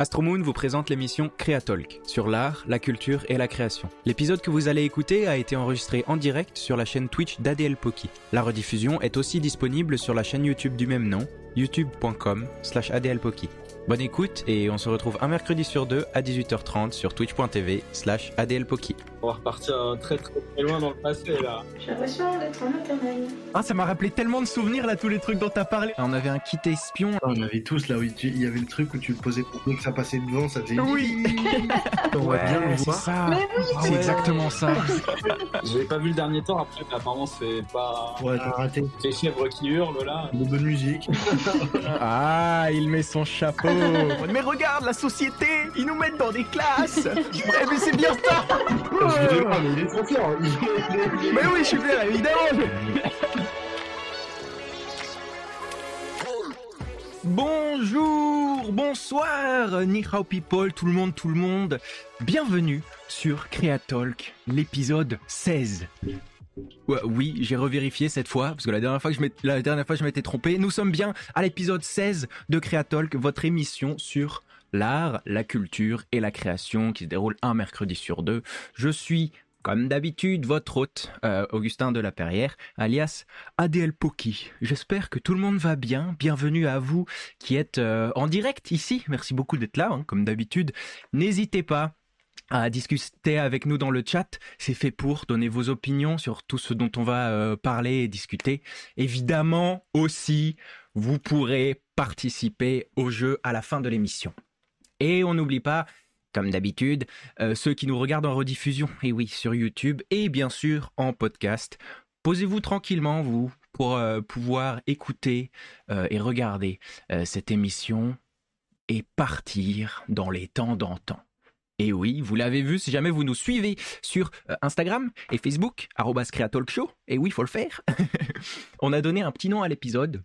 Astromoon vous présente l'émission Créatalk sur l'art, la culture et la création. L'épisode que vous allez écouter a été enregistré en direct sur la chaîne Twitch d'ADL Poki. La rediffusion est aussi disponible sur la chaîne YouTube du même nom, youtube.com slash adlpoki. Bonne écoute et on se retrouve un mercredi sur deux à 18h30 sur twitch.tv slash adlpoki. On va repartir euh, très très très loin dans le passé là. J'ai l'impression d'être en maternelle. Ah ça m'a rappelé tellement de souvenirs là tous les trucs dont t'as parlé. On avait un kit espion. On avait tous là où tu- il y avait le truc où tu le posais pour que ça passait devant, ça faisait. Oui On va bien le c'est ça. Mais oui, C'est exactement ça. Je l'ai pas vu le dernier temps après, mais apparemment c'est pas. Ouais, t'as raté. Les chèvres qui hurlent là. De bonne musique. Ah, il met son chapeau. Mais regarde la société, ils nous mettent dans des classes. Ouais, mais c'est bien ça. Mais il est trop fort. Il est- Mais oui, je suis bien, évidemment. Bonjour, bonsoir, ni hao people, tout le monde, tout le monde. Bienvenue sur Creatalk, l'épisode 16. Oui, j'ai revérifié cette fois parce que la dernière fois je m'étais- trompé. Nous sommes bien à l'épisode 16 de Creatalk, votre émission sur l'art, la culture et la création qui se déroule un mercredi sur deux. Je suis comme d'habitude, votre hôte, euh, Augustin de la Perrière, alias ADL Poki. J'espère que tout le monde va bien. Bienvenue à vous qui êtes euh, en direct ici. Merci beaucoup d'être là, hein, comme d'habitude. N'hésitez pas à discuter avec nous dans le chat. C'est fait pour donner vos opinions sur tout ce dont on va euh, parler et discuter. Évidemment aussi, vous pourrez participer au jeu à la fin de l'émission. Et on n'oublie pas, comme d'habitude, euh, ceux qui nous regardent en rediffusion, et oui, sur YouTube, et bien sûr en podcast. Posez-vous tranquillement, vous, pour euh, pouvoir écouter et regarder cette émission et partir dans les temps d'antan. Et oui, vous l'avez vu, si jamais vous nous suivez sur euh, Instagram et Facebook, Creatalkshow, et oui, il faut le faire, on a donné un petit nom à l'épisode,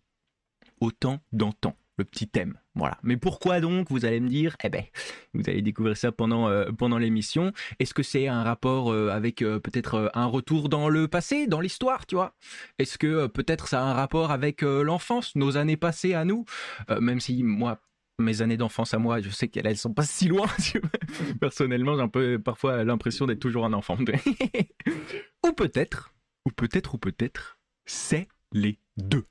au temps d'antan, le petit thème. Voilà. Mais pourquoi donc, vous allez me dire? Eh ben, vous allez découvrir ça pendant, euh, pendant l'émission. Est-ce que c'est un rapport euh, avec peut-être un retour dans le passé, dans l'histoire, tu vois? Est-ce que peut-être ça a un rapport avec l'enfance, nos années passées à nous? Même si moi, mes années d'enfance à moi, je sais qu'elles elles sont pas si loin. Personnellement, j'ai un peu parfois l'impression d'être toujours un enfant. ou peut-être, ou peut-être, ou peut-être, c'est les deux.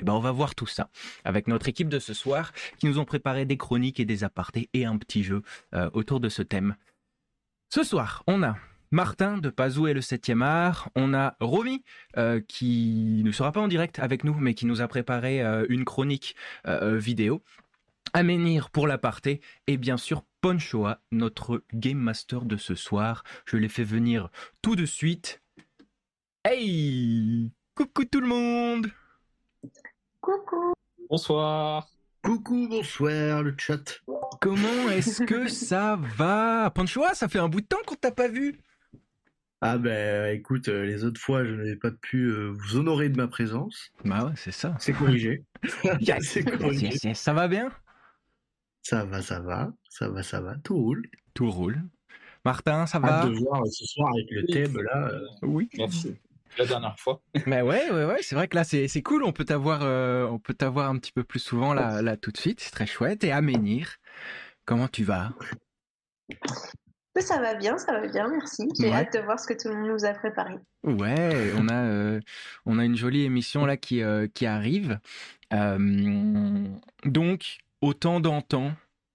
Eh ben, on va voir tout ça avec notre équipe de ce soir qui nous ont préparé des chroniques et des apartés et un petit jeu euh, autour de ce thème. Ce soir, on a Martin de Pazou et le 7e art, on a Romy euh, qui ne sera pas en direct avec nous mais qui nous a préparé euh, une chronique euh, vidéo. Aménir pour l'aparté et bien sûr Ponchoa, notre game master de ce soir. Je l'ai fait venir tout de suite. Hey Coucou tout le monde Coucou. Bonsoir. Coucou, bonsoir, le chat. Comment est-ce que ça va? Panchoa, ça fait un bout de temps qu'on t'a pas vu. Ah ben écoute, euh, les autres fois, je n'avais pas pu euh, vous honorer de ma présence. Bah ouais, c'est ça. C'est corrigé. Yes, C'est yes, corrigé. yes, yes. Ça va bien? Ça va, ça va, ça va, ça va, tout roule. Tout roule. Martin, ça va? Hâte de voir euh, ce soir avec le thème là. euh, Oui. Merci. La dernière fois. Mais ouais, ouais, ouais. C'est vrai que là, c'est c'est cool. On peut t'avoir, euh, on peut t'avoir un petit peu plus souvent là, là tout de suite. C'est très chouette. Et Aménir, comment tu vas? Ça va bien, ça va bien, merci. J'ai Ouais. hâte de voir ce que tout le monde nous a préparé. Ouais, on a, euh, on a une jolie émission là qui, euh, qui arrive. Euh, donc, autant d'antan.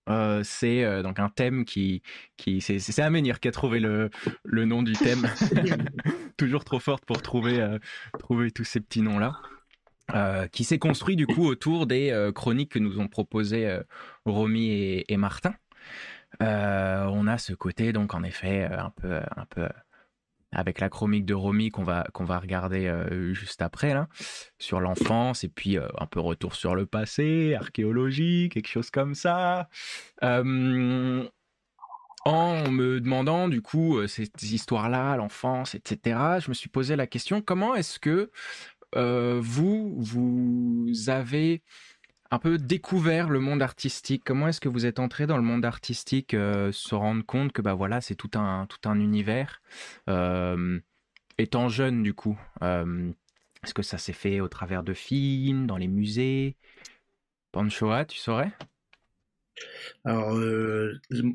euh, c'est donc un thème qui, qui c'est Aménir qui a trouvé le, le nom du thème. Toujours trop forte pour trouver, trouver tous ces petits noms là. Euh, qui s'est construit du coup autour des euh, chroniques que nous ont proposées euh, Romy et, et Martin. Euh, on a ce côté donc en effet euh, un peu, un peu euh, avec la chronique de Romy qu'on va qu'on va regarder juste après là sur l'enfance et puis un peu retour sur le passé, archéologie, quelque chose comme ça. En me demandant du coup ces histoires-là, l'enfance, etc. Je me suis posé la question comment est-ce que vous vous avez un peu découvert le monde artistique Comment est-ce que vous êtes entré dans le monde artistique, euh, se rendre compte que bah voilà, c'est tout un univers. Euh, étant jeune, du coup, euh, est-ce que ça s'est fait au travers de films, dans les musées? Panchoa, tu saurais? Alors,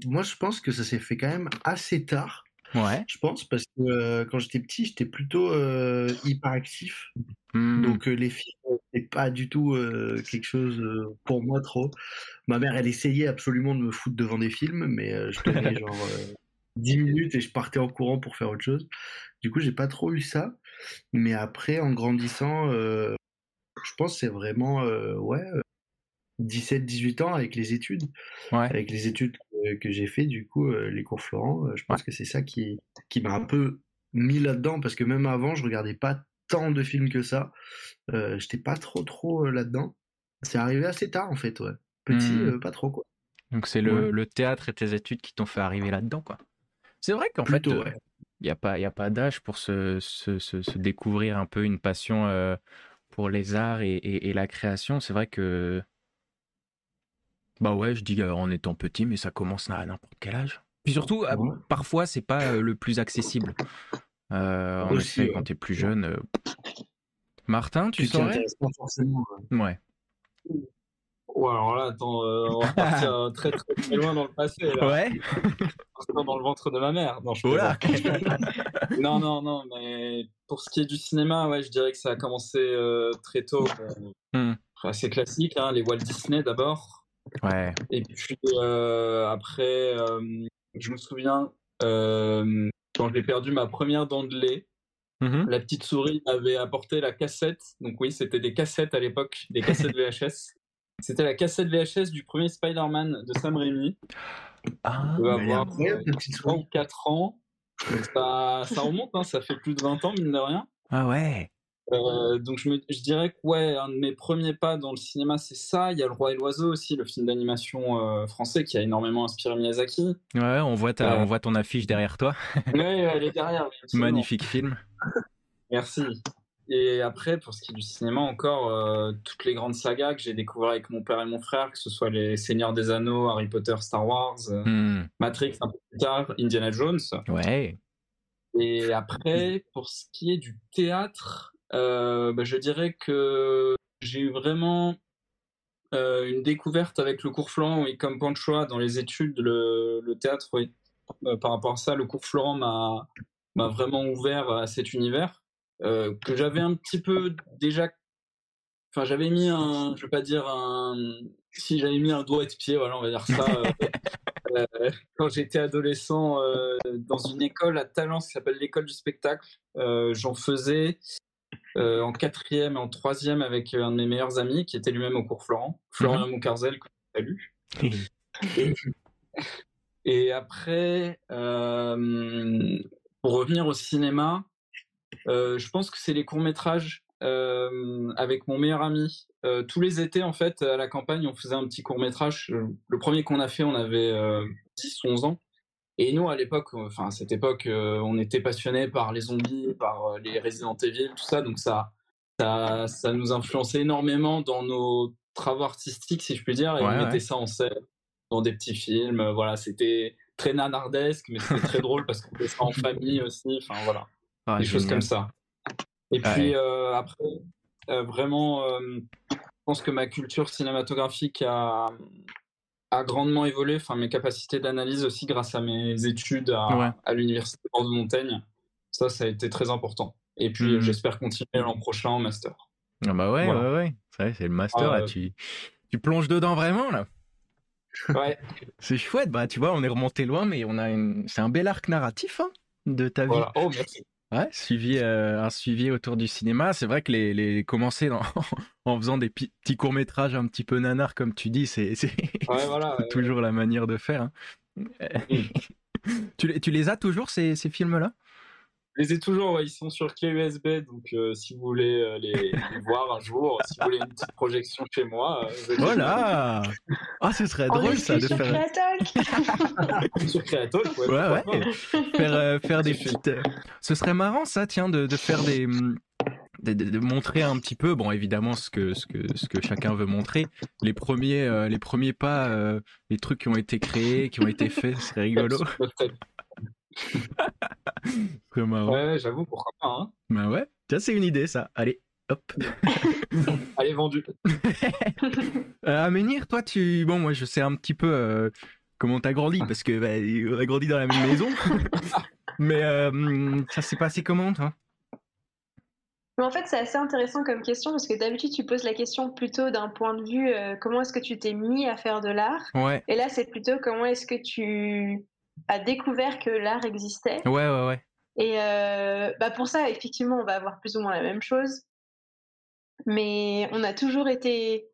moi, je pense que ça s'est fait quand même assez tard. Ouais. Je pense parce que euh, quand j'étais petit, j'étais plutôt euh, hyperactif. Hmm. Donc euh, les films, c'est pas du tout euh, quelque chose pour moi trop. Ma mère, elle essayait absolument de me foutre devant des films, mais je tenais genre euh, 10 minutes et je partais en courant pour faire autre chose. Du coup, j'ai pas trop eu ça. Mais après, en grandissant, je pense que c'est vraiment ouais, 17-18 ans avec les études. Ouais. Avec les études que, que j'ai fait, du coup, euh, les cours Florent, euh, je pense que c'est ça qui, qui m'a un peu mis là-dedans, parce que même avant, je regardais pas tant de films que ça. Euh, J'étais pas trop trop euh, là-dedans. C'est arrivé assez tard, en fait, ouais. Petit, euh, pas trop, quoi. Donc c'est le, Ouais. le théâtre et tes études qui t'ont fait arriver là-dedans, quoi. C'est vrai qu'en fait, euh, ouais. il n'y a pas, y a pas d'âge pour se, se, se, se découvrir un peu une passion euh, pour les arts et, et, et la création. C'est vrai que, bah ouais, je dis euh, en étant petit, mais ça commence à n'importe quel âge. Puis surtout, euh, Ouais. parfois, c'est pas euh, le plus accessible. Euh, en Aussi, effet, ouais. quand t'es plus jeune. Martin, tu saurais? pas forcément. ouais. Ouais. Ouais, alors là, attends, on va partir très, très très loin dans le passé. Là. Ouais. Dans le ventre de ma mère. Non, je Oh là. plaisante. non, non, non, mais pour ce qui est du cinéma, ouais, je dirais que ça a commencé très tôt. Euh, assez classique, hein, les Walt Disney d'abord. Ouais. Et puis euh, après, euh, je me souviens, euh, quand j'ai perdu ma première dent de lait, Mhm. la petite souris m'avait apporté la cassette. Donc oui, c'était des cassettes à l'époque, des cassettes VHS. C'était la cassette VHS du premier Spider-Man de Sam Raimi. Ah, doit avoir euh, ta petite 3 souris. ou 4 ans. Ça, ça remonte, hein, ça fait plus de 20 ans, mine de rien. ah ouais. Euh, donc je, me, je dirais que ouais, un de mes premiers pas dans le cinéma, c'est ça. Il y a Le Roi et l'Oiseau aussi, le film d'animation euh, français qui a énormément inspiré Miyazaki. Ouais, on voit, ta, Euh. on voit ton affiche derrière toi. Ouais, elle est derrière. absolument. Magnifique film. Merci. Et après, pour ce qui est du cinéma, encore toutes les grandes sagas que j'ai découvert avec mon père et mon frère, que ce soit les Seigneurs des Anneaux, Harry Potter, Star Wars, Hmm. Matrix un peu plus tard, Indiana Jones. Ouais. Et après, pour ce qui est du théâtre, bah, je dirais que j'ai eu vraiment euh, une découverte avec le cours Florent, oui, comme Panchoa dans les études, le, théâtre, oui. Euh, par rapport à ça, le cours Florent m'a vraiment ouvert à cet univers euh, que j'avais un petit peu déjà. Enfin, j'avais mis un, je vais pas dire un, si j'avais mis un doigt de pied, voilà, on va dire ça. euh, euh, quand j'étais adolescent euh, dans une école à Talence qui s'appelle l'école du spectacle. Euh, J'en faisais euh, en quatrième et en troisième avec un de mes meilleurs amis qui était lui-même au cours Florent, Florian Moncarzel, que tu salues. Et, et après, euh, pour revenir au cinéma, euh, je pense que c'est les courts-métrages euh, avec mon meilleur ami. Euh, tous les étés, en fait, à la campagne, on faisait un petit court-métrage. Euh, Le premier qu'on a fait, on avait euh, 10 ou 11 ans. Et nous, à l'époque, euh, enfin, à cette époque, euh, on était passionnés par les zombies, par euh, les Resident Evil, tout ça. Donc, ça, ça, ça nous influençait énormément dans nos travaux artistiques, si je puis dire. Et Ouais, on ouais. mettait ça en scène dans des petits films. Voilà, c'était très nanardesque, mais c'était très drôle parce qu'on faisait ça en famille aussi. Enfin, voilà Ah, des choses comme ça. Et Ah puis euh, après, euh, vraiment, euh, je pense que ma culture cinématographique a, a grandement évolué, enfin mes capacités d'analyse aussi grâce à mes études à, Ouais. à l'université de Bordeaux-Montaigne. Ça, ça a été très important. Et puis Mhm. j'espère continuer l'an prochain en master. Ah bah ouais, Voilà. ouais, ouais. C'est vrai, c'est le master, Ah, là. Tu, tu plonges dedans vraiment, là. Ouais, C'est chouette. Bah, tu vois, on est remonté loin, mais on a une... c'est un bel arc narratif hein, de ta vie. Oh, merci. Ouais, suivi, euh, un suivi autour du cinéma. C'est vrai que les, les commencer dans- en faisant des petits courts métrages un petit peu nanars, comme tu dis, c'est c'est Ouais, voilà. ouais. toujours la manière de faire. hein. tu, les, tu les as toujours ces, ces films-là? Les ai toujours, ouais, ils sont sur clé USB, donc euh, si vous voulez euh, les, les voir un jour, si vous voulez une petite projection chez moi, euh, Voilà Ah, ce serait On drôle ça de sur faire. Créatalk. sur Créatalk, ouais. Ouais, ouais. faire, euh, faire des petites. euh, Ce serait marrant, ça, tiens, de, de faire des. hum, De, de- de montrer un petit peu, bon évidemment ce que, ce que, ce que chacun veut montrer, les premiers, euh, les premiers pas, euh, les trucs qui ont été créés, qui ont été faits, ce serait rigolo, marrant. Ouais, j'avoue, pourquoi pas. Hein. Bah ouais, tiens c'est une idée ça, allez, Hop. Allez, vendu. euh, Aménir, toi, tu. Bon, moi, je sais un petit peu euh, comment t'as grandi, parce que bah, on a grandi dans la même maison. Mais euh, ça s'est passé comment, toi? Mais en fait, c'est assez intéressant comme question parce que d'habitude, tu poses la question plutôt d'un point de vue euh, comment est-ce que tu t'es mis à faire de l'art? Ouais, Et là, c'est plutôt comment est-ce que tu as découvert que l'art existait. ouais, ouais, ouais. Et euh, bah pour ça, effectivement, on va avoir plus ou moins la même chose. Mais on a toujours été.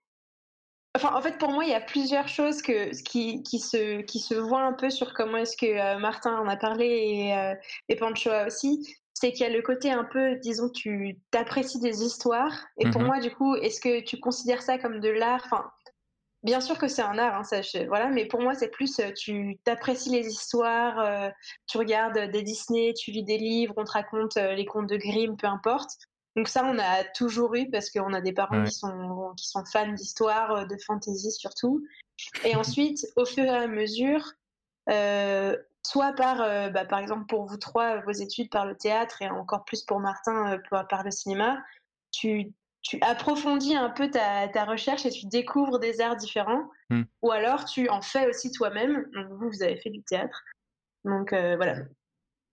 Enfin, en fait, pour moi, il y a plusieurs choses que, qui, qui, se, qui se voient un peu sur comment est-ce que euh, Martin en a parlé et, euh, et Panchoa aussi. C'est qu'il y a le côté un peu, disons, tu t'apprécies des histoires. Et pour Mhm. moi, du coup, est-ce que tu considères ça comme de l'art? Enfin, bien sûr que c'est un art, hein, ça, je- voilà, mais pour moi, c'est plus, euh, tu t'apprécies les histoires, euh, tu regardes des Disney, tu lis des livres, on te raconte euh, les contes de Grimm, peu importe. Donc ça, on a toujours eu parce qu'on a des parents Ouais. qui sont qui sont fans d'histoire, de fantasy surtout. Et ensuite, au fur et à mesure, euh, soit par euh, bah, par exemple pour vous trois, vos études par le théâtre et encore plus pour Martin euh, par, par le cinéma, tu tu approfondis un peu ta, ta recherche et tu découvres des arts différents, Mm. ou alors tu en fais aussi toi-même. Vous, vous avez fait du théâtre. Donc euh, voilà.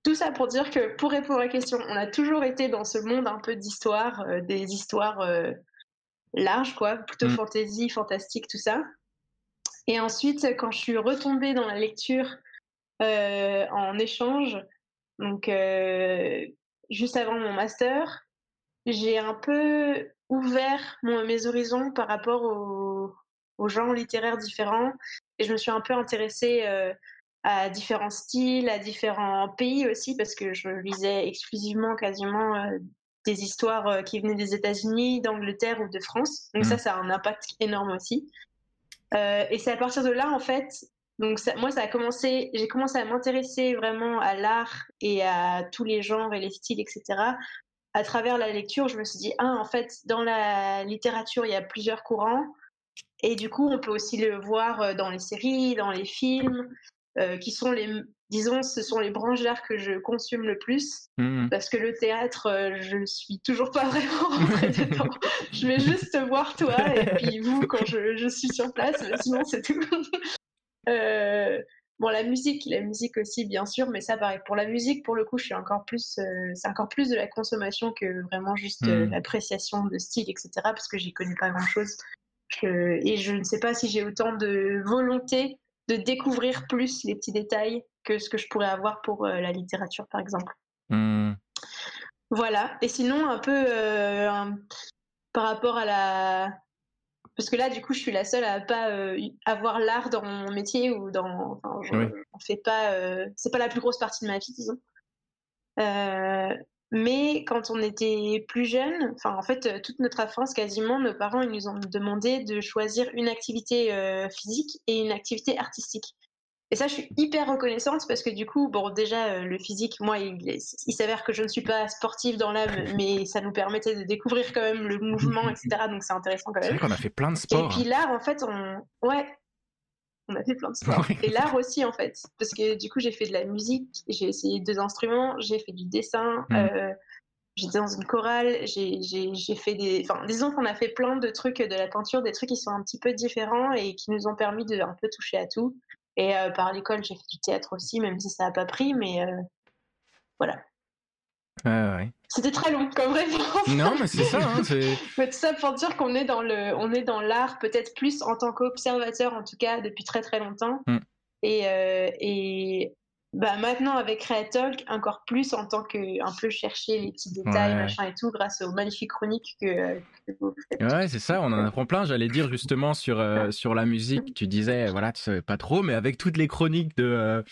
Tout ça pour dire que, pour répondre à la question, on a toujours été dans ce monde un peu d'histoire, euh, des histoires euh, larges, quoi, plutôt Mm. fantasy, fantastique, tout ça. Et ensuite, quand je suis retombée dans la lecture en échange, donc juste avant mon master, j'ai un peu ouvert mon- mes horizons par rapport aux, aux genres littéraires différents et je me suis un peu intéressée euh, à différents styles, à différents pays aussi parce que je lisais exclusivement quasiment euh, des histoires euh, qui venaient des États-Unis, d'Angleterre ou de France. Donc ça, ça a un impact énorme aussi. Et c'est à partir de là, en fait, donc ça- moi, ça a commencé, j'ai commencé à m'intéresser vraiment à l'art et à tous les genres et les styles, etc. À travers la lecture, je me suis dit, ah, en fait, dans la littérature, il y a plusieurs courants. Et du coup, on peut aussi le voir euh, dans les séries, dans les films, euh, qui sont les, disons, ce sont les branches d'art que je consomme le plus. Mhm. Parce que le théâtre, euh, je suis toujours pas vraiment rentrée dedans. Je vais juste te voir toi et puis vous quand je, je suis sur place, mais sinon c'est tout. Euh, bon, la musique, la musique aussi bien sûr, mais ça pareil. Pour la musique, pour le coup, je suis encore plus, euh, c'est encore plus de la consommation que vraiment juste euh, Mm. l'appréciation de style, etc. Parce que j'y connais pas grand chose. et je ne sais pas si j'ai autant de volonté de découvrir plus les petits détails que ce que je pourrais avoir pour euh, la littérature, par exemple. Mhm. Voilà. Et sinon, un peu un- par rapport à la. Parce que là, du coup, je suis la seule à pas euh, avoir l'art dans mon métier ou dans. Enfin, je, Oui. on fait pas. euh, C'est pas la plus grosse partie de ma vie, disons. Euh, mais quand on était plus jeune, enfin en fait toute notre enfance quasiment, nos parents ils nous ont demandé de choisir une activité physique et une activité artistique. Et ça, je suis hyper reconnaissante parce que du coup, bon, déjà, euh, le physique, moi, il, il s'avère que je ne suis pas sportive dans l'âme, mais ça nous permettait de découvrir quand même le mouvement, etc. Donc c'est intéressant quand C'est même. vrai qu'on a fait plein de Et sports. puis l'art, en fait, on... ouais, on a fait plein de sports. Et l'art aussi, en fait, parce que du coup, j'ai fait de la musique, j'ai essayé deux instruments, j'ai fait du dessin, Mm. euh, j'étais dans une chorale, j'ai fait des... Enfin, disons qu'on a fait plein de trucs de la peinture, des trucs qui sont un petit peu différents et qui nous ont permis de un peu toucher à tout. Et euh, par l'école, j'ai fait du théâtre aussi, même si ça n'a pas pris, mais euh, voilà. Ouais, ouais. C'était très long comme réponse. Non, mais c'est ça. Hein, c'est- Mais tout ça pour dire qu'on est dans le, on est dans l'art peut-être plus en tant qu'observateur en tout cas depuis très très longtemps. Mm. Et, euh, et bah maintenant avec Creatalk encore plus en tant que un peu chercher les petits détails Ouais. machin et tout grâce aux magnifiques chroniques que, que vous faites. Ouais, c'est ça, on en apprend plein. J'allais dire justement sur, euh, sur la musique, tu disais, voilà, tu savais pas trop, mais avec toutes les chroniques de euh,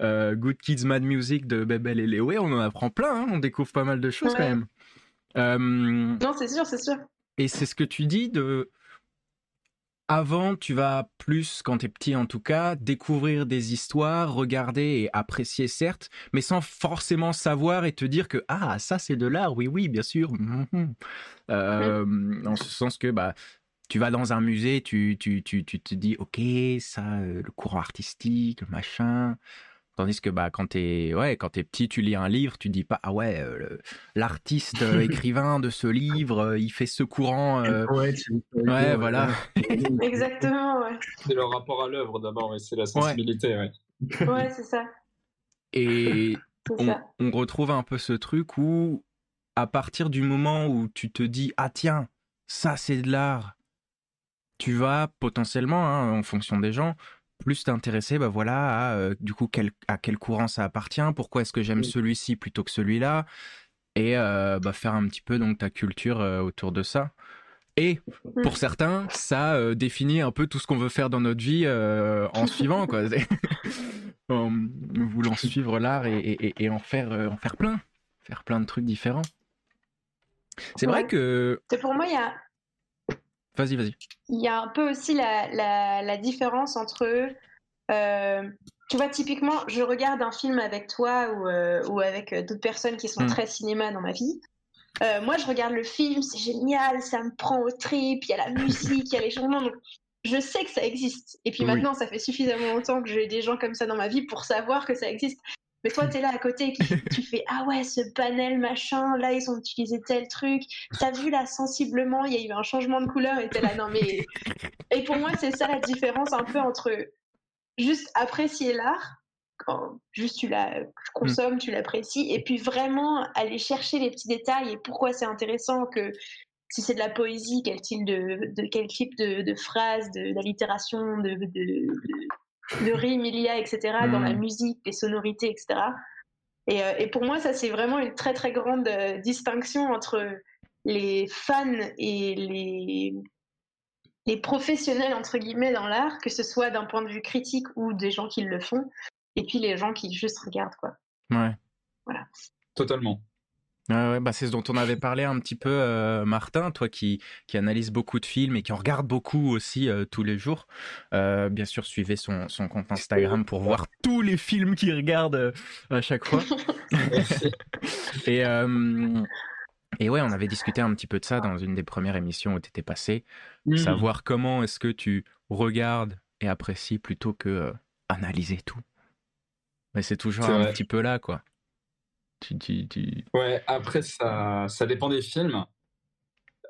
euh, Good Kids Mad Music de Bebel et Léo, on en apprend plein, hein, on découvre pas mal de choses quand même. Non c'est sûr c'est sûr. et c'est ce que tu dis de. Avant, tu vas plus, quand t'es petit en tout cas, découvrir des histoires, regarder et apprécier certes, mais sans forcément savoir et te dire que ah ça c'est de l'art, oui oui bien sûr. Mhm. Euh, En ce sens que bah tu vas dans un musée, tu tu tu tu te dis ok ça euh, le courant artistique, le machin. Tandis que bah quand t'es ouais quand es petit, tu lis un livre, tu dis pas ah ouais euh, l'artiste euh, écrivain de ce livre, euh, il fait ce courant. Ouais, ouais, voilà. Exactement, ouais. C'est le rapport à l'œuvre d'abord, et c'est la sensibilité, ouais. Ouais, c'est ça. Et on, on, retrouve un peu ce truc où à partir du moment où tu te dis ah tiens ça c'est de l'art, tu vas potentiellement hein, en fonction des gens plus t'intéresser bah voilà à euh, du coup quel, à quel courant ça appartient pourquoi est-ce que j'aime celui-ci plutôt que celui-là et euh, bah, faire un petit peu donc ta culture euh, autour de ça. Et pour certains ça définit un peu tout ce qu'on veut faire dans notre vie en suivant quoi. En voulant suivre l'art et, et, en faire en faire plein faire plein de trucs différents. C'est vrai que pour moi il y a Vas-y, vas-y. Il y a un peu aussi la, la, différence entre. Euh, tu vois, typiquement, je regarde un film avec toi ou, euh, ou avec d'autres personnes qui sont hmm. très cinéma dans ma vie. Euh, moi, je regarde le film, c'est génial, ça me prend au trip, il y a la musique, il y a les changements. Donc, je sais que ça existe. Et puis maintenant, ça fait suffisamment longtemps que j'ai des gens comme ça dans ma vie pour savoir que ça existe. Mais toi, tu es là à côté et tu fais Ah ouais, ce panel machin, là, ils ont utilisé tel truc. T'as vu là, sensiblement, il y a eu un changement de couleur et t'es là, non mais. Et pour moi, c'est ça la différence un peu entre juste apprécier l'art, quand juste tu la consommes, tu l'apprécies, et puis vraiment aller chercher les petits détails et pourquoi c'est intéressant que si c'est de la poésie, quel type de, de quel type de, de phrases, d'allitération, de, de, de rimes il y a, etc., dans la hmm. musique, les sonorités, etc. Et, euh, et pour moi, ça, c'est vraiment une très, très grande euh, distinction entre les fans et les, les professionnels, entre guillemets, dans l'art, que ce soit d'un point de vue critique ou des gens qui le font, et puis les gens qui juste regardent, quoi. Ouais. Voilà. Totalement bah c'est ce dont on avait parlé un petit peu, euh, Martin, toi qui, qui analyse beaucoup de films et qui en regarde beaucoup aussi euh, tous les jours. Euh, bien sûr, suivez son, son, compte Instagram pour voir tous les films qu'il regarde à chaque fois. et, et ouais, on avait discuté un petit peu de ça dans une des premières émissions où tu étais passé. Mmh. Savoir comment est-ce que tu regardes et apprécies plutôt que analyser tout. Mais c'est toujours un petit peu là, quoi. Ouais, après, ça, ça dépend des films.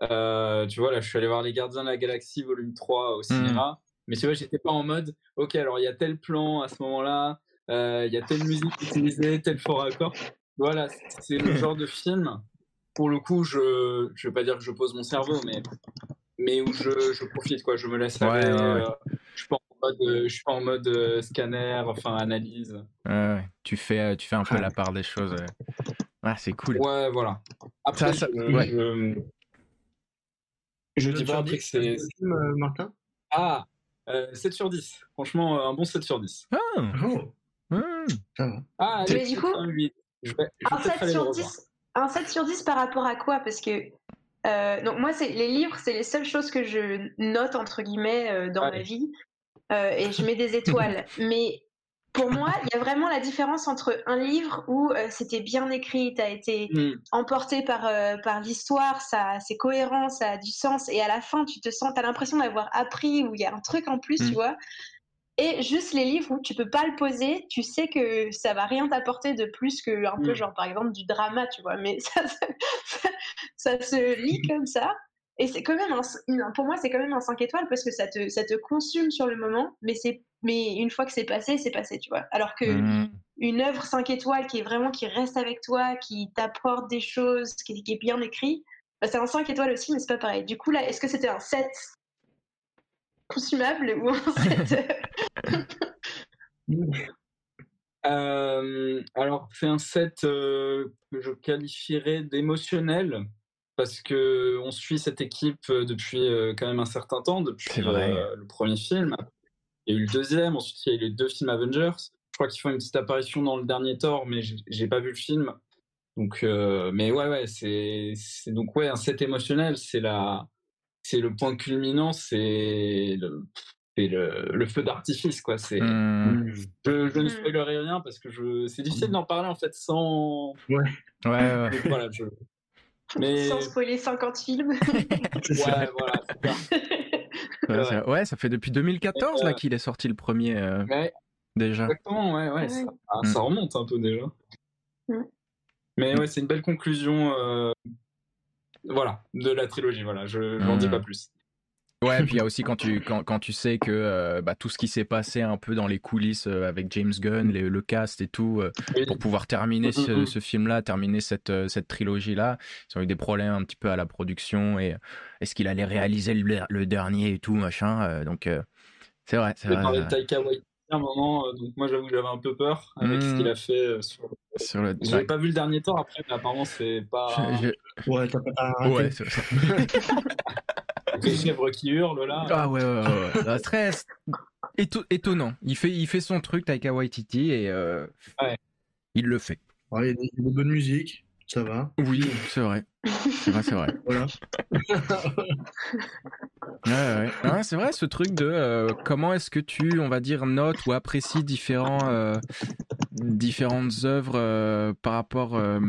Euh, tu vois, là, je suis allé voir Les Gardiens de la Galaxie, volume 3 au hmm. cinéma. Mais tu vois, j'étais pas en mode, ok, alors il y a tel plan à ce moment-là, euh, il y a telle musique utilisée, tel fort accord. Voilà, c'est le genre de film, pour le coup, je je vais pas dire que je pose mon cerveau, mais, mais où je, je profite, quoi. Je me laisse aller. Euh, je pense je suis pas en mode euh, scanner, enfin analyse. Ouais, tu fais, euh, tu fais un peu la part des choses. Ouais, c'est cool. Ouais, voilà. Après, ça, je, ouais. je, je dis pas après que c'est. Euh, Martin? Ah, 7 sur 10. Franchement, un bon 7 sur 10. Ah, oh. Ça va. Ah, mais du coup, un, 8. Je vais, je un, 7 sur 10, un 7 sur 10 par rapport à quoi? Parce que donc moi, c'est les livres, c'est les seules choses que je note entre guillemets dans ma vie. Euh, et je mets des étoiles. Mais pour moi, il y a vraiment la différence entre un livre où euh, c'était bien écrit, tu as été mm. emporté par, euh, par l'histoire, ça c'est cohérent, ça a du sens, et à la fin, tu te sens, tu as l'impression d'avoir appris, où il y a un truc en plus, tu mm. vois. Et juste les livres où tu peux pas le poser, tu sais que ça va rien t'apporter de plus que un peu mm. genre par exemple du drama, tu vois. Mais ça, ça se lit comme ça. Et c'est quand même un, pour moi, c'est quand même un 5 étoiles parce que ça te, ça te consume sur le moment, mais c'est, mais une fois que c'est passé, c'est passé, tu vois. Alors que mmh. une œuvre 5 étoiles qui est vraiment, qui reste avec toi, qui t'apporte des choses, qui, est bien écrit, bah, c'est un 5 étoiles aussi, mais c'est pas pareil. Du coup, là, est-ce que c'était un 7 consumable ou un 7 euh, alors, c'est un 7 euh, que je qualifierais d'émotionnel parce que on suit cette équipe euh, depuis euh, quand même un certain temps, depuis euh, le premier film. Il y a eu le deuxième, ensuite il y a eu les deux films Avengers. Je crois qu'ils font une petite apparition dans le dernier Thor, mais j'ai pas vu le film. Donc, mais ouais, ouais, c'est donc ouais un set émotionnel, c'est la, c'est le point culminant, c'est le, le, le, feu d'artifice quoi. C'est, mmh. je, je, ne mmh. spoilerai rien parce que je, c'est difficile d'en parler en fait sans. Ouais. Ouais. ouais. voilà, je, mais... Sans spoiler 50 films. ouais, voilà. ouais, ça fait depuis 2014 là qu'il est sorti le premier. Euh. déjà. Exactement, ouais, ouais, ça, ah, ça Mm. remonte un peu déjà. Mm. Mais ouais, c'est une belle conclusion, euh, voilà, de la trilogie. Voilà, je n'en dis Mm. pas plus. Ouais, et puis il y a aussi quand tu, quand, quand tu sais que euh, bah, tout ce qui s'est passé un peu dans les coulisses euh, avec James Gunn, les- le cast et tout, euh, pour pouvoir terminer ce, Mhm. ce film-là, terminer cette, cette trilogie-là, ils ont eu des problèmes un petit peu à la production et est-ce qu'il allait réaliser le, le dernier et tout, machin. euh, donc euh, c'est vrai, c'est vrai. parlé euh, de Taika Waititi à un moment, euh, donc moi j'avoue que j'avais un peu peur avec ce Mm. qu'il a fait. euh, sur... sur le... J'avais pas vu le dernier temps après, mais apparemment c'est pas Je- je- Ouais, t'as pas ouais, c'est- les chèvres qui hurlent là. Ah ouais, ouais, ouais. ouais. Ah, très éto- étonnant. Il fait, il fait son truc, Taika Waititi, et euh, Ouais. il le fait. Il y a des bonnes musiques, ça va. Oui, c'est vrai. C'est vrai, c'est vrai. Voilà. Ouais, ouais. Ouais, c'est vrai ce truc de euh, comment est-ce que tu, on va dire, notes ou apprécies différents, euh, différentes œuvres euh, par rapport, euh,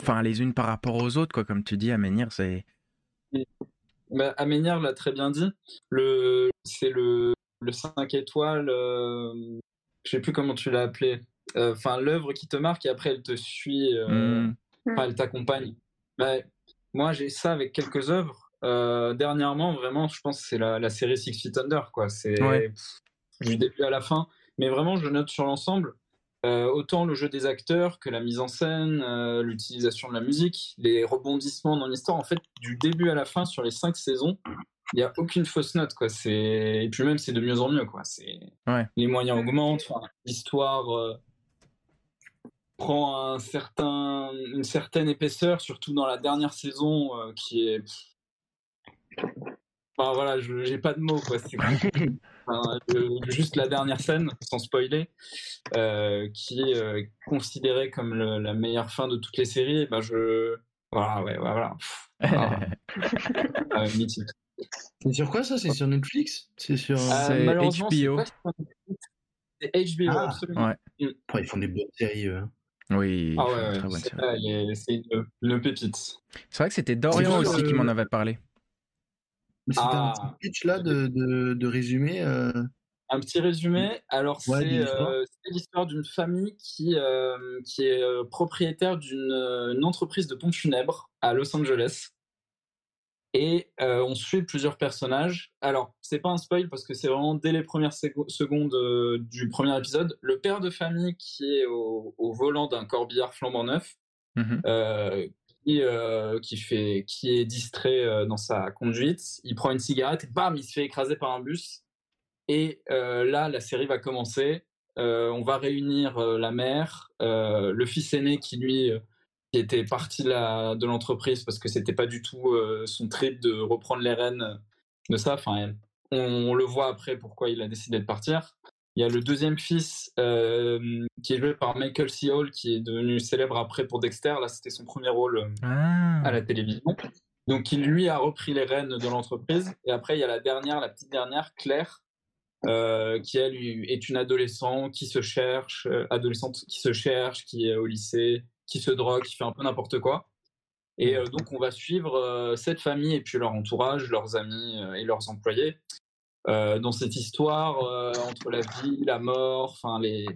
enfin les unes par rapport aux autres, quoi. Comme tu dis, à Menhir, c'est. Bah, Aménière l'a très bien dit. Le, c'est le, le 5 étoiles, euh, je sais plus comment tu l'as appelé. Euh, Enfin, l'œuvre qui te marque et après elle te suit, euh, Hmm. elle t'accompagne. Bah, moi, j'ai ça avec quelques œuvres. Euh, dernièrement, vraiment, je pense que c'est la, la série Six Feet Under, quoi. C'est Ouais. du début à la fin. Mais vraiment, je note sur l'ensemble. Euh, autant le jeu des acteurs que la mise en scène, euh, l'utilisation de la musique, les rebondissements dans l'histoire. En fait, du début à la fin, sur les cinq saisons, il n'y a aucune fausse note. Quoi. C'est... Et puis même, c'est de mieux en mieux. Quoi. C'est... Ouais. Les moyens augmentent. L'histoire euh, prend un certain... une certaine épaisseur, surtout dans la dernière saison, qui est... Enfin, voilà, j'ai pas de mots. Quoi. Enfin, juste la dernière scène, sans spoiler, euh, qui est euh, considérée comme le- la meilleure fin de toutes les séries, et ben je. Voilà, ouais, voilà. Pff, ah, ah, mythique. C'est sur quoi ça? C'est sur Netflix? C'est sur. Euh, malheureusement, HBO. Netflix. C'est HBO, Ah, absolument. ouais. Oh, ils font des bonnes séries. eux. oui, Ah ouais, ouais, bonne c'est, une, une pépite. C'est vrai que c'était Dorian aussi qui m'en avait parlé. C'était un Ah. petit pitch là de, de, de résumé. euh, Un petit résumé. Alors, Ouais, c'est, dis l'histoire. euh, c'est l'histoire d'une famille qui, euh, qui est propriétaire d'une une entreprise de pompes funèbres à Los Angeles. Et euh, on suit plusieurs personnages. Alors, c'est pas un spoil parce que c'est vraiment dès les premières secondes du premier épisode. Le père de famille qui est au, au volant d'un corbillard flambant neuf, Mhm. Euh, qui, fait, qui est distrait euh, dans sa conduite. Il prend une cigarette et bam, il se fait écraser par un bus. Et euh, là, la série va commencer. On va réunir la mère, le fils aîné qui lui qui était parti de l'entreprise parce que c'était pas du tout son trip de reprendre les rênes de ça. Enfin, on le voit après pourquoi il a décidé de partir. Il y a le deuxième fils euh, qui est joué par Michael C. Hall qui est devenu célèbre après pour Dexter. Là, c'était son premier rôle euh, Ah. à la télévision. Donc, il lui a repris les rênes de l'entreprise. Et après, il y a la dernière, la petite dernière, Claire, euh, qui elle est une adolescente qui se cherche, euh, adolescente qui se cherche, qui est au lycée, qui se drogue, qui fait un peu n'importe quoi. Et donc, on va suivre cette famille et puis leur entourage, leurs amis et leurs employés euh, dans cette histoire euh, entre la vie, la mort, enfin les,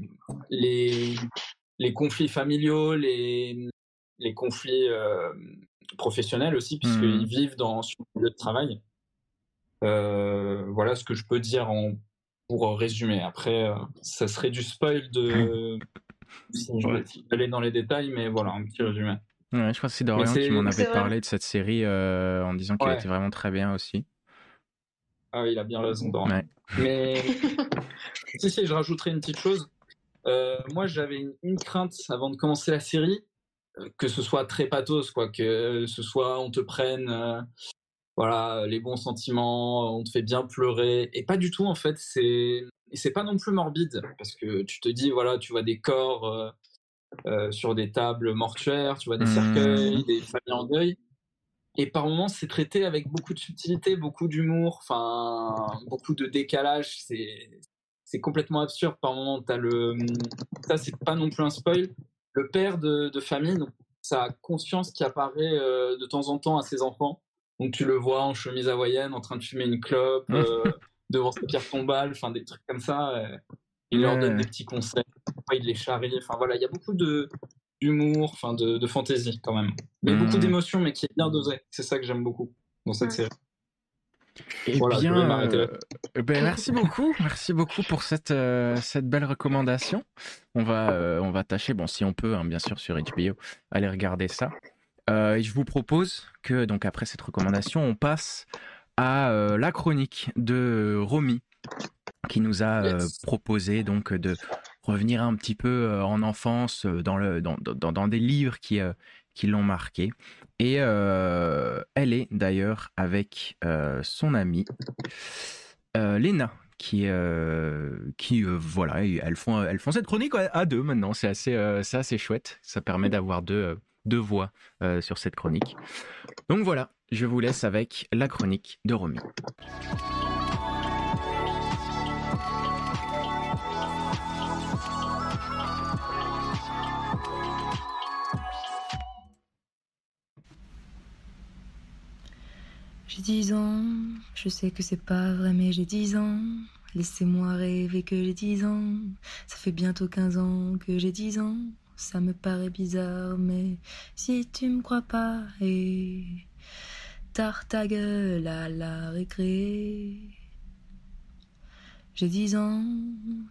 les, les conflits familiaux, les, les conflits euh, professionnels aussi, puisqu'ils Mhm. vivent dans, sur le lieu de travail. Voilà ce que je peux dire en, pour résumer. Après, ça serait du spoil de Ouais. aller dans les détails, mais voilà, un petit résumé. Ouais, je crois que c'est Dorian qui m'en avait parlé de cette série en disant qu'elle Ouais. était vraiment très bien aussi. Ah, il a bien raison, Dorian. Ouais. Mais si, si, je rajouterai une petite chose. Euh, moi, j'avais une, une crainte avant de commencer la série, euh, que ce soit très pathos, quoi, que ce soit on te prenne, euh, voilà, les bons sentiments, on te fait bien pleurer, et pas du tout en fait. C'est et c'est pas non plus morbide parce que tu te dis voilà, tu vois des corps euh, euh, sur des tables mortuaires, tu vois des Mhm. cercueils, des familles en deuil. Et par moments, c'est traité avec beaucoup de subtilité, beaucoup d'humour, enfin, beaucoup de décalage. C'est, c'est complètement absurde. Par moments, t'as le, ça, c'est pas non plus un spoil. Le père de, de famille, donc, sa conscience qui apparaît euh, de temps en temps à ses enfants. Donc, tu le vois en chemise hawaïenne, en train de fumer une clope, Mhm. euh, devant sa pierre tombale, enfin des trucs comme ça. euh, il leur donne des petits conseils, il les charrie. Enfin voilà, il y a beaucoup de d'humour, enfin de, de fantaisie quand même. Mais Mm. beaucoup d'émotions, mais qui est bien dosé. C'est ça que j'aime beaucoup dans cette série. Eh Voilà, bien, euh, ben, merci beaucoup, merci beaucoup pour cette euh, cette belle recommandation. On va euh, on va tâcher, bon si on peut, hein, bien sûr sur HBO, aller regarder ça. Euh, et je vous propose que donc après cette recommandation, on passe à euh, la chronique de Romy qui nous a euh, Yes. proposé donc de revenir un petit peu euh, en enfance euh, dans le dans, dans, dans des livres qui euh, qui l'ont marqué. Et elle est d'ailleurs avec son amie euh, Léna, qui, qui voilà, elles font, elles font cette chronique à deux maintenant. C'est assez, c'est assez chouette. Ça permet d'avoir deux, deux voix sur cette chronique. Donc voilà, je vous laisse avec la chronique de Romy. J'ai dix ans, je sais que c'est pas vrai, mais j'ai dix ans. Laissez-moi rêver que j'ai dix ans. Ça fait bientôt quinze ans que j'ai dix ans. Ça me paraît bizarre, mais si tu me crois pas, et tard ta gueule à la récré. J'ai dix ans,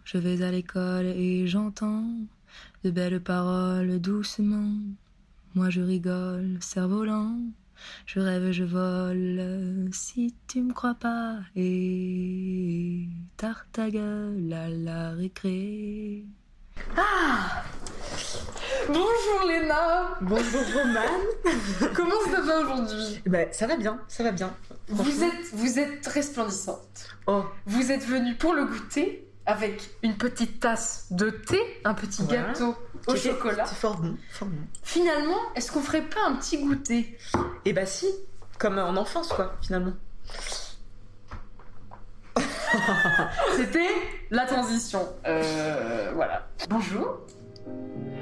je vais à l'école et j'entends de belles paroles doucement. Moi je rigole, cerf-volant. Je rêve, je vole, si tu me crois pas, et tard ta gueule à la récré. Ah Bonjour Léna Bonjour Roman. Comment ça va aujourd'hui? Eh ben, ça va bien, ça va bien. vous êtes, vous êtes resplendissante. Oh, Vous êtes venue pour le goûter avec une petite tasse de thé, un petit Voilà. gâteau au chocolat. C'est fort bon, fort bon. Finalement, est-ce qu'on ferait pas un petit goûter? Et bah si, comme en enfance quoi, finalement. C'était la transition. Euh, voilà. Bonjour.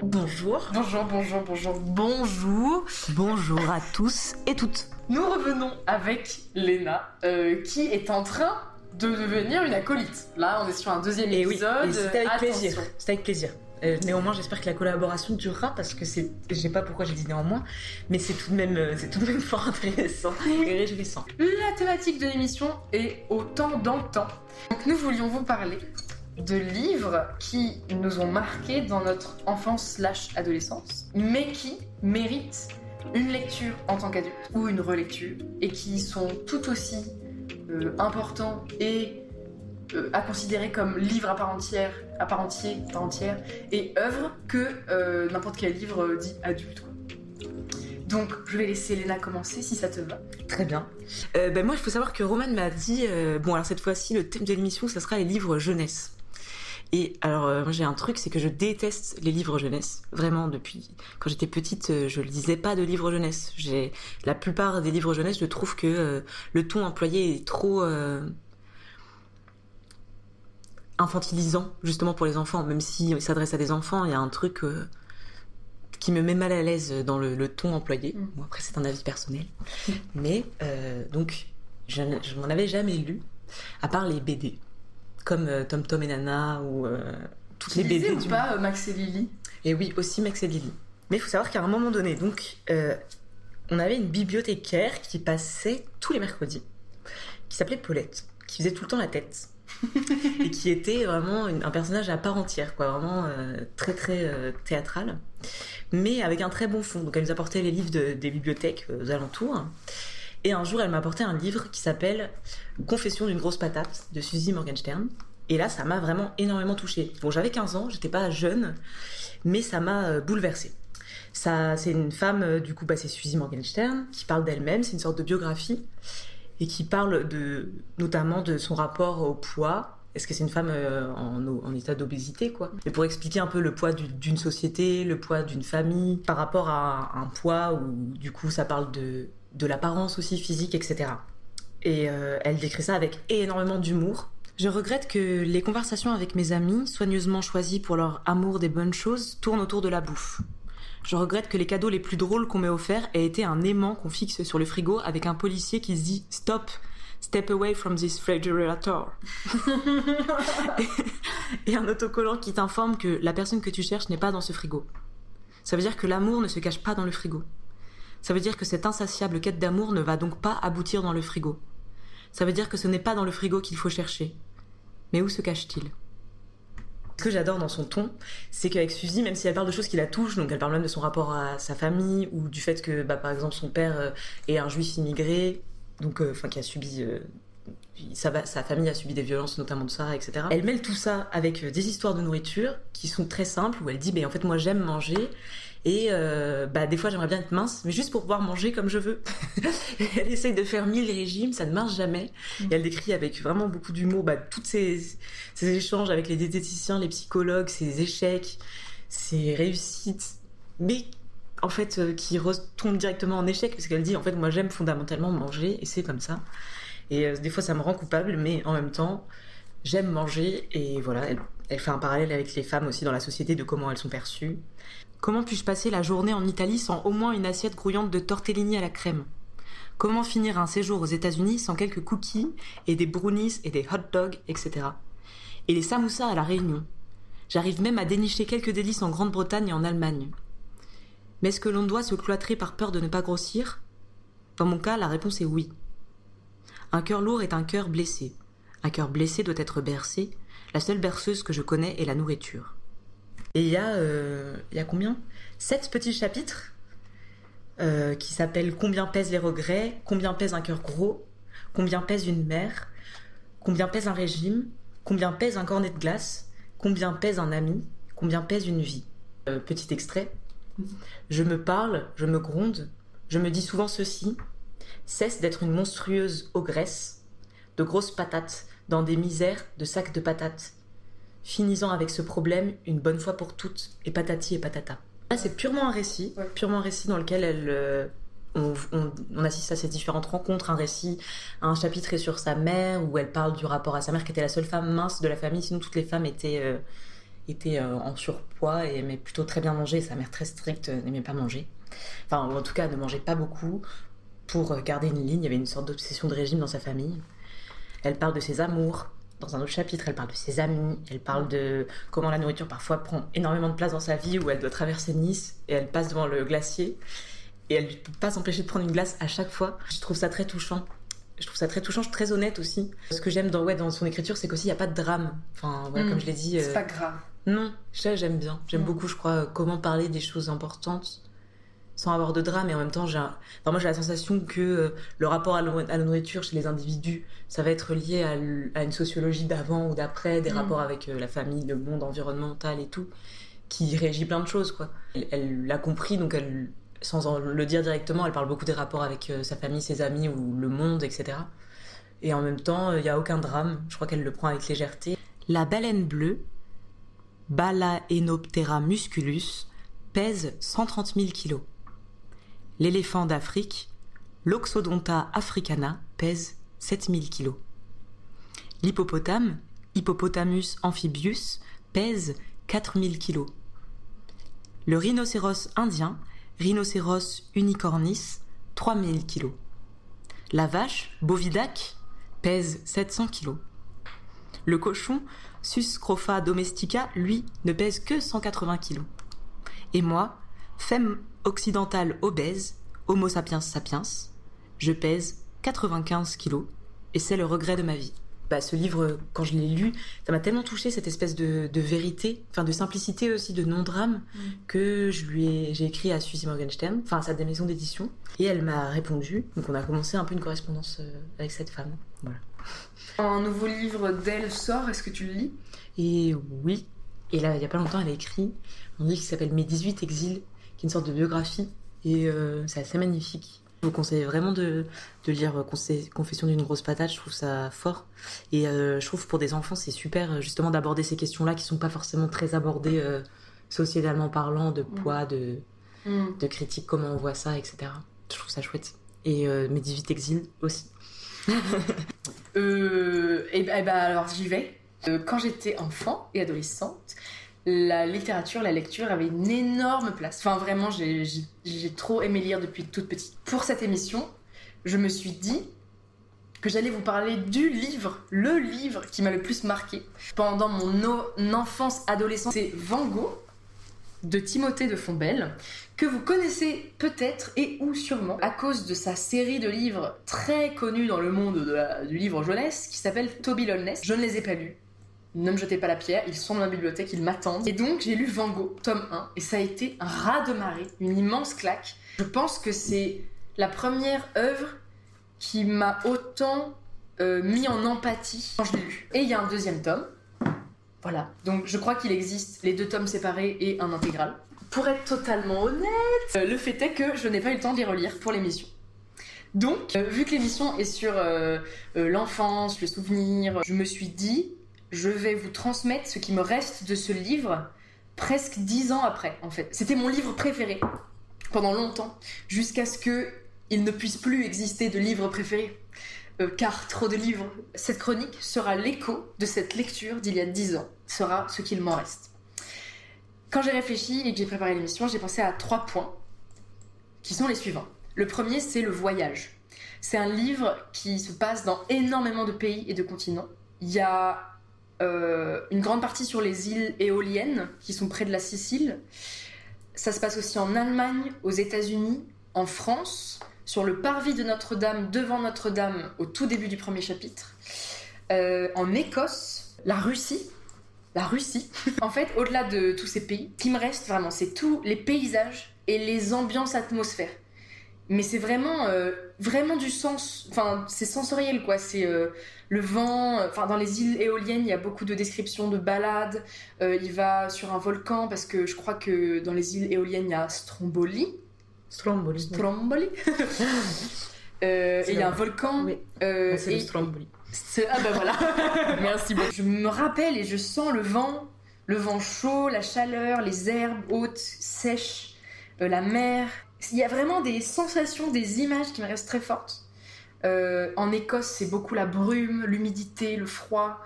Bonjour. Bonjour, bonjour, bonjour. Bonjour, bonjour à tous et toutes. Nous revenons avec Léna, euh, qui est en train de devenir une acolyte. Là, on est sur un deuxième Et oui, épisode. et c'était avec Attention. plaisir. C'était avec plaisir. Euh, néanmoins, j'espère que la collaboration durera parce que c'est, je sais pas pourquoi j'ai dit néanmoins, mais c'est tout de même, euh, c'est tout de même fort intéressant et réjouissant. La thématique de l'émission est au temps dans le temps. Donc nous voulions vous parler de livres qui nous ont marqués dans notre enfance slash adolescence, mais qui méritent une lecture en tant qu'adulte ou une relecture et qui sont tout aussi euh, importants et à considérer comme livres à part entière, à part entier, part entière et œuvres que euh, n'importe quel livre euh, dit adulte. Donc je vais laisser Léna commencer si ça te va. Très bien. Euh, ben moi, il faut savoir que Roman m'a dit, euh, bon alors cette fois-ci, le thème de l'émission, ça sera les livres jeunesse. Et alors, euh, j'ai un truc, c'est que je déteste les livres jeunesse. Vraiment, depuis quand j'étais petite, euh, je lisais pas de livres jeunesse. J'ai la plupart des livres jeunesse, je trouve que euh, le ton employé est trop euh, infantilisant, justement pour les enfants. Même si il s'adresse à des enfants, il y a un truc euh, qui me met mal à l'aise dans le, le ton employé. Mm. Bon, après, c'est un avis personnel. Mais euh, donc, je, je m'en avais jamais lu, à part les BD, comme euh, Tom Tom et Nana ou toutes Tu les BD ou du pas Max et Lily? Et oui, aussi Max et Lily. Mais il faut savoir qu'à un moment donné, donc, on avait une bibliothécaire qui passait tous les mercredis, qui s'appelait Paulette, qui faisait tout le temps la tête. et qui était vraiment un personnage à part entière, quoi, vraiment euh, très très euh, théâtral, mais avec un très bon fond. Donc elle nous apportait les livres de- des bibliothèques euh, aux alentours. Et un jour, elle m'a apporté un livre qui s'appelle Confession d'une grosse patate de Suzy Morgenstern. Et là, ça m'a vraiment énormément touchée. Bon, j'avais 15 ans, j'étais pas jeune, mais ça m'a bouleversée. Ça, c'est une femme, du coup, bah, c'est Suzy Morgenstern, qui parle d'elle-même, c'est une sorte de biographie, et qui parle de, notamment de son rapport au poids. Est-ce que c'est une femme euh, en, état d'obésité, quoi? Et pour expliquer un peu le poids du- d'une société, le poids d'une famille, par rapport à un, un poids où, du coup, ça parle de, de l'apparence aussi physique, etc. Et euh, elle décrit ça avec énormément d'humour. Je regrette que les conversations avec mes amis, soigneusement choisies pour leur amour des bonnes choses, tournent autour de la bouffe. Je regrette que les cadeaux les plus drôles qu'on m'ait offerts aient été un aimant qu'on fixe sur le frigo avec un policier qui se dit Stop, Step away from this refrigerator. et, et un autocollant qui t'informe que la personne que tu cherches n'est pas dans ce frigo. Ça veut dire que l'amour ne se cache pas dans le frigo. Ça veut dire que cette insatiable quête d'amour ne va donc pas aboutir dans le frigo. Ça veut dire que ce n'est pas dans le frigo qu'il faut chercher. Mais où se cache-t-il? Ce que j'adore dans son ton, c'est qu'avec Suzy, même si elle parle de choses qui la touchent, donc elle parle même de son rapport à sa famille, ou du fait que, bah, par exemple, son père euh, est un juif immigré, donc, euh, enfin, qui a subi. euh, sa, sa famille a subi des violences, notamment de ça, etc. Elle mêle tout ça avec euh, des histoires de nourriture qui sont très simples, où elle dit, ben en fait, moi j'aime manger, et euh, bah, des fois j'aimerais bien être mince, mais juste pour pouvoir manger comme je veux. elle essaye de faire mille régimes, ça ne marche jamais. Elle décrit avec vraiment beaucoup d'humour bah, tous ces, ces échanges avec les diététiciens, les psychologues, ses échecs, ses réussites, mais en fait euh, qui retombent directement en échec, parce qu'elle dit en fait moi j'aime fondamentalement manger, et c'est comme ça. Et euh, des fois ça me rend coupable, mais en même temps j'aime manger, et voilà, elle fait un parallèle avec les femmes aussi dans la société de comment elles sont perçues. Comment puis-je passer la journée en Italie sans au moins une assiette grouillante de tortellini à la crème? Comment finir un séjour aux États-Unis sans quelques cookies et des brownies et des hot dogs, etc. Et les samoussas à la Réunion? J'arrive même à dénicher quelques délices en Grande-Bretagne et en Allemagne. Mais est-ce que l'on doit se cloîtrer par peur de ne pas grossir? Dans mon cas, la réponse est oui. Un cœur lourd est un cœur blessé. Un cœur blessé doit être bercé. La seule berceuse que je connais est la nourriture. Et il y a, euh, il y a combien? Sept petits chapitres euh, qui s'appellent Combien pèsent les regrets Combien pèse un cœur gros Combien pèse une mère Combien pèse un régime Combien pèse un cornet de glace Combien pèse un ami Combien pèse une vie Euh, Petit extrait. Je me parle, je me gronde, je me dis souvent ceci. Cesse d'être une monstrueuse ogresse, de grosses patates, dans des misères de sacs de patates. Finissant avec ce problème une bonne fois pour toutes, et patati et patata. Là, c'est purement un récit, Ouais. purement un récit dans lequel elle, euh, on, on- on assiste à ces différentes rencontres. Un récit, un chapitre est sur sa mère, où elle parle du rapport à sa mère, qui était la seule femme mince de la famille. Sinon, toutes les femmes étaient, euh, étaient euh, en surpoids et aimaient plutôt très bien manger. Sa mère, très stricte, n'aimait pas manger. Enfin, en tout cas, ne mangeait pas beaucoup. Pour garder une ligne, il y avait une sorte d'obsession de régime dans sa famille. Elle parle de ses amours. Dans un autre chapitre, elle parle de ses amis. Elle parle de comment la nourriture parfois prend énormément de place dans sa vie, où elle doit traverser Nice et elle passe devant le glacier et elle ne peut pas s'empêcher de prendre une glace à chaque fois. Je trouve ça très touchant. Je trouve ça très touchant, très honnête aussi. Ce que j'aime dans, ouais, dans son écriture, c'est qu'aussi il n'y a pas de drame. Enfin, voilà, Mm. comme je l'ai dit. C'est euh, pas grave. non, ça j'aime bien. J'aime Mm. beaucoup, je crois, euh, comment parler des choses importantes sans avoir de drame. Et en même temps, j'ai un- enfin, moi j'ai la sensation que euh, le rapport à la, nourriture chez les individus, ça va être lié à, une sociologie d'avant ou d'après, des Mm. rapports avec euh, la famille, le monde environnemental et tout, qui régit plein de choses. quoi. Elle- l'a compris, donc elle, sans en le dire directement, elle parle beaucoup des rapports avec euh, sa famille, ses amis ou le monde, etc. Et en même temps, il n'y a aucun drame. Je crois qu'elle le prend avec légèreté. La baleine bleue, Balaenoptera musculus, pèse 130 000 kilos. L'éléphant d'Afrique, l'Oxodonta africana, pèse 7 000 kilos. L'hippopotame, Hippopotamus amphibius, pèse 4 000 kilos. Le rhinocéros indien, Rhinocéros unicornis, 3 000 kilos. La vache, Bovidac, pèse 700 kilos. Le cochon, Suscrofa domestica, lui, ne pèse que 180 kilos. Et moi, femme occidentale obèse, Homo sapiens sapiens, je pèse 95 kilos, et c'est le regret de ma vie. Bah, ce livre, quand je l'ai lu, ça m'a tellement touché cette espèce de, de vérité, enfin de simplicité aussi, de non-drame, que je lui ai, j'ai écrit à Suzy Morgenstern, enfin à sa maison d'édition, et elle m'a répondu. Donc on a commencé un peu une correspondance euh, avec cette femme. Voilà. Un nouveau livre d'elle sort, est-ce que tu le lis? Et oui, et là, il y a pas longtemps, elle a écrit un livre qui s'appelle Mes 18 exils, qui est une sorte de biographie, et euh, c'est assez magnifique. Je vous conseille vraiment de, de lire euh, Confession d'une grosse patate, je trouve ça fort. Et euh, je trouve pour des enfants, c'est super justement d'aborder ces questions-là qui sont pas forcément très abordées sociétalement parlant, de poids, de, Mm. de critique, comment on voit ça, etc. Je trouve ça chouette. Et euh, Mes 18 exils aussi. Euh, et, et bah, alors j'y vais. Euh, quand j'étais enfant et adolescente, la littérature, la lecture avait une énorme place. Enfin vraiment, j'ai- trop aimé lire depuis toute petite. Pour cette émission, je me suis dit que j'allais vous parler du livre, le livre qui m'a le plus marqué pendant mon enfance, adolescence. C'est Van Gogh de Timothée de Fontbelle, que vous connaissez peut-être et ou sûrement à cause de sa série de livres très connus dans le monde du livre jeunesse qui s'appelle Toby Lollness. Je ne les ai pas lus. Ne me jetez pas la pierre, ils sont dans ma bibliothèque, ils m'attendent. Et donc j'ai lu Van Gogh, tome 1, et ça a été un raz de marée, une immense claque. Je pense que c'est la première œuvre qui m'a autant euh, mis en empathie quand je l'ai lu. Et il y a un deuxième tome. Voilà. Donc je crois qu'il existe les deux tomes séparés et un intégral. Pour être totalement honnête, euh, le fait est que je n'ai pas eu le temps d'y relire pour l'émission. Donc, euh, vu que l'émission est sur l'enfance, le souvenir, je me suis dit, je vais vous transmettre ce qui me reste de ce livre presque dix ans après, en fait. C'était mon livre préféré pendant longtemps, jusqu'à ce que il ne puisse plus exister de livre préféré. Euh, car trop de livres. Cette chronique sera l'écho de cette lecture d'il y a dix ans, sera ce qu'il m'en reste. Quand j'ai réfléchi et que j'ai préparé l'émission, j'ai pensé à trois points qui sont les suivants. Le premier, c'est le voyage. C'est un livre qui se passe dans énormément de pays et de continents. Il y a euh, une grande partie sur les îles éoliennes qui sont près de la Sicile. Ça se passe aussi en Allemagne, aux États-Unis, en France, sur le parvis de Notre-Dame, devant Notre-Dame, au tout début du premier chapitre. Euh, en Écosse, la Russie. La Russie. en fait, au-delà de tous ces pays, ce qui me reste vraiment, c'est tous les paysages et les ambiances atmosphères. Mais c'est vraiment, euh, vraiment du sens. Enfin, c'est sensoriel, quoi. C'est euh, le vent. Enfin, dans les îles éoliennes, il y a beaucoup de descriptions de balades. il va sur un volcan parce que je crois que dans les îles éoliennes, il y a Stromboli Stromboli. Stromboli. Euh, il y a un volcan. Oui. Euh, c'est le Stromboli. Ah ben voilà. Merci beaucoup. Je me rappelle et je sens le vent, le vent chaud, la chaleur, les herbes hautes, sèches, euh, la mer. Il y a vraiment des sensations, des images qui me restent très fortes. en Écosse, c'est beaucoup la brume, l'humidité, le froid.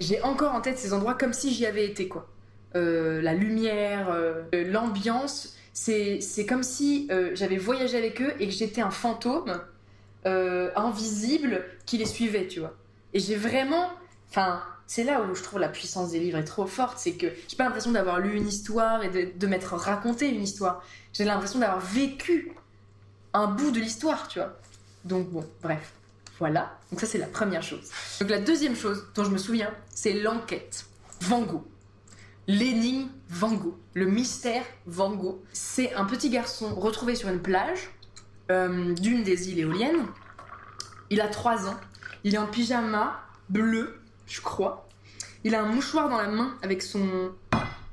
J'ai encore en tête ces endroits comme si j'y avais été, quoi. la lumière, l'ambiance c'est comme si euh, j'avais voyagé avec eux et que j'étais un fantôme euh, invisible qui les suivait, tu vois. Et j'ai vraiment. Enfin, c'est là où je trouve la puissance des livres est trop forte, c'est que j'ai pas l'impression d'avoir lu une histoire et de, m'être raconté une histoire. J'ai l'impression d'avoir vécu un bout de l'histoire, tu vois. Donc bon, bref. Voilà. Donc ça c'est la première chose. Donc la deuxième chose dont je me souviens, c'est l'enquête. Van Gogh. L'énigme Van Gogh, le mystère Van Gogh. C'est un petit garçon retrouvé sur une plage euh, d'une des îles éoliennes. Il a 3 ans. Il est en pyjama bleu, je crois. Il a un mouchoir dans la main avec son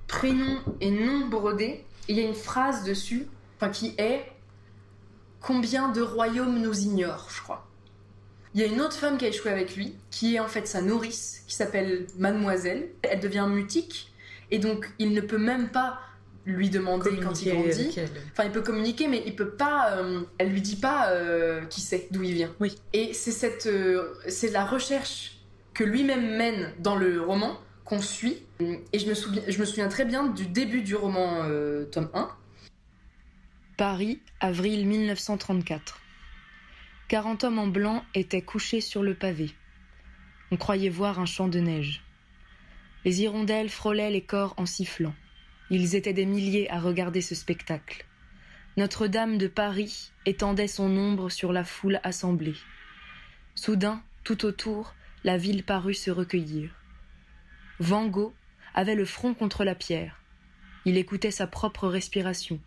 prénom et nom brodé. Et il y a une phrase dessus, enfin qui est Combien de royaumes nous ignorent, je crois. Il y a une autre femme qui a échoué avec lui, qui est en fait sa nourrice, qui s'appelle Mademoiselle. Elle devient mutique et donc, il ne peut même pas lui demander quand il grandit. Enfin, il peut communiquer, mais il peut pas. Euh, elle lui dit pas euh, qui c'est, d'où il vient. Oui. Et c'est cette, euh, c'est la recherche que lui-même mène dans le roman qu'on suit. Et je me souviens, très bien du début du roman, tome 1. Paris, avril 1934. 40 hommes en blanc étaient couchés sur le pavé. On croyait voir un champ de neige. Les hirondelles frôlaient les corps en sifflant. Ils étaient des milliers à regarder ce spectacle. Notre-Dame de Paris étendait son ombre sur la foule assemblée. Soudain, tout autour, la ville parut se recueillir. Van Gogh avait le front contre la pierre. Il écoutait sa propre respiration.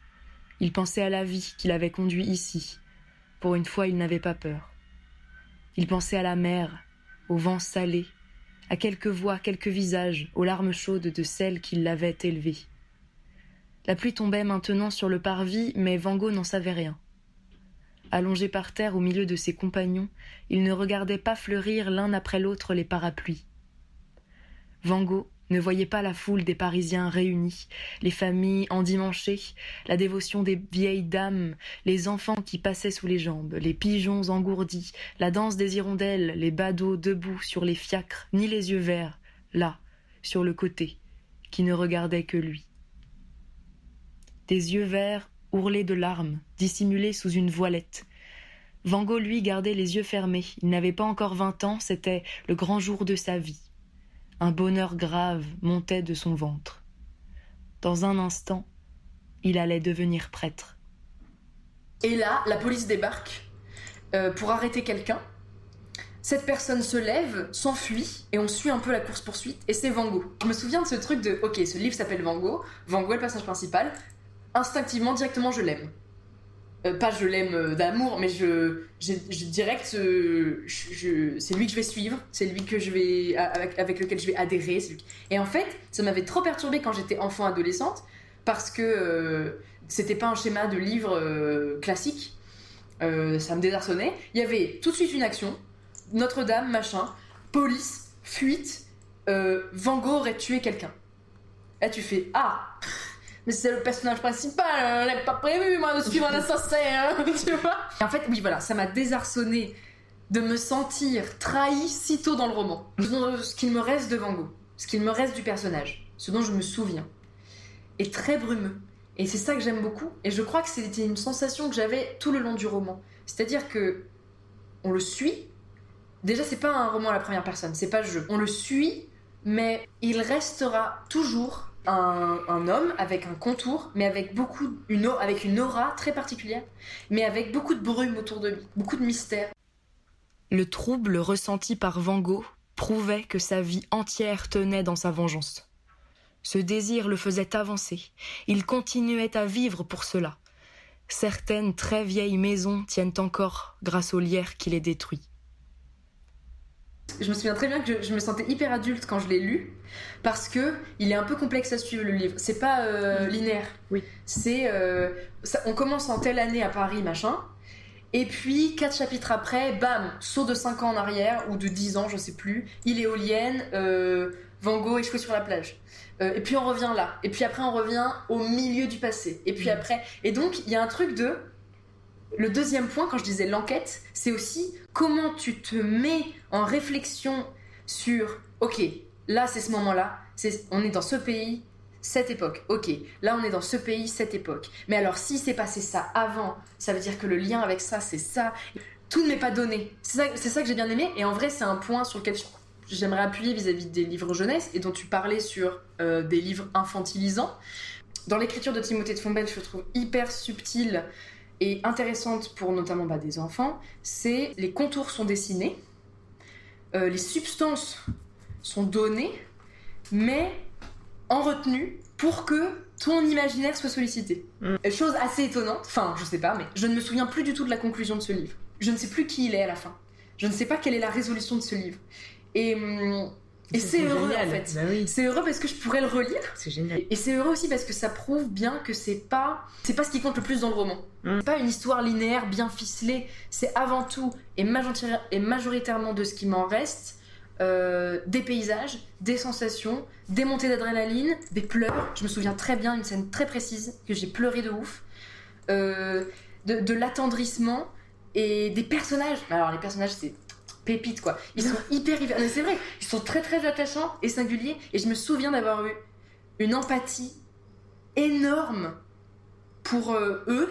Il pensait à la vie qui l'avait conduit ici. Pour une fois, il n'avait pas peur. Il pensait à la mer, au vent salé, à quelques voix, quelques visages, aux larmes chaudes de celles qui l'avaient élevé. La pluie tombait maintenant sur le parvis, mais Van Gogh n'en savait rien. Allongé par terre au milieu de ses compagnons, il ne regardait pas fleurir l'un après l'autre les parapluies. Van Gogh ne voyait pas la foule des Parisiens réunis, les familles endimanchées, la dévotion des vieilles dames, les enfants qui passaient sous les jambes, les pigeons engourdis, la danse des hirondelles, les badauds debout sur les fiacres, ni les yeux verts, là, sur le côté, qui ne regardaient que lui. Des yeux verts ourlés de larmes, dissimulés sous une voilette, Van Gogh, lui, gardait les yeux fermés. Il n'avait pas encore vingt ans, c'était le grand jour de sa vie. Un bonheur grave montait de son ventre. Dans un instant, il allait devenir prêtre. Et là, la police débarque euh, pour arrêter quelqu'un. Cette personne se lève, s'enfuit, et on suit un peu la course-poursuite, et c'est Van Gogh. Je me souviens de ce truc de, ok, ce livre s'appelle Van Gogh, Van Gogh est le personnage principal, instinctivement, directement, je l'aime. Euh, pas je l'aime euh, d'amour, mais je, direct, euh, je- je- c'est lui que je vais suivre, c'est lui que je vais, avec, lequel je vais adhérer. Et en fait, ça m'avait trop perturbé quand j'étais enfant adolescente, parce que c'était pas un schéma de livre classique. Ça me désarçonnait. Il y avait tout de suite une action, Notre-Dame, machin, police, fuite, Van Gogh aurait tué quelqu'un. Là, tu fais Ah Mais c'est le personnage principal, on l'avait pas prévu, moi, de suivre un assassin, hein, tu vois Et en fait, oui, voilà, ça m'a désarçonné de me sentir trahi si tôt dans le roman. Ce qu'il me reste de Van Gogh, ce qu'il me reste du personnage, ce dont je me souviens, est très brumeux. Et c'est ça que j'aime beaucoup. Et je crois que c'était une sensation que j'avais tout le long du roman. C'est-à-dire que on le suit. Déjà, c'est pas un roman à la première personne, c'est pas le jeu. On le suit, mais il restera toujours un, homme avec un contour, mais avec beaucoup une au- avec une aura très particulière, mais avec beaucoup de brume autour de lui, beaucoup de mystère. Le trouble ressenti par Van Gogh prouvait que sa vie entière tenait dans sa vengeance. Ce désir le faisait avancer. Il continuait à vivre pour cela. Certaines très vieilles maisons tiennent encore grâce au lierre qui les détruit. Je me souviens très bien que je, je me sentais hyper adulte quand je l'ai lu, parce que il est un peu complexe à suivre le livre. C'est pas euh, linéaire. Oui. C'est, euh, on commence en telle année à Paris, machin, et puis quatre chapitres après, bam, saut de 5 ans en arrière ou de 10 ans, je sais plus. Île éolienne, euh, Van Gogh échoué sur la plage. Euh, et puis on revient là. Et puis après on revient au milieu du passé. Et puis après, et donc il y a un truc de le deuxième point, quand je disais l'enquête, c'est aussi comment tu te mets en réflexion sur, ok, là c'est ce moment-là, on est dans ce pays, cette époque, ok, là on est dans ce pays, cette époque. Mais alors si c'est passé ça avant, ça veut dire que le lien avec ça, c'est ça. Tout ne m'est pas donné. C'est ça, que j'ai bien aimé, et en vrai c'est un point sur lequel j'aimerais appuyer vis-à-vis des livres jeunesse, et dont tu parlais sur euh, des livres infantilisants. Dans l'écriture de Timothée de Fonbelle, je trouve hyper subtile et intéressante pour notamment bah, des enfants, c'est les contours sont dessinés, euh, les substances sont données, mais en retenue pour que ton imaginaire soit sollicité. Mm. Euh, Chose assez étonnante, enfin je sais pas, mais je ne me souviens plus du tout de la conclusion de ce livre. Je ne sais plus qui il est à la fin. Je ne sais pas quelle est la résolution de ce livre. Et, hum, et c'est heureux génial. en fait. Bah oui, C'est heureux parce que je pourrais le relire c'est génial. et c'est heureux aussi parce que ça prouve bien que c'est pas c'est pas ce qui compte le plus dans le roman. Mm. C'est pas une histoire linéaire bien ficelée. C'est avant tout et majoritairement de ce qui m'en reste euh, des paysages, des sensations, des montées d'adrénaline, des pleurs. Je me souviens très bien d'une scène très précise que j'ai pleuré de ouf. Euh, de, de l'attendrissement et des personnages. Alors les personnages c'est pépite quoi. Ils sont hyper hyper. C'est vrai. Ils sont très très attachants et singuliers. Et je me souviens d'avoir eu une empathie énorme pour euh, eux,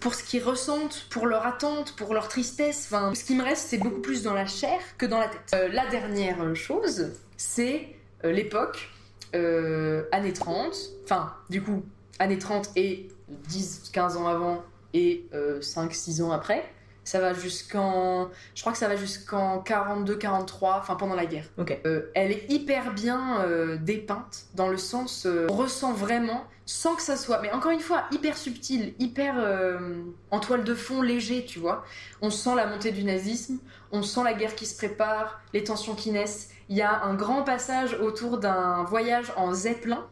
pour ce qu'ils ressentent, pour leur attente, pour leur tristesse. Enfin, ce qui me reste, c'est beaucoup plus dans la chair que dans la tête. Euh, la dernière chose, c'est euh, l'époque, années 30, enfin, du coup, années 30 et 10-15 ans avant et 5-6 ans après. Ça va jusqu'en. Je crois que ça va jusqu'en 42-43, enfin pendant la guerre. Euh, elle est hyper bien euh, dépeinte dans le sens euh, on ressent vraiment sans que ça soit mais encore une fois hyper subtil hyper euh, en toile de fond léger tu vois on sent la montée du nazisme on sent la guerre qui se prépare les tensions qui naissent il y a un grand passage autour d'un voyage en zeppelin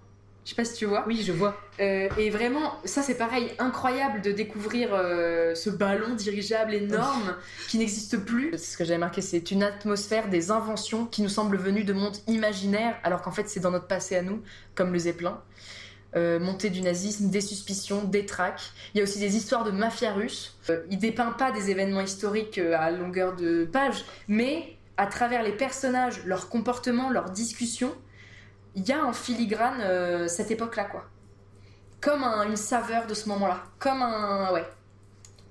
je sais pas si tu vois Oui, je vois. euh, et vraiment, ça c'est pareil, incroyable de découvrir euh, ce ballon dirigeable énorme qui n'existe plus. C'est ce que j'avais marqué, c'est une atmosphère des inventions qui nous semblent venues de mondes imaginaires, alors qu'en fait c'est dans notre passé à nous, comme le Zeppelin. Euh, montée du nazisme, des suspicions, des traques. Il y a aussi des histoires de mafia russe. Il dépeint pas des événements historiques à longueur de page, mais à travers les personnages, leur comportement, leurs discussions, il y a en filigrane euh, cette époque-là, quoi comme un- une saveur de ce moment-là. Comme un. Ouais.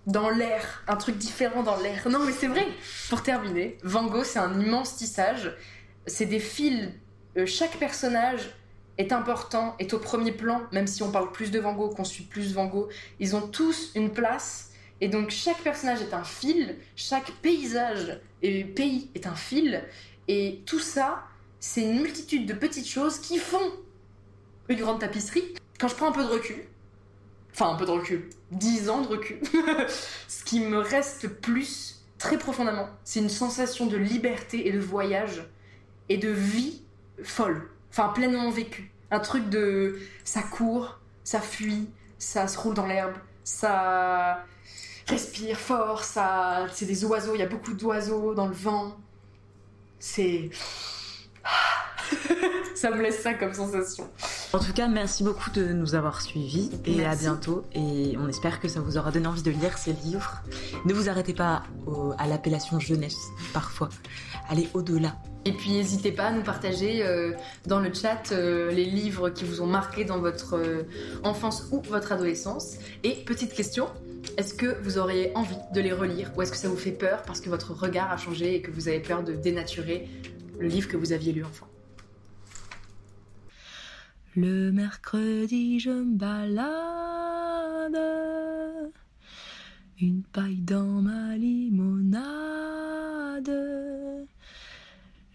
dans l'air, un truc différent dans l'air. Non mais c'est vrai. Pour terminer, Van Gogh c'est un immense tissage. C'est des fils. euh, chaque personnage est important, est au premier plan, même si on parle plus de Van Gogh, qu'on suit plus Van Gogh. Ils ont tous une place. Et donc chaque personnage est un fil, chaque paysage et pays est un fil. Et tout ça, c'est une multitude de petites choses qui font une grande tapisserie. Quand je prends un peu de recul, enfin un peu de recul, 10 ans de recul, ce qui me reste plus, très profondément, c'est une sensation de liberté et de voyage et de vie folle, enfin pleinement vécue. Un truc de ça court, ça fuit, ça se roule dans l'herbe, ça respire fort, ça c'est des oiseaux, il y a beaucoup d'oiseaux dans le vent. C'est ça me laisse ça comme sensation. En tout cas, merci beaucoup de nous avoir suivis et à bientôt. Et on espère que ça vous aura donné envie de lire ces livres. Ne vous arrêtez pas au- à l'appellation jeunesse, parfois. Allez au-delà. Et puis n'hésitez pas à nous partager euh, dans le chat euh, les livres qui vous ont marqué dans votre euh, enfance ou votre adolescence. Et petite question, est-ce que vous auriez envie de les relire ou est-ce que ça vous fait peur parce que votre regard a changé et que vous avez peur de dénaturer le livre que vous aviez lu enfant Le mercredi, je me balade, une paille dans ma limonade.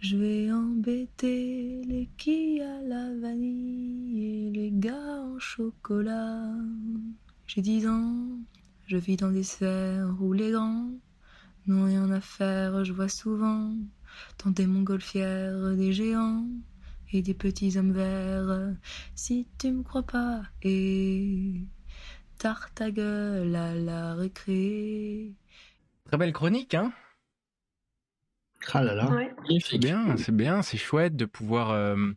Je vais embêter les quilles à la vanille et les gars en chocolat. J'ai dix ans, je vis dans des sphères où les grands n'ont rien à faire. Je vois souvent dans des montgolfières des géants et des petits hommes verts. Si tu me crois pas, et tarte ta gueule à la récré. Très belle chronique, hein Ah là là. Ouais. C'est bien, c'est bien, c'est chouette de pouvoir. euh,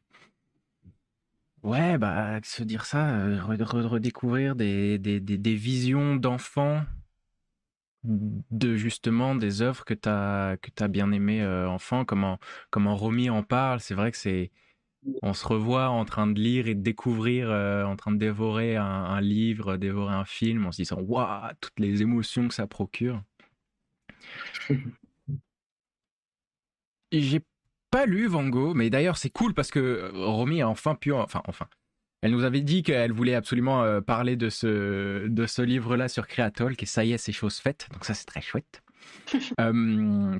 Ouais, bah, se dire ça, euh, re- re- redécouvrir des, des, des, des visions d'enfants de justement des œuvres que tu as, que bien aimées euh, enfant, comment, comment Romy en parle? C'est vrai que c'est. On se revoit en train de lire et de découvrir, euh, en train de dévorer un, un livre, dévorer un film, en se disant Waouh, toutes les émotions que ça procure. J'ai pas lu Van Gogh, mais d'ailleurs c'est cool parce que euh, Romy a enfin pu, enfin enfin, elle nous avait dit qu'elle voulait absolument euh, parler de ce de ce livre-là sur Creatalk et ça y est, c'est chose faite, donc ça c'est très chouette. Euh,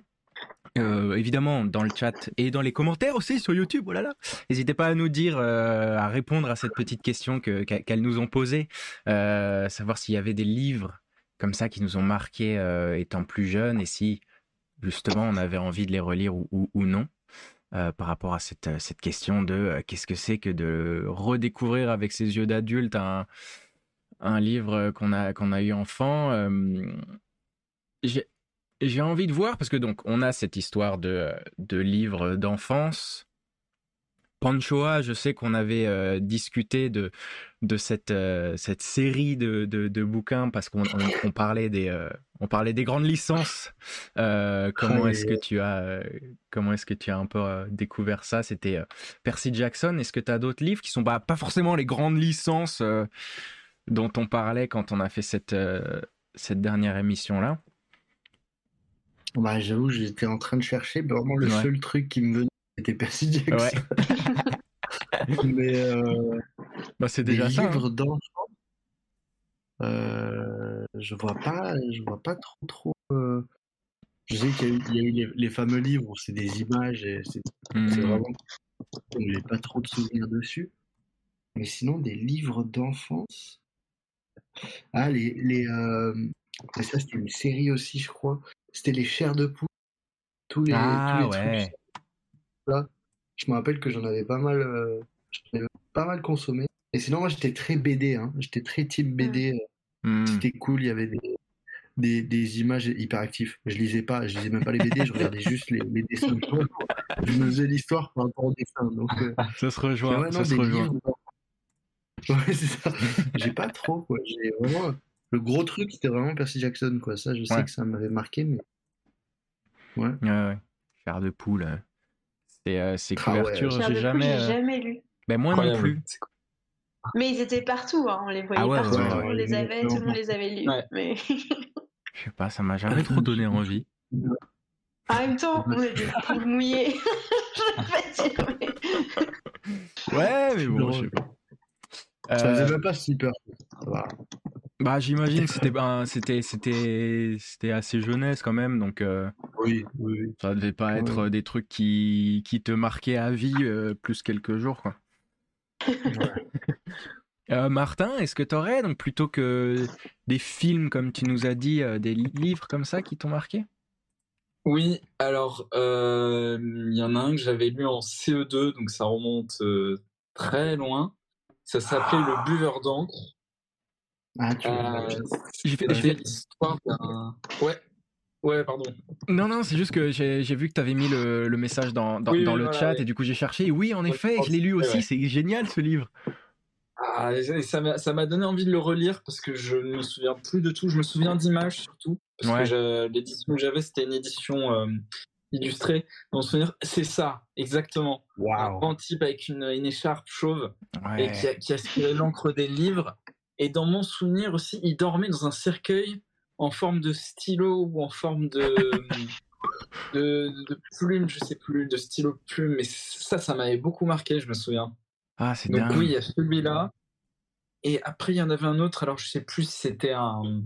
euh, évidemment, dans le chat et dans les commentaires aussi sur YouTube, oh là là, n'hésitez pas à nous dire, euh, à répondre à cette petite question que qu'elles nous ont posée, euh, savoir s'il y avait des livres comme ça qui nous ont marqué euh, étant plus jeunes et si justement on avait envie de les relire ou, ou- ou non. Euh, par rapport à cette, euh, cette question de euh, qu'est-ce que c'est que de redécouvrir avec ses yeux d'adulte un, un livre qu'on a, a eu enfant. j'ai envie de voir parce que donc on a cette histoire de, de livres d'enfance. Panchoa, je sais qu'on avait discuté de, de cette, euh, cette série de, de, de bouquins parce qu'on on, on parlait, des, euh, on parlait des grandes licences. Euh, comment est-ce que tu as, comment est-ce que tu as un peu découvert ça? C'était Percy Jackson. Est-ce que tu as d'autres livres qui sont bah, pas forcément les grandes licences dont on parlait quand on a fait cette, cette dernière émission-là? Bah, j'avoue, j'étais en train de chercher, mais vraiment le Ouais. seul truc qui me venait, c'était Percy Jackson. Ouais. mais euh, Bah, c'est des déjà ça. hein. livres d'enfants, euh, je vois pas, je vois pas trop trop. euh, Je sais qu'il y a eu, il y a eu les, les fameux livres où c'est des images et c'est Mhm. vraiment. J'ai pas trop de souvenirs dessus. Mais sinon, des livres d'enfance. Ah, les. les euh, mais ça, c'était une série aussi, je crois. C'était les chairs de poule. Tous les, Ah, tous les trucs ouais. là. Je me rappelle que j'en avais pas mal, euh, avais pas mal consommé. Et sinon, moi, j'étais très BD. Hein. J'étais très team BD. Hmm. C'était cool. Il y avait des, des, des images hyperactives. Je lisais pas, je lisais même pas les BD. Je regardais juste les, les dessins. Je me faisais l'histoire par rapport au dessin. Donc, euh, Ça se rejoint. ouais, non, ça se rejoint. livres. Ouais, c'est ça. J'ai pas trop, quoi. J'ai vraiment. Le gros truc, c'était vraiment Percy Jackson, quoi. Ça, je sais Ouais. que ça m'avait marqué, mais. Ouais. Ouais, ouais. Chair de poule. Euh, C'est euh, ces Ah ouais. couvertures, j'ai jamais. euh, jamais lu. Ben moi non plus. Mais ils étaient partout, hein, on les voyait Ah ouais, partout, ouais, tout le ouais, monde ouais, les avait, tout le monde les avait lus. Ouais. Mais Je sais pas, ça m'a jamais trop donné envie. En même temps, on est des poules mouillées. je vais pas dire, mais- Ouais, mais bon, je sais pas. Ça Euh, faisait même pas si peur. Va. Bah, j'imagine que c'était ben, c'était c'était c'était assez jeunesse quand même, donc euh, Oui, oui, oui. ça devait pas être euh, des trucs qui qui te marquaient à vie euh, plus quelques jours, quoi. Euh, Martin, est-ce que t'aurais donc plutôt que des films comme tu nous as dit, des li- livres comme ça qui t'ont marqué? Oui, alors il y en a un que j'avais lu en CE2, donc ça remonte très loin. Ça s'appelait Le Buveur d'encre. Ah, tu Euh, J'ai fait- l'histoire d'un. Ouais, ouais, pardon. Non, non, c'est juste que j'ai vu que tu avais mis le, le message dans, dans, Oui, dans oui, le voilà, chat et du coup j'ai cherché. Oui, en effet, je je l'ai lu aussi. ouais. C'est génial ce livre. Ah, ça m'a donné envie de le relire parce que je ne me souviens plus de tout. Je me souviens d'images surtout. Parce Ouais. que l'édition que j'avais, c'était une édition euh, illustrée. Dans mon souvenir, c'est ça, exactement. Un grand type avec une, une écharpe chauve et qui aspirait l'encre des livres. Et dans mon souvenir aussi, il dormait dans un cercueil en forme de stylo ou en forme de, de, de plume, je sais plus, de stylo plume. Mais ça, ça m'avait beaucoup marqué, je me souviens. Ah, c'est Donc dingue. oui, il y a celui-là. Et après, il y en avait un autre. Alors, je sais plus si c'était un,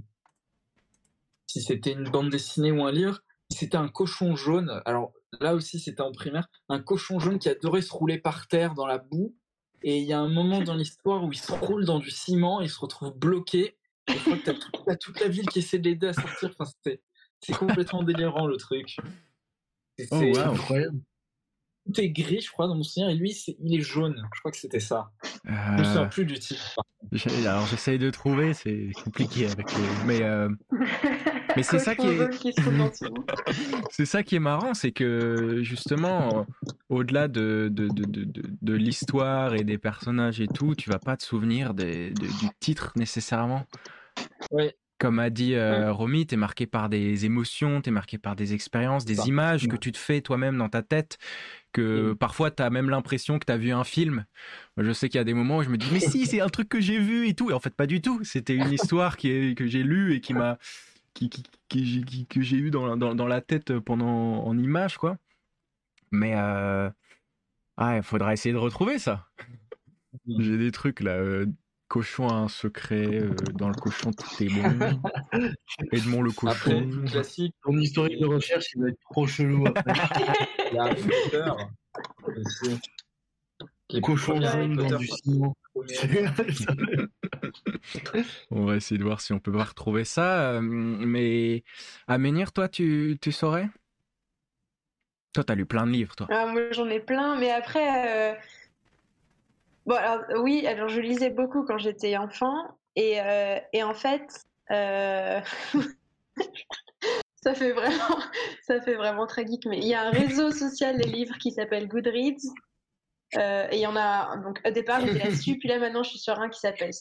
si c'était une bande dessinée ou un livre. C'était un cochon jaune. Alors là aussi, c'était en primaire. Un cochon jaune qui adorait se rouler par terre dans la boue. Et il y a un moment dans l'histoire où il se roule dans du ciment, il se retrouve bloqué. Et je crois que t'as toute, t'as toute la ville qui essaie de l'aider à sortir. Enfin, c'était, c'est complètement délirant le truc. C'est- Oh, c'est- wow. Incroyable. Tout est gris, je crois, dans mon souvenir. Et lui, c'est- il est jaune. Je crois que c'était ça. Je me Euh, souviens plus du titre. alors j'essaye de trouver, c'est compliqué avec les. Mais euh, Mais c'est ça qui est- qui ciment. c'est ça qui est marrant, c'est que justement, au-delà de, de, de, de, de- de l'histoire et des personnages et tout, tu vas pas te souvenir des- de- du titre nécessairement. Ouais. Comme a dit euh, Romy, t'es marqué par des émotions, t'es marqué par des expériences, des Ça. images que tu te fais toi-même dans ta tête, que parfois t'as même l'impression que t'as vu un film. Je sais qu'il y a des moments où je me dis, mais si, c'est un truc que j'ai vu et tout. Et en fait, pas du tout. C'était une histoire qui est, que j'ai lue et qui m'a, qui, qui- qui- j'ai- qui- que j'ai eu dans, dans, dans la tête pendant, en images, quoi. Mais, euh, ah, il faudra essayer de retrouver ça. J'ai des trucs là. euh, cochon a un secret, euh, dans le cochon tout est bon. Edmond le Après, cochon. classique, Ton historique de recherche, il va être trop chelou après. il y a Harry Potter aussi. Les Cochon jaune dans du ciment. On va essayer de voir si on peut pas retrouver ça. euh, Mais Aménir, toi, tu, tu saurais? Toi, t'as lu plein de livres, toi. Ah, moi, j'en ai plein, mais après. euh, Bon, alors, oui, alors je lisais beaucoup quand j'étais enfant, et, euh, et en fait. Ça fait vraiment, ça fait vraiment geek, mais il y a un réseau social des livres qui s'appelle Goodreads. Euh, et il y en a, donc au départ j'étais là-dessus, puis là maintenant je suis sur un qui s'appelle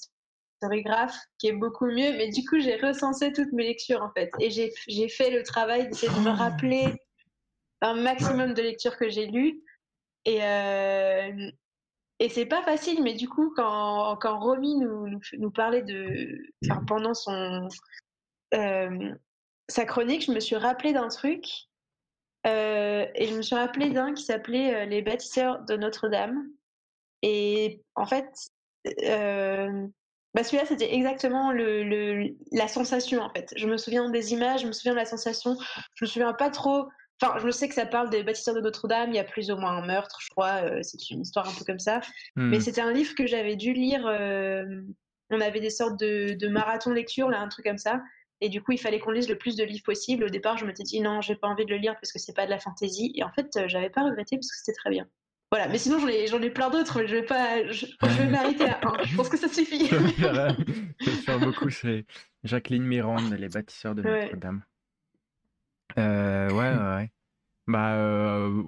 Storygraph, qui est beaucoup mieux, mais du coup j'ai recensé toutes mes lectures en fait. Et j'ai j'ai fait le travail d'essayer de me rappeler un maximum de lectures que j'ai lues. Et, euh, et c'est pas facile, mais du coup, quand, quand Romy nous, nous, nous parlait de. Enfin, pendant son. euh, sa chronique, je me suis rappelé d'un truc. Euh, et je me suis rappelé d'un qui s'appelait euh, Les bâtisseurs de Notre-Dame. Et en fait, euh, bah celui-là, c'était exactement le, le, la sensation, en fait. Je me souviens des images, je me souviens de la sensation. Je me souviens pas trop. Enfin, je sais que ça parle des bâtisseurs de Notre-Dame. Il y a plus ou moins un meurtre, je crois. euh, c'est une histoire un peu comme ça. Hmm. Mais c'était un livre que j'avais dû lire. on avait des sortes de, de marathon lecture, là, un truc comme ça. Et du coup, il fallait qu'on lise le plus de livres possible. Au départ, je m'étais dit non, j'ai pas envie de le lire parce que c'est pas de la fantaisie. Et en fait, euh, j'avais pas regretté parce que c'était très bien. Voilà, mais sinon j'en ai, j'en ai plein d'autres, mais je vais pas, je, je vais m'arrêter à un. Je pense que ça suffit. Ça beaucoup, c'est Jacqueline Mirande, Les bâtisseurs de Ouais. Notre-Dame. Euh, ouais, ouais, ouais. Bah, euh,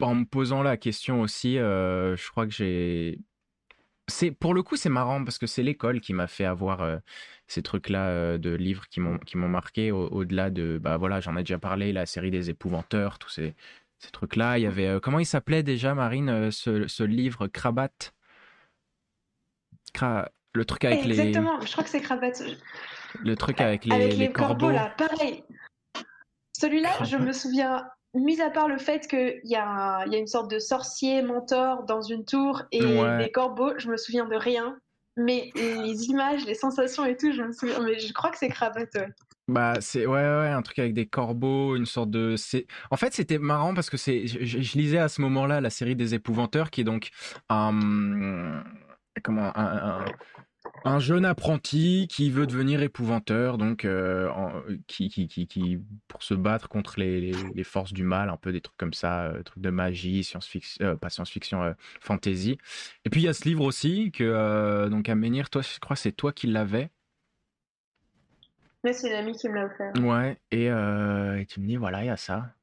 en me posant la question aussi, euh, je crois que j'ai. C'est pour le coup, c'est marrant parce que c'est l'école qui m'a fait avoir euh, ces trucs-là euh, de livres qui m'ont qui m'ont marqué au- au-delà de bah voilà, j'en ai déjà parlé, la série des épouvanteurs, tous ces ces trucs-là. Il y avait euh, comment il s'appelait déjà, Marine, ce, ce livre Crabat, Cra- le truc avec les Exactement, je crois que c'est cravate. Le truc avec les, avec les les, corbeaux, corbeaux. là, pareil. Celui-là, je me souviens, mis à part le fait qu'il y, y a une sorte de sorcier mentor dans une tour et Ouais. les corbeaux, je me souviens de rien. Mais les images, les sensations et tout, je me souviens. Mais je crois que c'est Krabat, ouais. Bah, c'est ouais, ouais, un truc avec des corbeaux, une sorte de. C'est en fait, c'était marrant parce que c'est. Je, je- je lisais à ce moment-là la série des épouvanteurs, qui est donc un comment un, un- un jeune apprenti qui veut devenir épouvanteur, donc euh, en- qui, qui, qui, qui pour se battre contre les, les, les forces du mal, un peu des trucs comme ça, euh, trucs de magie, science-fiction, euh, pas science-fiction, euh, fantasy. Et puis il y a ce livre aussi que euh, donc à Menhir, toi, je crois c'est toi qui l'avais. Mais c'est l'ami qui me l'a offert. Ouais, et, euh, et tu me dis, voilà, il y a ça.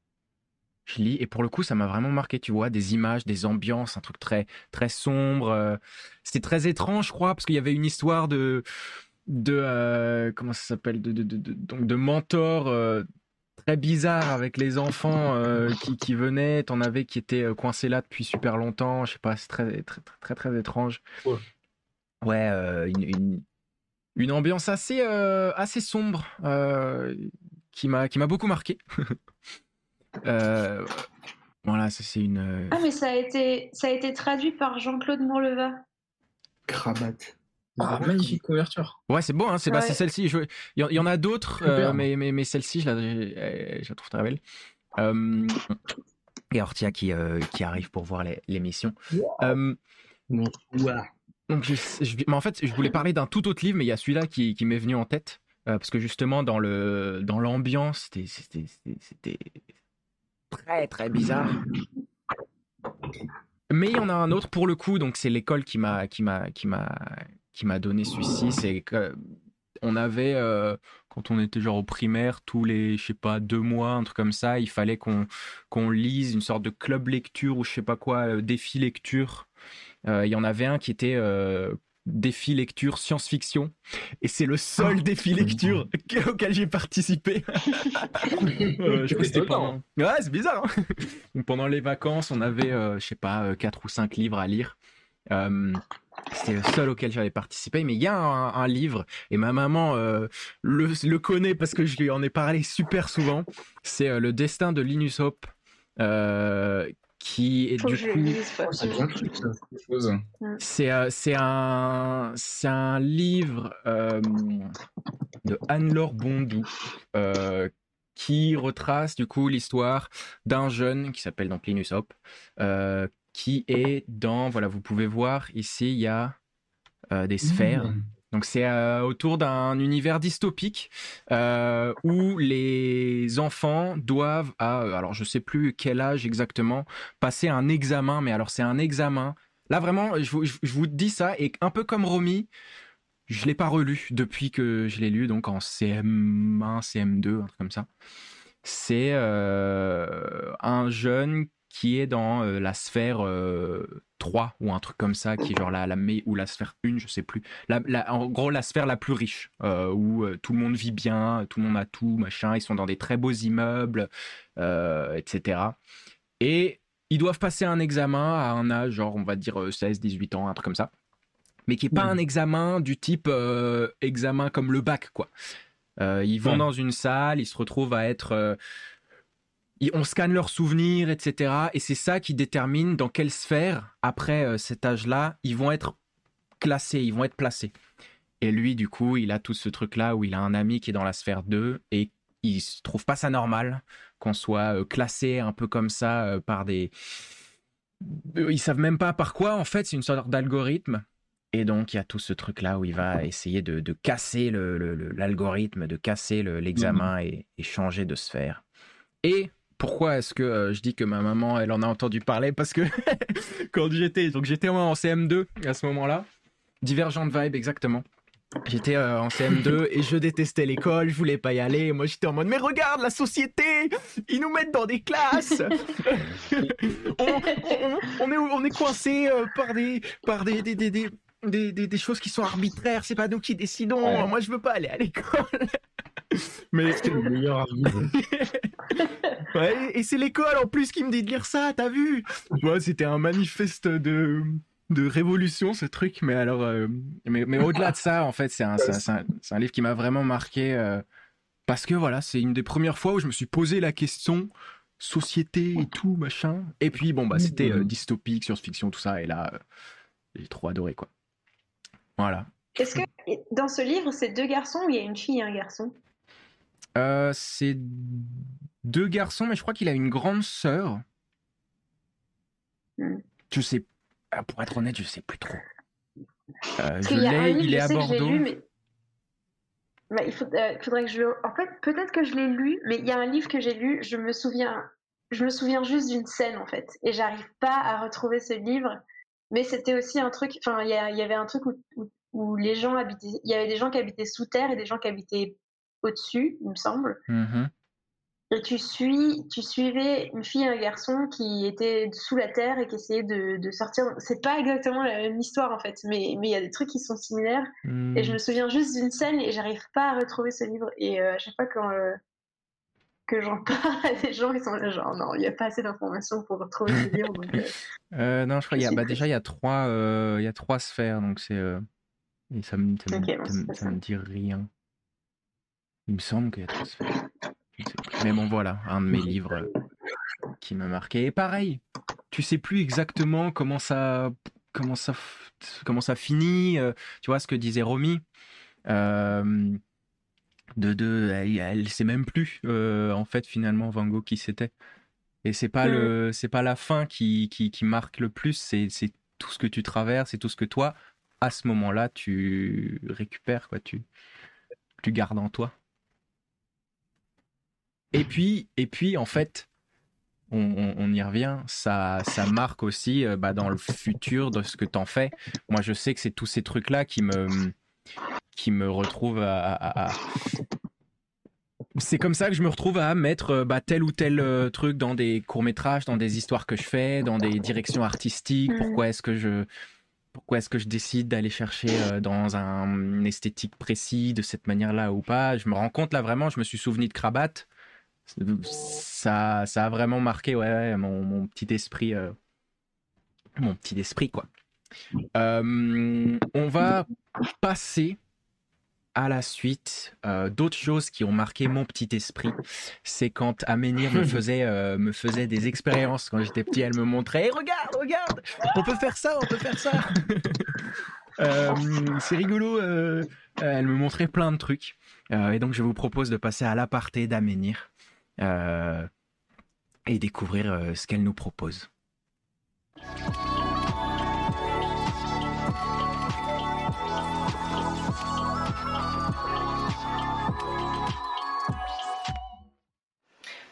Je lis, et pour le coup, ça m'a vraiment marqué, tu vois, des images, des ambiances, un truc très, très sombre. euh, C'était très étrange, je crois, parce qu'il y avait une histoire de, de euh, comment ça s'appelle, de, de, de, de- donc de mentor euh, très bizarre avec les enfants euh, qui, qui venaient. T'en avais qui étaient coincés là depuis super longtemps. Je sais pas, c'est très, très, très, très, très étrange. Ouais. Ouais, une, une, une ambiance assez, assez sombre qui m'a qui m'a beaucoup marqué. Euh, voilà, ça c'est une. euh, Ah, mais ça a été, ça a été traduit par Jean-Claude Mourleva. Krabat. Ah, magnifique couverture. Ouais, c'est bon, hein, c'est bah, Ouais. celle-ci. Je- Il y, en- il y en a d'autres, euh, mais, mais, mais celle-ci, je la, je, je la trouve très belle. Euh, et Ortia qui, euh, qui arrive pour voir l'émission. Euh, Bonsoir. Donc, je, je- mais en fait, je voulais parler d'un tout autre livre, mais il y a celui-là qui, qui m'est venu en tête. euh, parce que justement, dans le dans l'ambiance, c'était- c'était très, très bizarre. Mais il y en a un autre pour le coup, donc c'est l'école qui m'a qui m'a qui m'a qui m'a donné celui-ci. C'est on avait euh, quand on était genre au primaire tous les je sais pas deux mois un truc comme ça, il fallait qu'on qu'on lise une sorte de club lecture ou je sais pas quoi euh, défi lecture. Euh, Il y en avait un qui était défi lecture science-fiction et c'est le seul défi lecture auquel j'ai participé. Euh, je crois que c'était pendant... Ouais, c'est bizarre. hein. Donc, pendant les vacances, on avait, euh, je sais pas, euh, quatre ou cinq livres à lire. Euh, c'était le seul auquel j'avais participé, mais il y a un, un livre, et ma maman euh, le, le connaît parce que je lui en ai parlé super souvent. C'est euh, Le destin de Linus Hope, euh, qui est Faut du coup. c'est bien truc, euh, c'est un, c'est un livre euh, de Anne-Laure Bondou euh, qui retrace du coup l'histoire d'un jeune qui s'appelle donc Linus Hop, euh, qui est dans, voilà, vous pouvez voir ici, il y a euh, des sphères. Mmh. Donc c'est euh, autour d'un univers dystopique euh, où les enfants doivent, à, euh, alors je sais plus quel âge exactement, passer un examen. Mais alors c'est un examen. Là vraiment, je vous, je- vous dis ça et un peu comme Romy, je l'ai pas relu depuis que je l'ai lu, donc en CM1, CM2, un truc comme ça. C'est un jeune qui est dans euh, la sphère euh, 3 ou un truc comme ça, qui est genre la, la ou la sphère 1, je sais plus. La, la- en gros, la sphère la plus riche, euh, où euh, tout le monde vit bien, tout le monde a tout, machin. Ils sont dans des très beaux immeubles, euh, etc. Et ils doivent passer un examen à un âge, genre, on va dire euh, 16, 18 ans, un truc comme ça. Mais qui est pas un examen du type euh, examen comme le bac, quoi. Euh, ils vont Ouais. dans une salle, ils se retrouvent à être. euh, on scanne leurs souvenirs, etc. Et c'est ça qui détermine dans quelle sphère, après euh, cet âge-là, ils vont être classés, ils vont être placés. Et lui, du coup, il a tout ce truc-là où il a un ami qui est dans la sphère 2 et il se trouve pas ça normal qu'on soit euh, classé un peu comme ça euh, par des. Ils savent même pas par quoi, en fait, c'est une sorte d'algorithme. Et donc, il y a tout ce truc-là où il va essayer de, de casser le- le- le- l'algorithme, de casser le- l'examen et, et changer de sphère. Et pourquoi est-ce que euh, je dis que ma maman, elle en a entendu parler? Parce que quand j'étais, donc j'étais en CM2 à ce moment-là, Divergent Vibe exactement. J'étais euh, en CM2 et je détestais l'école, je voulais pas y aller. Moi, j'étais en mode mais regarde la société, ils nous mettent dans des classes. on, on- on est on est coincé euh, par des par des des, des, des, des- des- des choses qui sont arbitraires. C'est pas nous qui décidons. Ouais. Moi, je veux pas aller à l'école. mais C'est le meilleur argument. Ouais, et c'est l'école en plus qui me dit de lire ça, t'as vu? Ouais, c'était un manifeste de de révolution ce truc, mais alors, euh, mais, mais au-delà de ça, en fait, c'est un, c'est un- c'est un- livre qui m'a vraiment marqué euh, parce que voilà, c'est une des premières fois où je me suis posé la question société et tout machin. Et puis bon bah c'était euh, dystopique, science-fiction, tout ça, et là euh, j'ai trop adoré quoi. Voilà. Est-ce que dans ce livre, c'est deux garçons ou il y a une fille et un garçon? Euh, c'est deux garçons, mais je crois qu'il a une grande sœur. Hmm. Je sais, ah, pour être honnête, je sais plus trop. Euh, je l'ai, livre, il est à Bordeaux. lu, mais. Bah, il faut- euh, faudrait que je. En fait, peut-être que je l'ai lu, mais il y a un livre que j'ai lu, je me souviens. Je me souviens juste d'une scène en fait, et j'arrive pas à retrouver ce livre. Mais c'était aussi un truc. Enfin, il y, a- il y avait un truc où, où- où les gens habitaient. Il y avait des gens qui habitaient sous terre et des gens qui habitaient au-dessus, il me semble. Mhm. Et tu suis, tu suivais une fille et un garçon qui étaient sous la terre et qui essayaient de, de sortir. C'est pas exactement la même histoire en fait, mais mais il y a des trucs qui sont similaires. Et je me souviens juste d'une scène et j'arrive pas à retrouver ce livre. Et euh, à chaque fois quand, euh, que j'en parle à des gens, ils sont là genre non, il n'y a pas assez d'informations pour retrouver ce livre. donc, euh, non, je crois qu'il y a, bah, déjà il y a trois, il y a trois sphères, donc c'est et ça me, bon, ça. me dit rien. Il me semble qu'il y a sphères. Je sais plus. Mais bon, voilà, un de mes livres qui m'a marqué. Et pareil, tu sais plus exactement comment ça, comment ça, comment ça finit. euh, tu vois ce que disait Romy. Euh, de, de, elle, elle sait même plus euh, en fait finalement Van Gogh qui c'était. Et c'est pas le, c'est pas la fin qui, qui, qui marque le plus, c'est, c'est tout ce que tu traverses, c'est tout ce que toi, à ce moment-là, tu récupères, quoi, tu, tu gardes en toi. Et puis, et puis, en fait, on, on- on y revient, ça, ça marque aussi euh, bah, dans le futur de ce que t'en fais. Moi, je sais que c'est tous ces trucs-là qui me, qui me retrouvent à, à- à- C'est comme ça que je me retrouve à mettre euh, bah, tel ou tel euh, truc dans des courts-métrages, dans des histoires que je fais, dans des directions artistiques. Pourquoi est-ce que je... Pourquoi est-ce que je décide d'aller chercher euh, dans un une esthétique précis de cette manière-là ou pas? Je me rends compte là vraiment, je me suis souvenu de Krabat. Ça, ça a vraiment marqué ouais, mon, petit esprit, euh, mon petit esprit quoi. Euh, on va passer à la suite euh, d'autres choses qui ont marqué mon petit esprit. C'est quand Aménir me faisait, me faisait des expériences quand j'étais petit. Elle me montrait, Eh, regarde, regarde, on peut faire ça, on peut faire ça. C'est rigolo. elle me montrait plein de trucs. Et donc, je vous propose de passer à l'aparté d'Aménir et découvrir euh, ce qu'elle nous propose.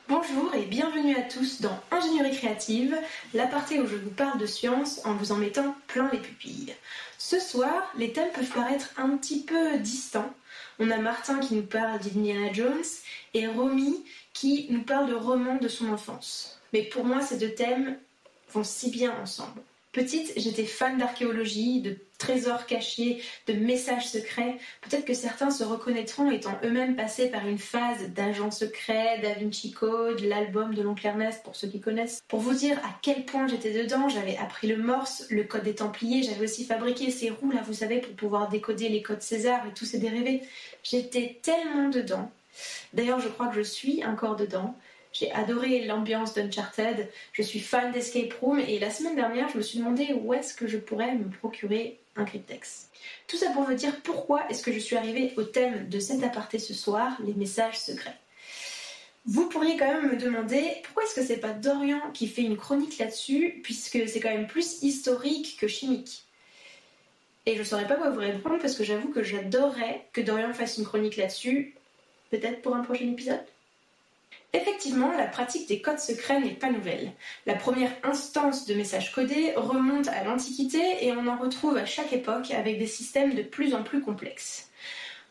Bonjour et bienvenue à tous dans Ingénierie créative, l'aparté où je vous parle de science en vous en mettant plein les pupilles. Ce soir, les thèmes peuvent paraître un petit peu distants. On a Martin qui nous parle d'Indiana Jones et Romy qui nous parle de romans de son enfance. Mais pour moi, ces deux thèmes vont si bien ensemble. Petite, j'étais fan d'archéologie, de trésors cachés, de messages secrets. Peut-être que certains se reconnaîtront étant eux-mêmes passés par une phase d'agent secret, Da Vinci Code, l'album de l'oncle Ernest pour ceux qui connaissent. Pour vous dire à quel point j'étais dedans, j'avais appris le morse, le code des Templiers, j'avais aussi fabriqué ces roues là, vous savez, pour pouvoir décoder les codes César et tous ces dérivés. J'étais tellement dedans. D'ailleurs, je crois que je suis encore dedans. J'ai adoré l'ambiance d'Uncharted, je suis fan d'Escape Room et la semaine dernière, je me suis demandé où est-ce que je pourrais me procurer un cryptex. Tout ça pour vous dire pourquoi est-ce que je suis arrivée au thème de cet aparté ce soir, les messages secrets. Vous pourriez quand même me demander pourquoi est-ce que c'est pas Dorian qui fait une chronique là-dessus, puisque c'est quand même plus historique que chimique. Et je saurais pas quoi vous répondre parce que j'avoue que j'adorerais que Dorian fasse une chronique là-dessus, peut-être pour un prochain épisode? Effectivement, la pratique des codes secrets n'est pas nouvelle. La première instance de messages codés remonte à l'Antiquité et on en retrouve à chaque époque avec des systèmes de plus en plus complexes.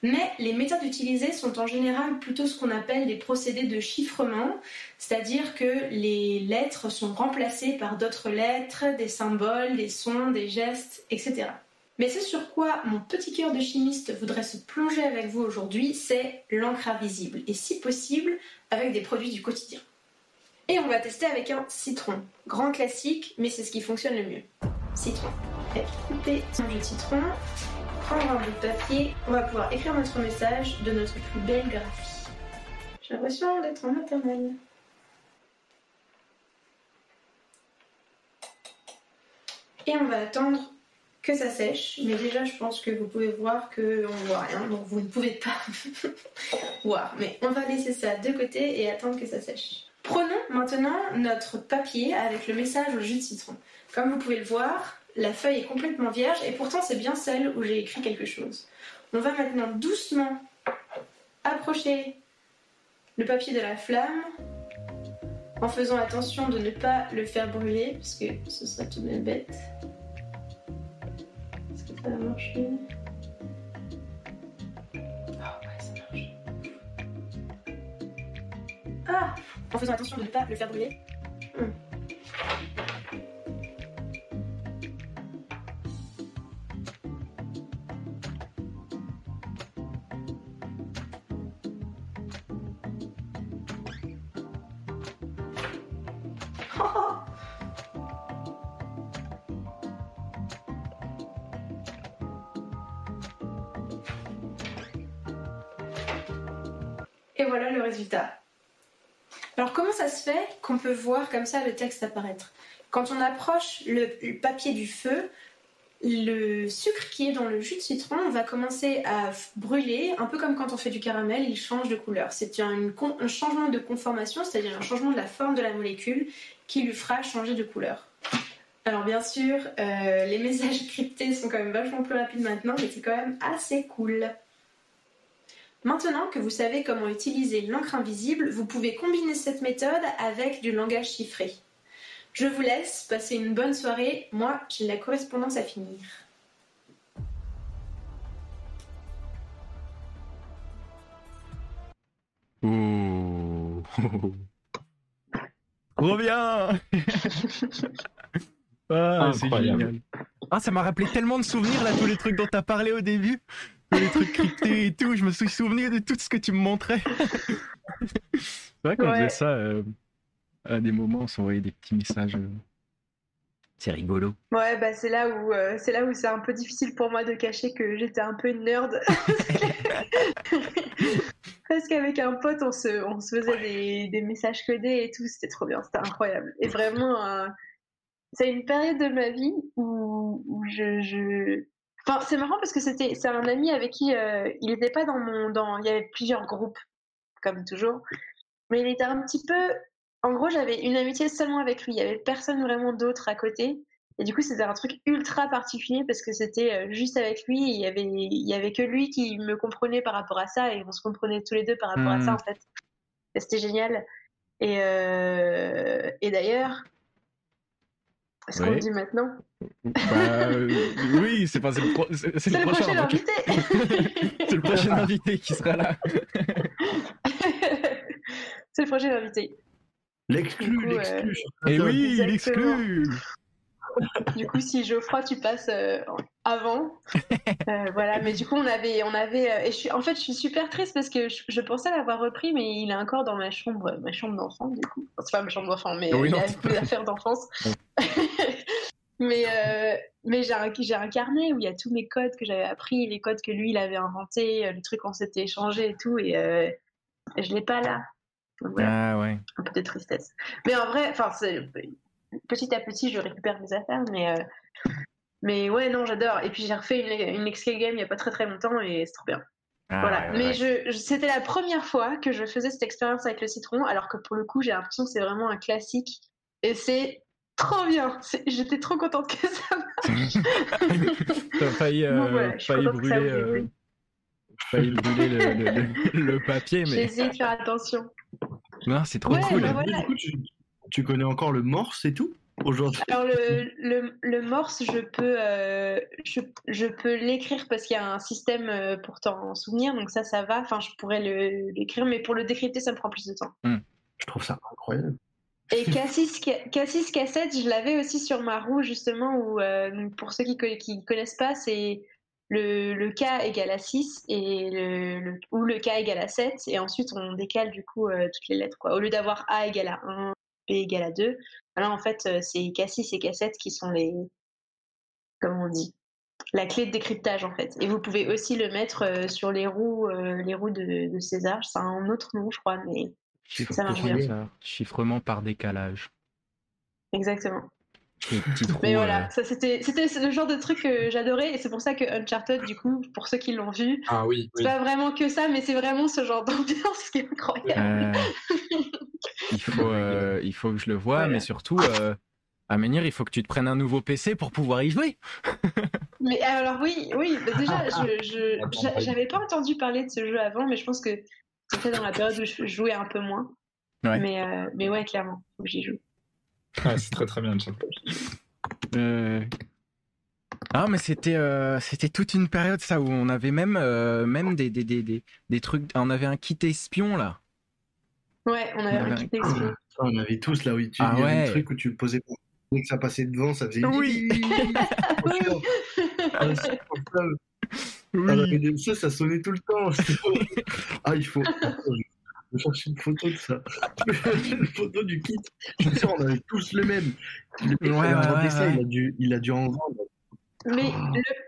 Mais les méthodes utilisées sont en général plutôt ce qu'on appelle des procédés de chiffrement, c'est-à-dire que les lettres sont remplacées par d'autres lettres, des symboles, des sons, des gestes, etc. Mais c'est sur quoi mon petit cœur de chimiste voudrait se plonger avec vous aujourd'hui, c'est l'encre invisible, et si possible avec des produits du quotidien. Et on va tester avec un citron. Grand classique, mais c'est ce qui fonctionne le mieux. Citron. couper son jus de citron, prendre un bout de papier. On va pouvoir écrire notre message de notre plus belle graphie. J'ai l'impression d'être en maternelle. Et on va attendre que ça sèche. Mais déjà, je pense que vous pouvez voir qu'on ne voit rien, donc vous ne pouvez pas voir. Mais on va laisser ça de côté et attendre que ça sèche. Prenons maintenant notre papier avec le message au jus de citron. Comme vous pouvez le voir, la feuille est complètement vierge et pourtant c'est bien celle où j'ai écrit quelque chose. On va maintenant doucement approcher le papier de la flamme en faisant attention de ne pas le faire brûler parce que ce serait tout de même bête. Ça va marcher Ah ouais, ça marche. Ah En faisant attention de ne pas le faire brûler. Hmm. Alors comment ça se fait qu'on peut voir comme ça le texte apparaître? Quand on approche le, papier du feu, le sucre qui est dans le jus de citron va commencer à brûler, un peu comme quand on fait du caramel, il change de couleur. C'est un changement de conformation, c'est-à-dire un changement de la forme de la molécule qui lui fera changer de couleur. Alors bien sûr, euh, les messages cryptés sont quand même vachement plus rapides maintenant, mais c'est quand même assez cool. Maintenant que vous savez comment utiliser l'encre invisible, vous pouvez combiner cette méthode avec du langage chiffré. Je vous laisse passer une bonne soirée. Moi, j'ai la correspondance à finir. Ouh. Trop bien Ah, c'est génial. Ah, ça m'a rappelé tellement de souvenirs, là, tous les trucs dont t'as parlé au début. Les trucs cryptés et tout. Je me suis souvenu de tout ce que tu me montrais. c'est vrai qu'on Ouais. faisait ça euh, à des moments, on s'envoyait des petits messages. euh. C'est rigolo. Ouais, bah c'est là où euh, c'est là où c'est un peu difficile pour moi de cacher que j'étais un peu une nerd. Parce qu'avec un pote, on se, on se faisait des, des messages codés et tout, c'était trop bien, c'était incroyable. Et vraiment, euh, c'est une période de ma vie où, où je, je... Enfin, c'est marrant parce que c'était c'est un ami avec qui euh, il n'était pas dans mon dans il y avait plusieurs groupes comme toujours, mais il était un petit peu en gros, j'avais une amitié seulement avec lui. Il y avait personne vraiment d'autre à côté. Et du coup, c'était un truc ultra particulier parce que c'était euh, juste avec lui. Il y avait, il y avait que lui qui me comprenait par rapport à ça et on se comprenait tous les deux par rapport à Hmm. ça en fait. C'était génial. Et, euh, et d'ailleurs, est-ce qu'on Ouais. dit maintenant? Bah, euh, oui, c'est pas c'est le, pro- c'est- c'est C'est le prochain invité c'est le prochain invité qui sera là. C'est le prochain invité. L'exclu, euh, l'exclu. Et Attends, oui, Exactement. exclut. Du coup, si Geoffroy, tu passes euh, avant, euh, voilà. Mais du coup, on avait, on avait. euh, et je suis, en fait, je suis super triste parce que je, je pensais l'avoir repris, mais il est encore dans ma chambre, ma chambre d'enfant, du coup. Enfin, c'est pas ma chambre d'enfant, mais Oui, il non, a c'est plus d'affaires d'enfance. mais euh, mais j'ai un, un carnet où il y a tous mes codes que j'avais appris, les codes que lui il avait inventés, euh, les trucs qu'on s'était échangés et tout, et euh, je l'ai pas là. Donc, voilà Ah ouais. un peu de tristesse. Mais en vrai, enfin, petit à petit, je récupère mes affaires, mais euh, mais ouais, non, j'adore. Et puis j'ai refait une, une escape game il y a pas très très longtemps et c'est trop bien. Ah, voilà. ouais, mais ouais. je, je- c'était la première fois que je faisais cette expérience avec le citron, alors que pour le coup, j'ai l'impression que c'est vraiment un classique et c'est trop bien. C'est- J'étais trop contente que ça. T'as failli, euh, voilà, failli brûler, euh, failli brûler le, le- le- le papier, J'ai mais essayé de faire attention. non, c'est trop Ouais, cool. bah Du voilà. coup, tu, tu connais encore le morse et tout aujourd'hui? Alors le, le, le morse, je peux, euh, je, je peux l'écrire parce qu'il y a un système pour t'en souvenir, donc ça, ça va. Enfin, je pourrais le- l'écrire, mais pour le décrypter, ça me prend plus de temps. Je trouve ça incroyable. Et Cassis, Cassis Cassette, je l'avais aussi sur ma roue, justement, où, euh, pour ceux qui ne connaissent pas, c'est le, K égale à 6 et ou le K égale à 7, et ensuite on décale du coup euh, toutes les lettres. Au lieu d'avoir A égale à 1, B égale à 2, là en fait euh, c'est K6 et K7 qui sont les, comme on dit. La clé de décryptage en fait. Et vous pouvez aussi le mettre sur les roues, les roues de, de César. C'est un autre nom, je crois, mais Chiffre- Ça marche bien. ça, Chiffrement par décalage. exactement. Mais euh, voilà, ça c'était c'était le genre de truc que j'adorais et c'est pour ça que Uncharted, du coup, pour ceux qui l'ont vu, Ah oui, c'est oui. pas vraiment que ça, mais c'est vraiment ce genre d'ambiance qui est incroyable. Euh, il, faut, euh, il faut que je le voie, Voilà. mais surtout, euh, à Menhir, il faut que tu te prennes un nouveau PC pour pouvoir y jouer. Mais alors oui, oui, bah déjà, je, je- Attends, j'a- oui. j'avais pas entendu parler de ce jeu avant, mais je pense que c'était dans la période où je jouais un peu moins. Ouais. Mais, euh, mais ouais, clairement, faut que j'y joue. Ouais, c'est très très bien. Euh, Ah, mais c'était euh, c'était toute une période, ça, où on avait même, euh, même des, des, des, des, des trucs. On avait un kit espion, là. Ouais, on avait On un avait kit espion. On avait tous là où tu Ah il y avait ouais. un truc où tu le posais pour dès que ça passait devant, ça faisait Oui. Oui. Ah, avait des- ça, ça sonnait tout le temps. ah, il faut. Je vais chercher une photo de ça. une photo du kit. Je suis sûr, on avait tous le même. Le mec Ouais, avait ouais, inventé ouais, ça, ouais. Il, a dû, il a dû en vendre. Mais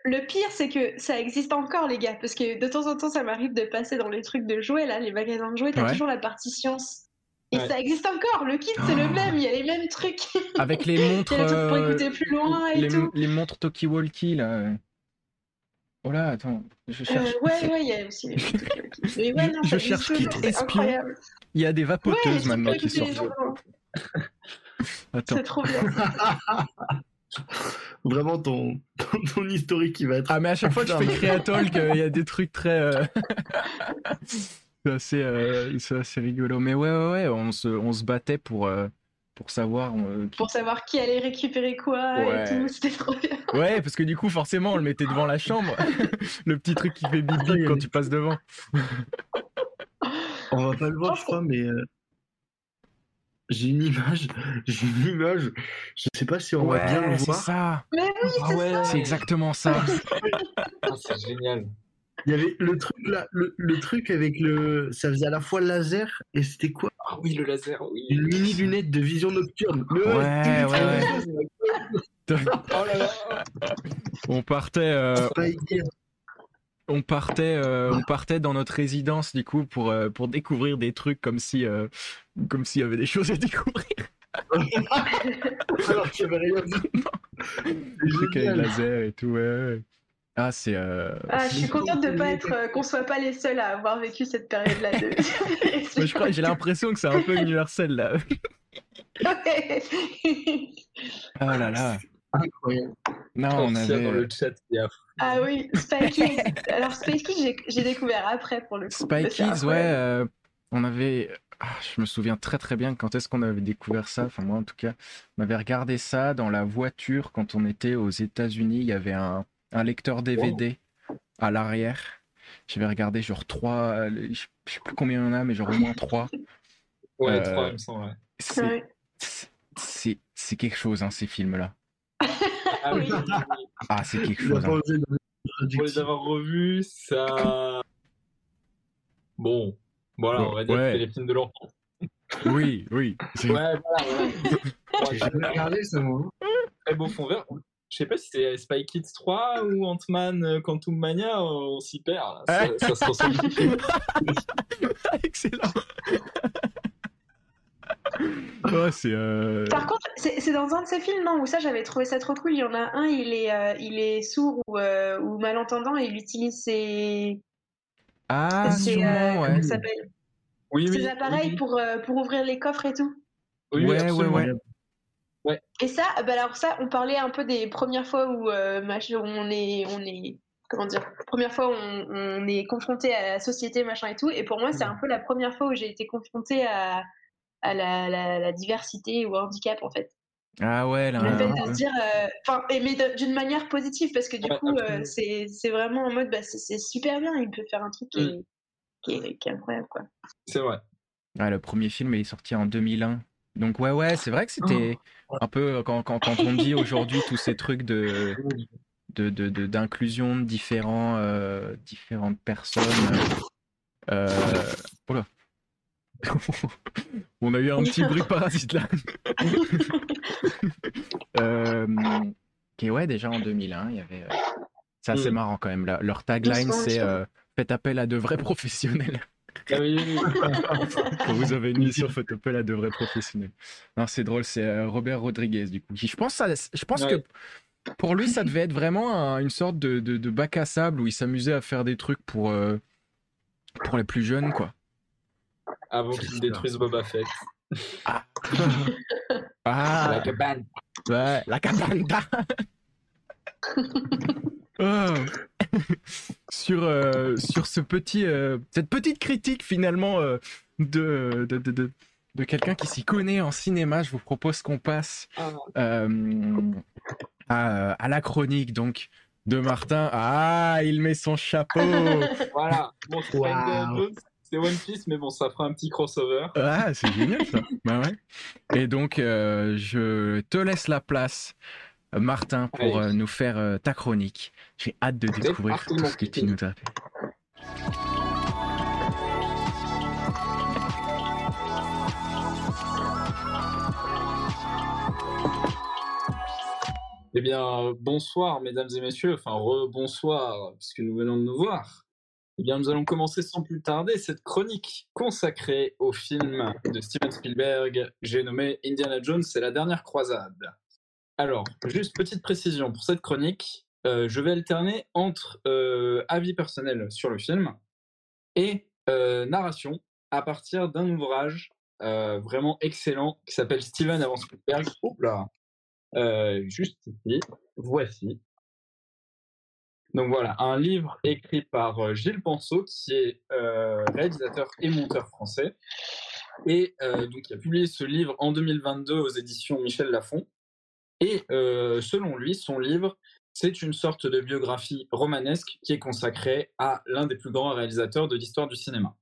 le, le pire, c'est que ça existe encore, les gars, parce que de temps en temps, ça m'arrive de passer dans les trucs de jouets, là, les magasins de jouets, t'as Ouais. toujours la partie science. Et Ouais. ça existe encore, le kit, c'est le Oh. même, il y a les mêmes trucs. Avec les Il montres. y a les trucs pour euh, écouter plus loin et les, tout. les montres Toki Walkie, là. Oh là, attends, je Euh, cherche. ouais, ouais, il y a aussi les trucs. Mais ouais, Je- non, je ça cherche kit espion. Il y a des vapoteuses maintenant qui sortent. Attends. C'est trop bien. Vraiment, ton, ton, ton historique qui va être. Ah, mais à chaque fois que je fais Creatalk, euh, il y a des trucs très. euh, c'est assez, euh, assez rigolo. Mais ouais, ouais, ouais, on se, on se battait pour, euh, pour savoir. euh, qui- Pour savoir qui allait récupérer quoi Ouais. et tout, c'était trop bien. Ouais, parce que du coup, forcément, on le mettait devant la chambre. le petit truc qui fait bip bip quand tu passes devant. On va pas le voir, je crois, mais. euh, J'ai une image. J'ai une image. Je sais pas si on va bien le Ouais, voir. ça. Mais oui, Ah c'est ouais. ça. C'est exactement ça. Ah, c'est génial. Il y avait le truc là, le, le truc avec le. Ça faisait à la fois laser et c'était quoi? Ah oui, le laser, oui. Une mini lunette de vision nocturne. Mais Ouais, ouais, Oh là là. On partait, euh, on partait, euh, on partait dans notre résidence du coup pour euh, pour découvrir des trucs comme si euh, comme s'il y avait des choses à découvrir. Alors qu'il y avait rien dit. Des trucs avec génial. laser et tout. Ouais. Ah c'est. euh, Ah, je suis contente de pas être euh, qu'on soit pas les seuls à avoir vécu cette période-là de. moi, je crois, j'ai l'impression que c'est un peu universel là. Oh là là. Incroyable. Non, On on dans avait le chat. il y a- ah oui, Kids. Alors Kids, j'ai- découvert après pour le coup. Kids, ouais. euh, on avait. ah, je me souviens très très bien quand est-ce qu'on avait découvert ça. Enfin moi en tout cas, on avait regardé ça dans la voiture quand on était aux États-Unis. Il y avait un, un lecteur DVD à l'arrière. J'avais regardé genre trois, euh, je sais plus combien il y en a, mais genre au moins trois. Ouais, Euh, trois, il me semble. C'est Ouais. c'est- quelque chose hein, ces films-là. Ah oui. Ah c'est quelque chose. hein. Pour les avoir revus, ça. Bon, voilà, on va dire Ouais. que c'est les films de l'enfance. Oui, oui. c'est- Ouais, voilà, voilà. J'ai jamais regardé ça, moi. Très beau fond vert. Je sais pas si c'est Spy Kids 3 ou Ant-Man euh, Quantum Mania, on s'y perd. là. Ça, ça se ressemble. Excellent. Ouais, c'est. euh, Par contre, c'est c'est dans un de ces films, non, où ça j'avais trouvé ça trop cool. Il y en a un, il est, euh, il est sourd ou, euh, ou malentendant et il utilise ses, Ah, ses, euh, ouais. comment ça s'appelle? Oui, ses oui. appareils oui, pour, euh, pour ouvrir les coffres et tout. oui, oui, Ouais, ouais, absolument. Ouais. Et ça, bah alors ça, on parlait un peu des premières fois où euh, machin, on est, on est, comment dire, première fois où on, on est confronté à la société, machin et tout. Et pour moi, c'est un peu la première fois où j'ai été confrontée à, à la, la, la diversité ou au handicap en fait. Ah ouais, là. Le fait de se dire, euh, enfin, mais d'une manière positive parce que du Ouais, coup, euh, c'est c'est vraiment en mode, bah, c'est c'est super bien, il peut faire un truc qui, Mm. est, qui, est, qui est incroyable quoi. C'est vrai. Ouais, le premier film il est sorti en 2001. Donc ouais, ouais, c'est vrai que c'était un peu quand, quand, quand on dit aujourd'hui tous ces trucs de de de- de- d'inclusion de, différents euh, différentes personnes. Euh... Oh là. on a eu un petit bruit parasite là. Euh, est ouais déjà en 2001. Il y avait, euh, c'est assez Mm. marrant quand même. là. Leur tagline c'est euh, faites appel à de vrais professionnels. Ah oui, oui, oui. Quand vous avez une mission, appel à de vrais professionnels. Non, c'est drôle. C'est euh, Robert Rodriguez du coup. Je pense ça, je pense Ouais. que pour lui ça devait être vraiment un- une sorte de, de, de bac à sable où il s'amusait à faire des trucs pour euh, pour les plus jeunes quoi. Avant sûr. détruisent Boba Fett. Ah, La cabane. Ouais, la cabanda. Oh. sur euh, sur ce petit euh, cette petite critique finalement euh, de de, de, de, de quelqu'un qui s'y connaît en cinéma, je vous propose qu'on passe Ah. euh, à, à la chronique donc de Martin. Ah, il met son chapeau. Voilà. Bon, c'est One Piece, mais bon, ça fera un petit crossover. Ah, c'est génial ça. Bah ouais. Et donc, euh, je te laisse la place, Martin, pour Allez. euh, nous faire euh, ta chronique. J'ai hâte de découvrir tout ce que tu nous as fait. Eh bien, bonsoir, mesdames et messieurs, enfin, re-bonsoir, puisque nous venons de nous voir. Eh bien, nous allons commencer sans plus tarder cette chronique consacrée au film de Steven Spielberg, j'ai nommé Indiana Jones et la dernière croisade. Alors, juste petite précision pour cette chronique, euh, je vais alterner entre euh, avis personnel sur le film et euh, narration à partir d'un ouvrage vraiment excellent qui s'appelle Steven avant Spielberg. Là juste ici, voici. Donc voilà, un livre écrit par Gilles Penseau, qui est réalisateur et monteur français, et donc il a publié ce livre en 2022 aux éditions Michel Lafon. Et euh, selon lui, son livre, c'est une sorte de biographie romanesque qui est consacrée à l'un des plus grands réalisateurs de l'histoire du cinéma.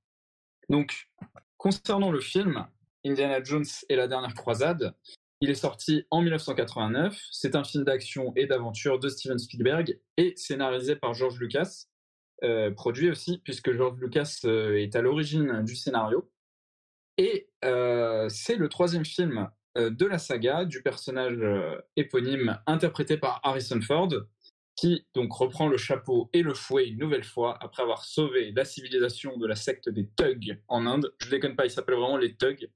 Donc, concernant le film, Indiana Jones et la dernière croisade, il est sorti en 1989. C'est un film d'action et d'aventure de Steven Spielberg et scénarisé par George Lucas. Euh, produit aussi, puisque George Lucas euh, est à l'origine du scénario. Et c'est le troisième film de la saga du personnage euh, éponyme interprété par Harrison Ford, qui donc reprend le chapeau et le fouet une nouvelle fois après avoir sauvé la civilisation de la secte des thugs en Inde. Je déconne pas, ils s'appellent vraiment les thugs.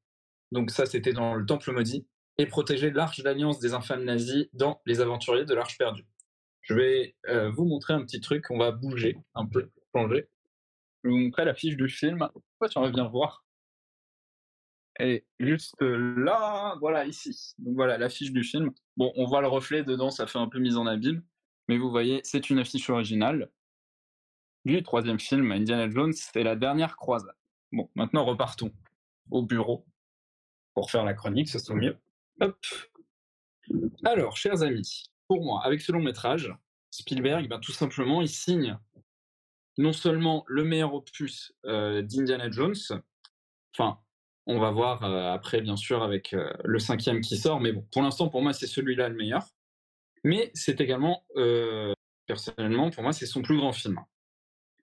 Donc ça, c'était dans le Temple maudit et protéger l'Arche d'Alliance des infâmes nazis dans Les Aventuriers de l'Arche perdue. Je vais euh, vous montrer un petit truc, on va bouger un peu, changer. Je vous montrer la fiche du film. Pourquoi tu en bien voir Et juste là, voilà, ici. Donc voilà, la fiche du film. Bon, on voit le reflet dedans, ça fait un peu mise en abîme. Mais vous voyez, c'est une affiche originale du troisième film, Indiana Jones, c'est la dernière croisade. Bon, maintenant repartons au bureau pour faire la chronique, ce sera mieux. Hop. Alors, chers amis, pour moi, avec ce long métrage, Spielberg, ben, tout simplement, il signe non seulement le meilleur opus euh, d'Indiana Jones, enfin, on va voir euh, après, bien sûr, avec euh, le cinquième qui sort, mais bon, pour l'instant, pour moi, c'est celui-là le meilleur. Mais c'est également, euh, personnellement, pour moi, c'est son plus grand film.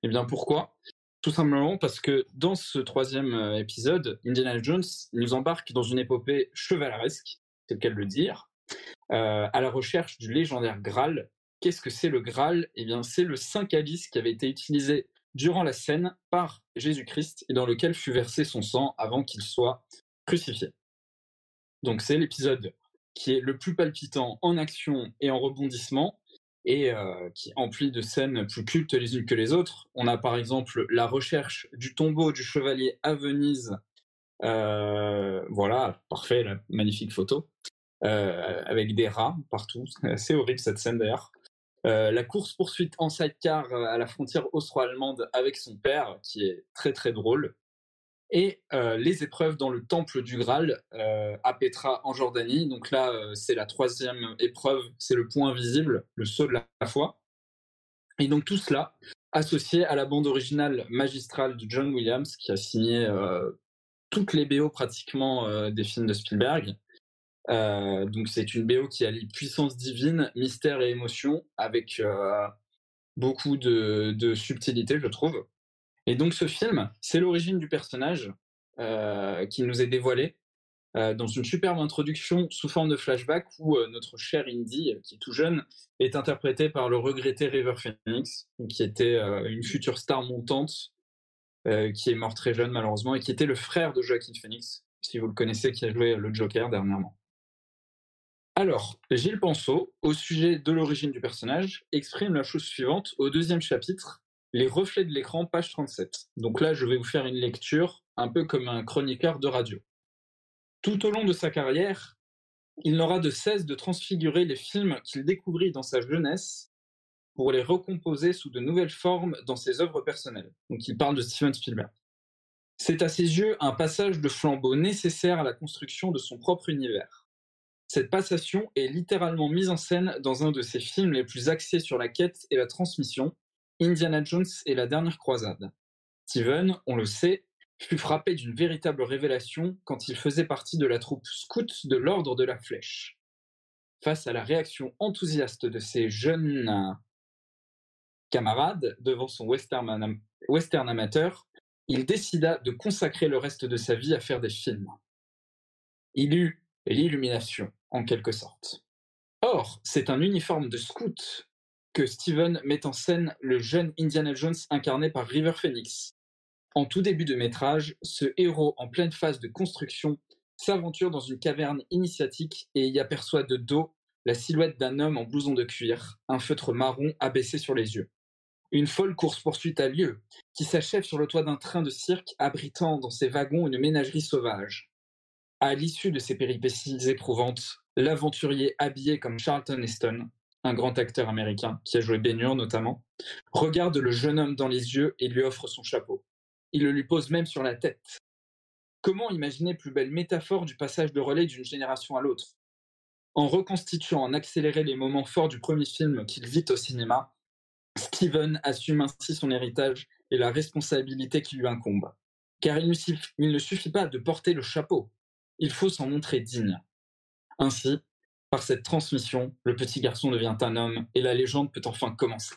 Et bien pourquoi? Tout simplement parce que dans ce troisième épisode, Indiana Jones nous embarque dans une épopée chevaleresque, c'est le cas de le dire, à la recherche du légendaire Graal. Qu'est-ce que c'est le Graal? Eh bien, c'est le saint calice qui avait été utilisé durant la scène par Jésus-Christ et dans lequel fut versé son sang avant qu'il soit crucifié. Donc c'est l'épisode qui est le plus palpitant en action et en rebondissement et euh, qui emplit de scènes plus cultes les unes que les autres. On a par exemple la recherche du tombeau du chevalier à Venise. Euh, voilà, parfait, la magnifique photo. Euh, avec des rats partout. C'est horrible cette scène d'ailleurs. Euh, la course-poursuite en sidecar euh, à la frontière austro-allemande avec son père, qui est très très drôle. Et euh, les épreuves dans le temple du Graal à Petra en Jordanie. Donc là, c'est la troisième épreuve, c'est le point visible, le saut de la foi. Et donc tout cela associé à la bande originale magistrale de John Williams, qui a signé toutes les BO pratiquement des films de Spielberg. Euh, donc c'est une BO qui allie puissance divine, mystère et émotion avec euh, beaucoup de, subtilité, je trouve. Et donc ce film, c'est l'origine du personnage euh, qui nous est dévoilé dans une superbe introduction sous forme de flashback où notre cher Indy, qui est tout jeune, est interprété par le regretté River Phoenix, qui était une future star montante, qui est mort très jeune malheureusement, et qui était le frère de Joaquin Phoenix, si vous le connaissez, qui a joué le Joker dernièrement. Alors, Gilles Penseau, au sujet de l'origine du personnage, exprime la chose suivante au deuxième chapitre, Les reflets de l'écran, page 37. Donc là, je vais vous faire une lecture un peu comme un chroniqueur de radio. Tout au long de sa carrière, il n'aura de cesse de transfigurer les films qu'il découvrit dans sa jeunesse pour les recomposer sous de nouvelles formes dans ses œuvres personnelles. Donc il parle de Steven Spielberg. C'est à ses yeux un passage de flambeau nécessaire à la construction de son propre univers. Cette passation est littéralement mise en scène dans un de ses films les plus axés sur la quête et la transmission, Indiana Jones et la dernière croisade. Steven, on le sait, fut frappé d'une véritable révélation quand il faisait partie de la troupe scout de l'Ordre de la Flèche. Face à la réaction enthousiaste de ses jeunes camarades devant son western, western amateur, il décida de consacrer le reste de sa vie à faire des films. Il eut l'illumination, en quelque sorte. Or, c'est un uniforme de scout que Steven met en scène le jeune Indiana Jones incarné par River Phoenix, en tout début de métrage, ce héros en pleine phase de construction s'aventure dans une caverne initiatique et y aperçoit de dos la silhouette d'un homme en blouson de cuir, un feutre marron abaissé sur les yeux. Une folle course-poursuite a lieu, qui s'achève sur le toit d'un train de cirque abritant dans ses wagons une ménagerie sauvage. À l'issue de ces péripéties éprouvantes, l'aventurier habillé comme Charlton Heston, un grand acteur américain qui a joué Ben notamment, regarde le jeune homme dans les yeux et lui offre son chapeau. Il le lui pose même sur la tête. Comment imaginer plus belle métaphore du passage de relais d'une génération à l'autre? En reconstituant en accéléré les moments forts du premier film qu'il vit au cinéma, Steven assume ainsi son héritage et la responsabilité qui lui incombe. Car il ne suffit pas de porter le chapeau, il faut s'en montrer digne. Ainsi, par cette transmission, le petit garçon devient un homme et la légende peut enfin commencer.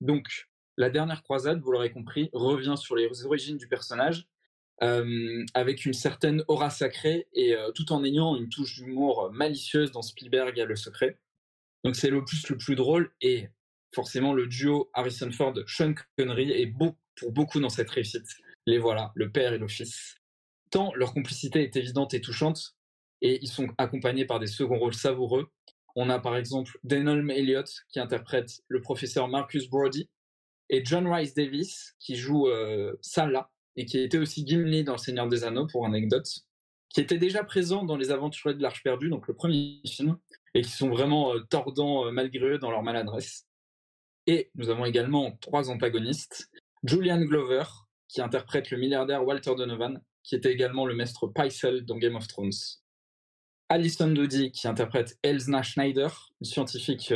Donc, la dernière croisade, vous l'aurez compris, revient sur les origines du personnage euh, avec une certaine aura sacrée et euh, tout en ayant une touche d'humour malicieuse dans Spielberg et Le Secret. Donc c'est le plus le plus drôle et forcément le duo Harrison Ford Sean Connery est pour beaucoup dans cette réussite. Les voilà, le père et le fils. Tant leur complicité est évidente et touchante et ils sont accompagnés par des seconds rôles savoureux. On a par exemple Denholm Elliott qui interprète le professeur Marcus Brody et John Rice Davis qui joue euh, Salah et qui était aussi Gimli dans Le Seigneur des Anneaux pour anecdote, qui était déjà présent dans Les Aventuriers de l'Arche perdue, donc le premier film, et qui sont vraiment euh, tordants euh, malgré eux dans leur maladresse. Et nous avons également trois antagonistes. Julian Glover, qui interprète le milliardaire Walter Donovan, qui était également le maître Pycelle dans Game of Thrones. Alison Doody, qui interprète Elsna Schneider, une scientifique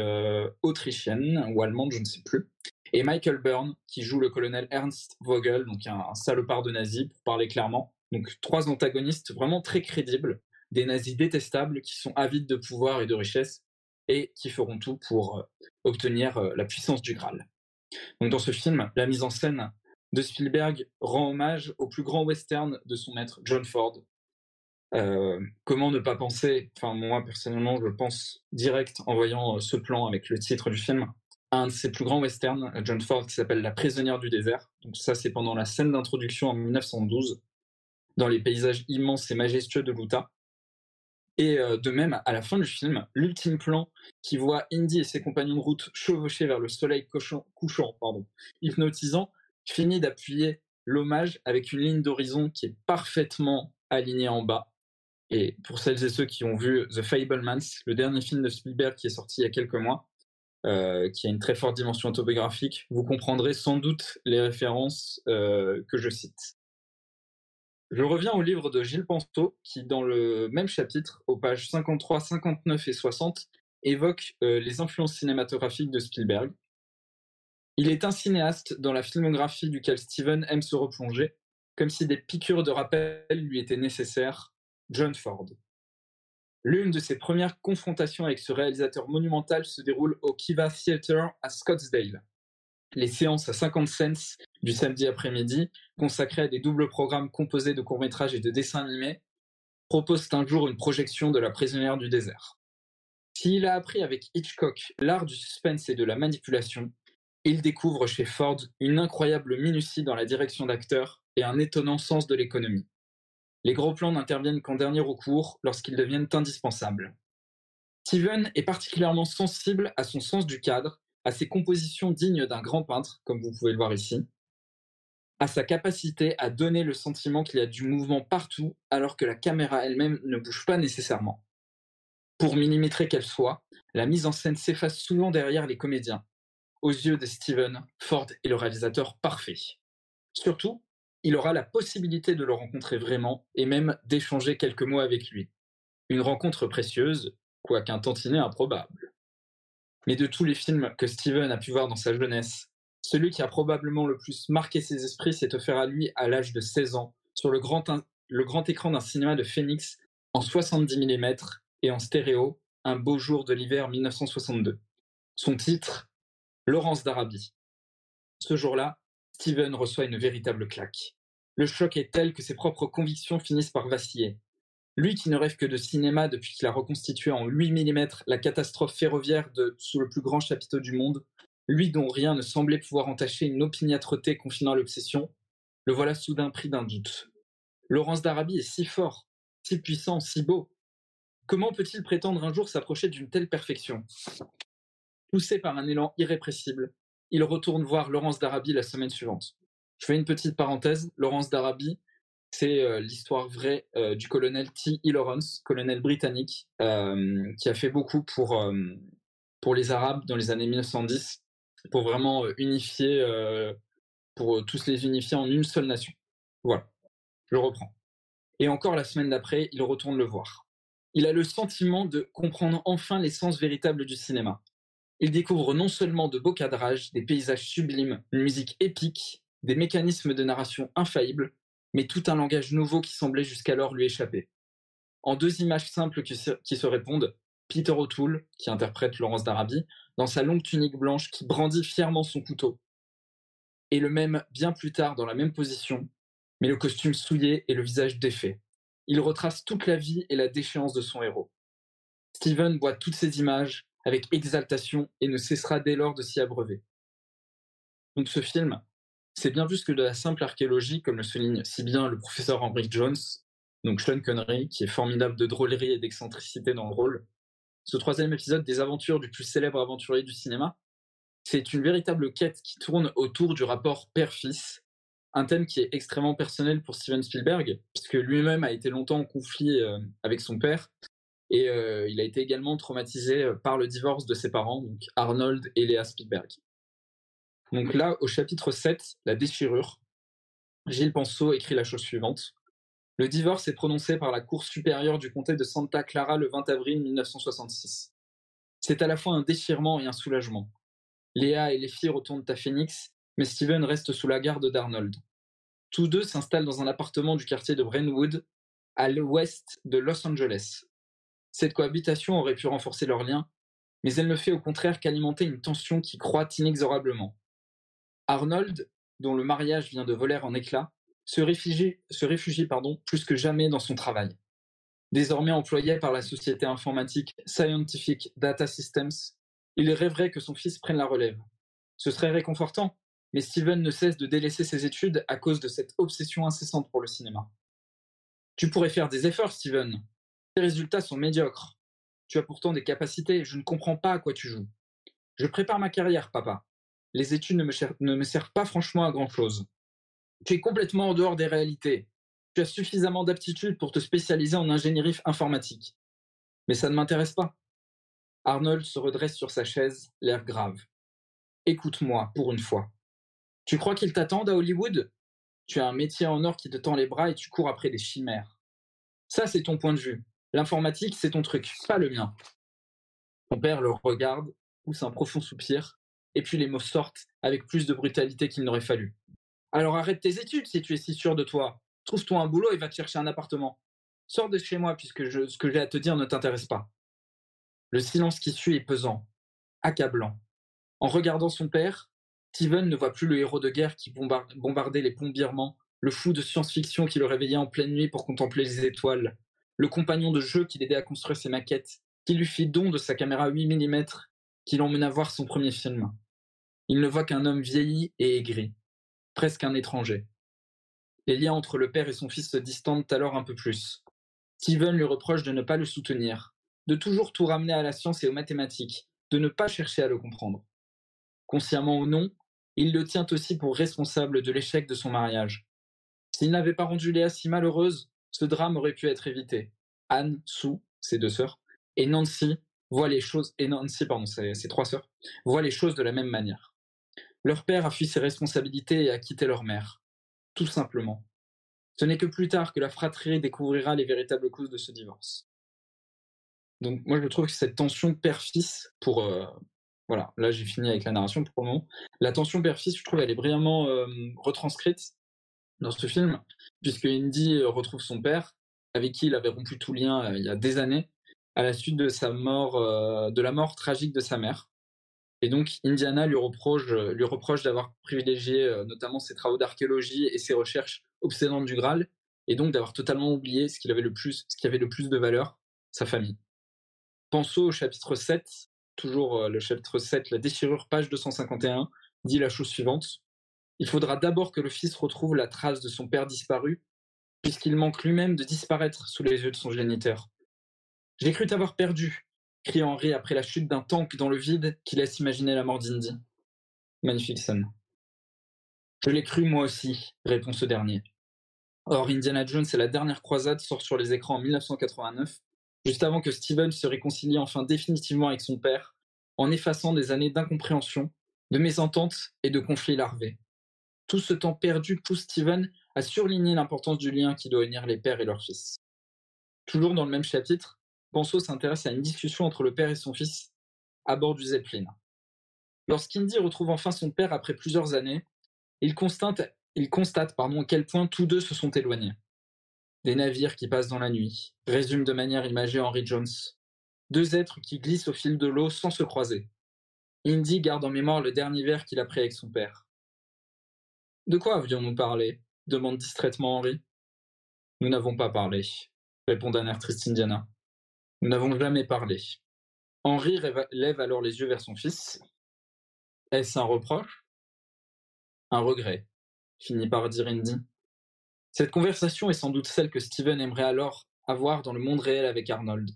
autrichienne ou allemande, je ne sais plus et Michael Byrne, qui joue le colonel Ernst Vogel, donc un, salopard de nazis, pour parler clairement. Donc trois antagonistes vraiment très crédibles, des nazis détestables qui sont avides de pouvoir et de richesse, et qui feront tout pour euh, obtenir euh, la puissance du Graal. Donc dans ce film, la mise en scène de Spielberg rend hommage au plus grand western de son maître John Ford. Euh, comment ne pas penser, enfin moi personnellement je pense direct en voyant ce plan avec le titre du film, un de ses plus grands westerns, John Ford, qui s'appelle La prisonnière du désert. Donc ça, c'est pendant la scène d'introduction en 1912, dans les paysages immenses et majestueux de l'Utah. Et euh, de même, à la fin du film, l'ultime plan qui voit Indy et ses compagnons de route chevaucher vers le soleil couchant, hypnotisant, finit d'appuyer l'hommage avec une ligne d'horizon qui est parfaitement alignée en bas. Et pour celles et ceux qui ont vu The Fablemans, le dernier film de Spielberg qui est sorti il y a quelques mois, euh, qui a une très forte dimension autobiographique, vous comprendrez sans doute les références euh, que je cite. Je reviens au livre de Gilles Penseau, qui, dans le même chapitre, aux pages 53, 59 et 60, évoque euh, les influences cinématographiques de Spielberg. Il est un cinéaste dans la filmographie duquel Steven aime se replonger, comme si des piqûres de rappel lui étaient nécessaires. John Ford. L'une de ses premières confrontations avec ce réalisateur monumental se déroule au Kiva Theatre à Scottsdale. Les séances à 50 cents du samedi après-midi, consacré à des doubles programmes composés de courts-métrages et de dessins animés, propose un jour une projection de La prisonnière du désert. S'il a appris avec Hitchcock l'art du suspense et de la manipulation, il découvre chez Ford une incroyable minutie dans la direction d'acteurs et un étonnant sens de l'économie. Les gros plans n'interviennent qu'en dernier recours lorsqu'ils deviennent indispensables. Steven est particulièrement sensible à son sens du cadre, à ses compositions dignes d'un grand peintre, comme vous pouvez le voir ici, à sa capacité à donner le sentiment qu'il y a du mouvement partout alors que la caméra elle-même ne bouge pas nécessairement. Pour millimétrée qu'elle soit, la mise en scène s'efface souvent derrière les comédiens. Aux yeux de Steven, Ford est le réalisateur parfait. Surtout, il aura la possibilité de le rencontrer vraiment et même d'échanger quelques mots avec lui. Une rencontre précieuse, quoiqu'un tantinet improbable. Mais de tous les films que Steven a pu voir dans sa jeunesse, celui qui a probablement le plus marqué ses esprits s'est offert à lui à l'âge de 16 ans sur le grand, le grand écran d'un cinéma de Phoenix en 70 mm et en stéréo, Un beau jour de l'hiver 1962. Son titre, Laurence d'Arabie. Ce jour-là, Steven reçoit une véritable claque. Le choc est tel que ses propres convictions finissent par vaciller. Lui qui ne rêve que de cinéma depuis qu'il a reconstitué en 8 mm la catastrophe ferroviaire de Sous le plus grand chapiteau du monde, lui dont rien ne semblait pouvoir entacher une opiniâtreté confinant l'obsession, le voilà soudain pris d'un doute. Laurence d'Arabie est si fort, si puissant, si beau. Comment peut-il prétendre un jour s'approcher d'une telle perfection? Poussé par un élan irrépressible, il retourne voir Laurence d'Arabie la semaine suivante. Je fais une petite parenthèse. Laurence d'Arabie, c'est euh, l'histoire vraie euh, du colonel T. E. Lawrence, colonel britannique, euh, qui a fait beaucoup pour, pour les Arabes dans les années 1910, pour vraiment unifier, pour tous les unifier en une seule nation. Voilà, je reprends. Et encore la semaine d'après, il retourne le voir. Il a le sentiment de comprendre enfin l'essence véritable du cinéma. Il découvre non seulement de beaux cadrages, des paysages sublimes, une musique épique, des mécanismes de narration infaillibles, mais tout un langage nouveau qui semblait jusqu'alors lui échapper. En deux images simples qui se, répondent, Peter O'Toole, qui interprète Laurence d'Arabie, dans sa longue tunique blanche qui brandit fièrement son couteau. Et le même bien plus tard dans la même position, mais le costume souillé et le visage défait. Il retrace toute la vie et la déchéance de son héros. Steven voit toutes ces images avec exaltation et ne cessera dès lors de s'y abreuver. Donc ce film, c'est bien plus que de la simple archéologie, comme le souligne si bien le professeur Henry Jones, donc Sean Connery, qui est formidable de drôlerie et d'excentricité dans le rôle. Ce troisième épisode des aventures du plus célèbre aventurier du cinéma, c'est une véritable quête qui tourne autour du rapport père-fils, un thème qui est extrêmement personnel pour Steven Spielberg, puisque lui-même a été longtemps en conflit euh, avec son père, et euh, il a été également traumatisé euh, par le divorce de ses parents, Arnold et Léa Spielberg. Donc là, au chapitre 7, la déchirure, Gilles Penseau écrit la chose suivante. Le divorce est prononcé par la Cour supérieure du comté de Santa Clara le 20 avril 1966. C'est à la fois un déchirement et un soulagement. Léa et les filles retournent à Phoenix, mais Steven reste sous la garde d'Arnold. Tous deux s'installent dans un appartement du quartier de Brentwood, à l'ouest de Los Angeles. Cette cohabitation aurait pu renforcer leur lien, mais elle ne fait au contraire qu'alimenter une tension qui croît inexorablement. Arnold, dont le mariage vient de voler en éclats, se réfugie, plus que jamais dans son travail. Désormais employé par la société informatique Scientific Data Systems, il rêverait que son fils prenne la relève. Ce serait réconfortant, mais Steven ne cesse de délaisser ses études à cause de cette obsession incessante pour le cinéma. Tu pourrais faire des efforts, Steven. Tes résultats sont médiocres. Tu as pourtant des capacités, je ne comprends pas à quoi tu joues. Je prépare ma carrière, papa les études ne me, servent pas franchement à grand-chose. Tu es complètement en dehors des réalités. Tu as suffisamment d'aptitudes pour te spécialiser en ingénierie informatique. Mais ça ne m'intéresse pas. Arnold se redresse sur sa chaise, l'air grave. Écoute-moi, pour une fois. Tu crois qu'ils t'attendent à Hollywood? Tu as un métier en or qui te tend les bras et tu cours après des chimères. Ça, c'est ton point de vue. L'informatique, c'est ton truc, pas le mien. Ton père le regarde, pousse un profond soupir et puis les mots sortent avec plus de brutalité qu'il n'aurait fallu. Alors arrête tes études si tu es si sûr de toi. Trouve-toi un boulot et va te chercher un appartement. Sors de chez moi puisque ce que j'ai à te dire ne t'intéresse pas. Le silence qui suit est pesant, accablant. En regardant son père, Steven ne voit plus le héros de guerre qui bombar- bombardait les ponts birmans, le fou de science-fiction qui le réveillait en pleine nuit pour contempler les étoiles, le compagnon de jeu qui l'aidait à construire ses maquettes, qui lui fit don de sa caméra 8 mm, qui l'emmena voir son premier film. Il ne voit qu'un homme vieilli et aigri, presque un étranger. Les liens entre le père et son fils se distendent alors un peu plus. Steven lui reproche de ne pas le soutenir, de toujours tout ramener à la science et aux mathématiques, de ne pas chercher à le comprendre. Consciemment ou non, il le tient aussi pour responsable de l'échec de son mariage. S'il n'avait pas rendu Léa si malheureuse, ce drame aurait pu être évité. Anne, Sue, ses deux sœurs, et Nancy voient les choses, et Nancy, pardon, ses, trois sœurs, voient les choses de la même manière. Leur père a fui ses responsabilités et a quitté leur mère. Tout simplement. Ce n'est que plus tard que la fratrie découvrira les véritables causes de ce divorce. Donc moi je trouve que cette tension père-fils pour euh, voilà là j'ai fini avec la narration pour le moment la tension père-fils je trouve elle est brillamment euh, retranscrite dans ce film puisque Indy euh, retrouve son père avec qui il avait rompu tout lien euh, il y a des années à la suite de sa mort euh, de la mort tragique de sa mère et donc Indiana lui reproche lui reproche d'avoir privilégié notamment ses travaux d'archéologie et ses recherches obsédantes du Graal et donc d'avoir totalement oublié ce qu'il avait le plus ce qui avait le plus de valeur sa famille Pensons au chapitre 7, toujours le chapitre 7, la déchirure, page 251, dit la chose suivante. Il faudra d'abord que le fils retrouve la trace de son père disparu, puisqu'il manque lui-même de disparaître sous les yeux de son géniteur. J'ai cru t'avoir perdu, crie Henry après la chute d'un tank dans le vide qui laisse imaginer la mort d'Indy. Magnifique scène. Je l'ai cru moi aussi, répond ce dernier. Or, Indiana Jones et la dernière croisade sort sur les écrans en 1989 juste avant que Steven se réconcilie enfin définitivement avec son père, en effaçant des années d'incompréhension, de mésentente et de conflits larvés. Tout ce temps perdu pousse Steven à surligner l'importance du lien qui doit unir les pères et leurs fils. Toujours dans le même chapitre, Penso s'intéresse à une discussion entre le père et son fils à bord du Zeppelin. Lorsqu'Indy retrouve enfin son père après plusieurs années, il constate, il à quel point tous deux se sont éloignés. Des navires qui passent dans la nuit, résume de manière imagée Henry Jones. Deux êtres qui glissent au fil de l'eau sans se croiser. Indy garde en mémoire le dernier verre qu'il a pris avec son père. De quoi avions-nous parlé demande distraitement Henry. Nous n'avons pas parlé, répond d'un air triste Indiana. Nous n'avons jamais parlé. Rêva- lève alors les yeux vers son fils. Est-ce un reproche? Un regret, finit par dire Indy. Cette conversation est sans doute celle que Steven aimerait alors avoir dans le monde réel avec Arnold.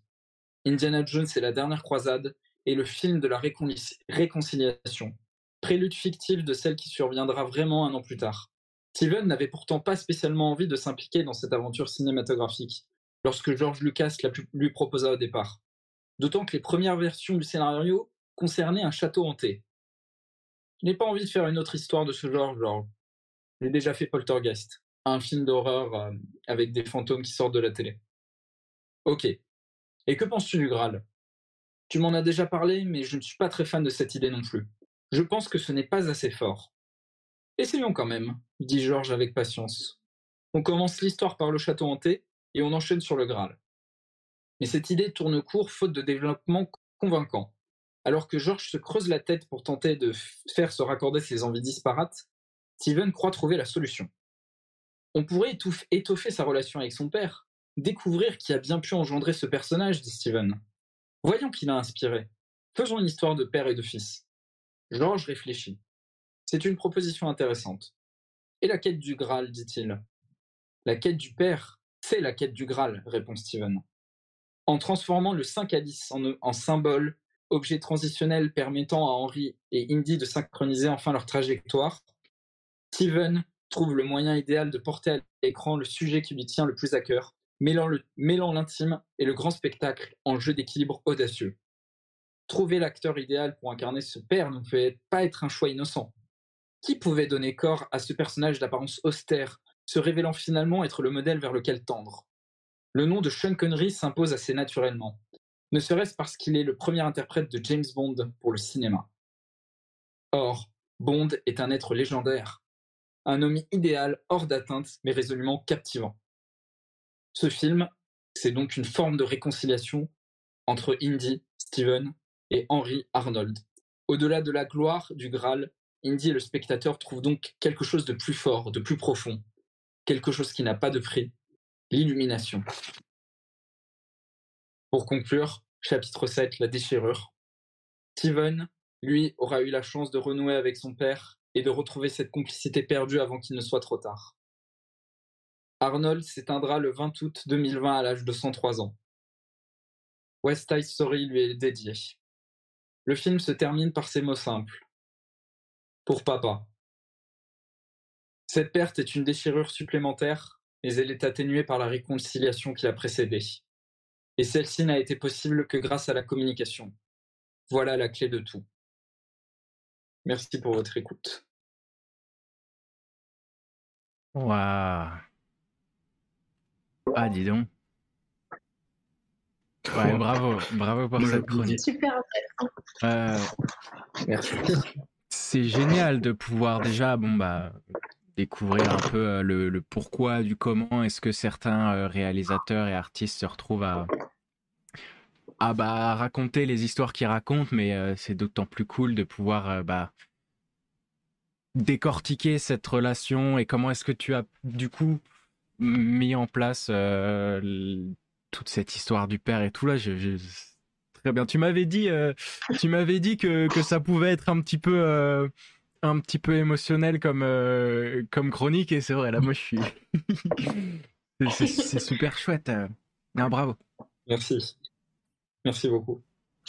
Indiana Jones et la dernière croisade est le film de la réconcili- réconciliation, prélude fictif de celle qui surviendra vraiment un an plus tard. Steven n'avait pourtant pas spécialement envie de s'impliquer dans cette aventure cinématographique lorsque George Lucas lui proposa au départ. D'autant que les premières versions du scénario concernaient un château hanté. Je n'ai pas envie de faire une autre histoire de ce genre, genre. J'ai déjà fait Poltergeist, un film d'horreur euh, avec des fantômes qui sortent de la télé. Ok. Et que penses-tu du Graal? Tu m'en as déjà parlé, mais je ne suis pas très fan de cette idée non plus. Je pense que ce n'est pas assez fort. Essayons quand même, dit Georges avec patience. On commence l'histoire par le château hanté et on enchaîne sur le Graal. Mais cette idée tourne court faute de développement convaincant. Alors que Georges se creuse la tête pour tenter de faire se raccorder ses envies disparates, Steven croit trouver la solution. On pourrait étoffer sa relation avec son père, découvrir qui a bien pu engendrer ce personnage, dit Steven. Voyons qui l'a inspiré. Faisons une histoire de père et de fils. Georges réfléchit. C'est une proposition intéressante. Et la quête du Graal, dit-il? La quête du père, c'est la quête du Graal, répond Steven. En transformant le 5 à 10 en, symbole, objet transitionnel permettant à Henry et Indy de synchroniser enfin leur trajectoire, Steven trouve le moyen idéal de porter à l'écran le sujet qui lui tient le plus à cœur, mêlant l'intime et le grand spectacle en jeu d'équilibre audacieux. Trouver l'acteur idéal pour incarner ce père ne pouvait pas être un choix innocent. Qui pouvait donner corps à ce personnage d'apparence austère, se révélant finalement être le modèle vers lequel tendre? Le nom de Sean Connery s'impose assez naturellement, ne serait-ce parce qu'il est le premier interprète de James Bond pour le cinéma. Or, Bond est un être légendaire, un homme idéal hors d'atteinte mais résolument captivant. Ce film, c'est donc une forme de réconciliation entre Indy, Steven et Henry Arnold. Au-delà de la gloire du Graal, Indy et le spectateur trouvent donc quelque chose de plus fort, de plus profond, quelque chose qui n'a pas de prix, l'illumination. Pour conclure, chapitre 7, la déchirure. Steven, lui, aura eu la chance de renouer avec son père et de retrouver cette complicité perdue avant qu'il ne soit trop tard. Arnold s'éteindra le 20 août 2020 à l'âge de 103 ans. West Side Story lui est dédié. Le film se termine par ces mots simples. Pour papa. Cette perte est une déchirure supplémentaire, mais elle est atténuée par la réconciliation qui l'a précédée. Et celle-ci n'a été possible que grâce à la communication. Voilà la clé de tout. Merci pour votre écoute. Waouh. Ah, dis donc. Ouais, bravo, bravo pour cette chronique. Super intéressant. Euh, Merci. c'est génial de pouvoir déjà, bon bah, découvrir un peu euh, le, le pourquoi du comment. Est-ce que certains euh, réalisateurs et artistes se retrouvent à, à bah, raconter les histoires qu'ils racontent, mais euh, c'est d'autant plus cool de pouvoir euh, bah, décortiquer cette relation et comment est-ce que tu as du coup mis en place euh, toute cette histoire du père et tout là. Je, je- Très bien. Tu m'avais dit, euh, tu m'avais dit que, que ça pouvait être un petit peu, euh, un petit peu émotionnel comme, euh, comme chronique et c'est vrai. Là, moi, je suis, c'est- super chouette. euh. Non, bravo. Merci. Merci beaucoup.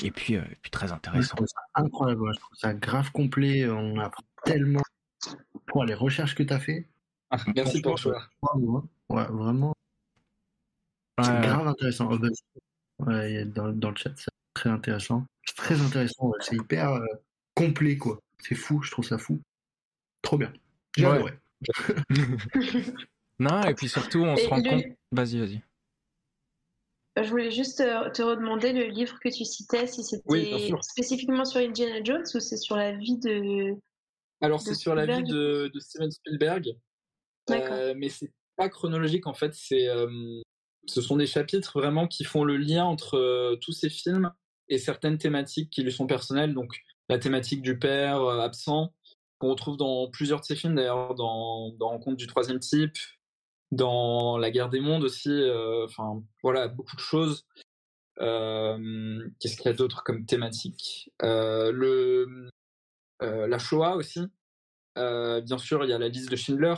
Et puis, euh, et puis très Je intéressant. trouve ça incroyable, je trouve ça grave complet. On apprend tellement pour les recherches que tu as fait. Ah, merci pour le choix. Bravo, hein. Ouais, vraiment, c'est Ouais, grave intéressant. Oh, bah, ouais, dans, dans le chat, c'est très intéressant. C'est très intéressant, ouais, c'est hyper euh, complet, quoi. C'est fou, je trouve ça fou. Trop bien. J'ai Ouais. adoré. Non, et puis surtout, on Et se rend le- compte. Vas-y, vas-y. Je voulais juste euh, te redemander le livre que tu citais, si c'était spécifiquement sur Indiana Jones ou c'est sur la vie de. Alors, c'est sur la vie de, de Steven Spielberg, D'accord. euh, mais c'est pas chronologique en fait. C'est, euh, ce sont des chapitres vraiment qui font le lien entre euh, tous ces films et certaines thématiques qui lui sont personnelles. Donc, la thématique du père euh, absent, qu'on retrouve dans plusieurs de ses films d'ailleurs, dans, dans Rencontre du troisième type, dans La guerre des mondes aussi. euh, Enfin, voilà, beaucoup de choses. Qu'est-ce qu'il y a d'autre comme thématique? Le, La Shoah aussi. Bien sûr, il y a la liste de Schindler,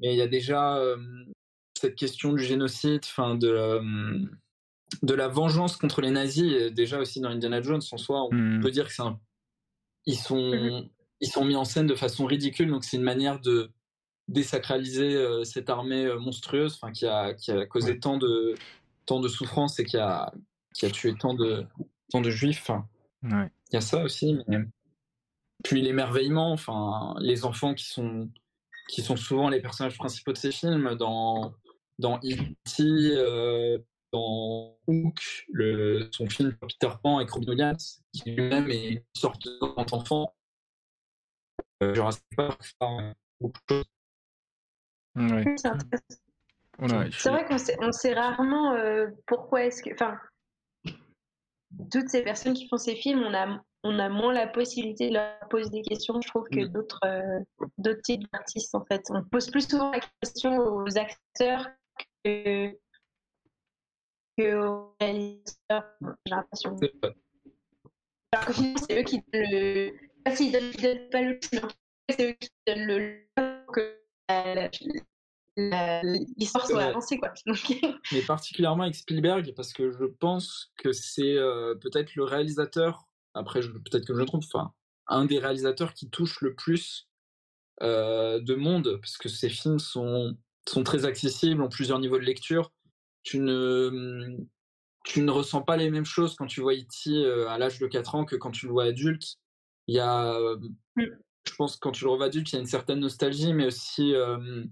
mais il y a déjà cette question du génocide, enfin de, euh, de la vengeance contre les nazis, et déjà aussi dans Indiana Jones en soi, on Hmm. peut dire que c'est un... ils sont ils sont mis en scène de façon ridicule, donc c'est une manière de désacraliser euh, cette armée euh, monstrueuse, enfin qui a qui a causé tant de tant de souffrance et qui a qui a tué tant de tant de juifs. Ouais. il y a ça aussi. Mais... Puis l'émerveillement, enfin, les enfants qui sont, qui sont souvent les personnages principaux de ces films, dans, dans E.T., euh, dans Hook, le, son film Peter Pan avec Robin Williams, qui lui-même est une sorte de grand enfant. Euh, Jurassic Park, enfin, beaucoup de choses. Ouais. C'est intéressant. Ouais, je C'est vrai qu'on sait, on sait rarement euh, pourquoi est-ce que. Enfin, toutes ces personnes qui font ces films, on a, on a moins la possibilité de leur poser des questions, je trouve, que Mm. d'autres euh, d'autres types d'artistes, en fait. On pose plus souvent la question aux acteurs que, que aux réalisateurs, j'ai l'impression. Alors qu'au final, c'est eux qui donnent le. Pas s'ils donnent, ils donnent pas le c'est eux qui donnent le. que l'histoire soit avancée, quoi. Donc, mais particulièrement avec Spielberg parce que je pense que c'est euh, peut-être le réalisateur après peut-être que je me trompe enfin un des réalisateurs qui touche le plus euh, de monde parce que ces films sont sont très accessibles ont plusieurs niveaux de lecture tu ne tu ne ressens pas les mêmes choses quand tu vois E.T. euh, à l'âge de 4 ans que quand tu le vois adulte il y a euh, Mm. je pense que quand tu le revois adulte il y a une certaine nostalgie mais aussi euh,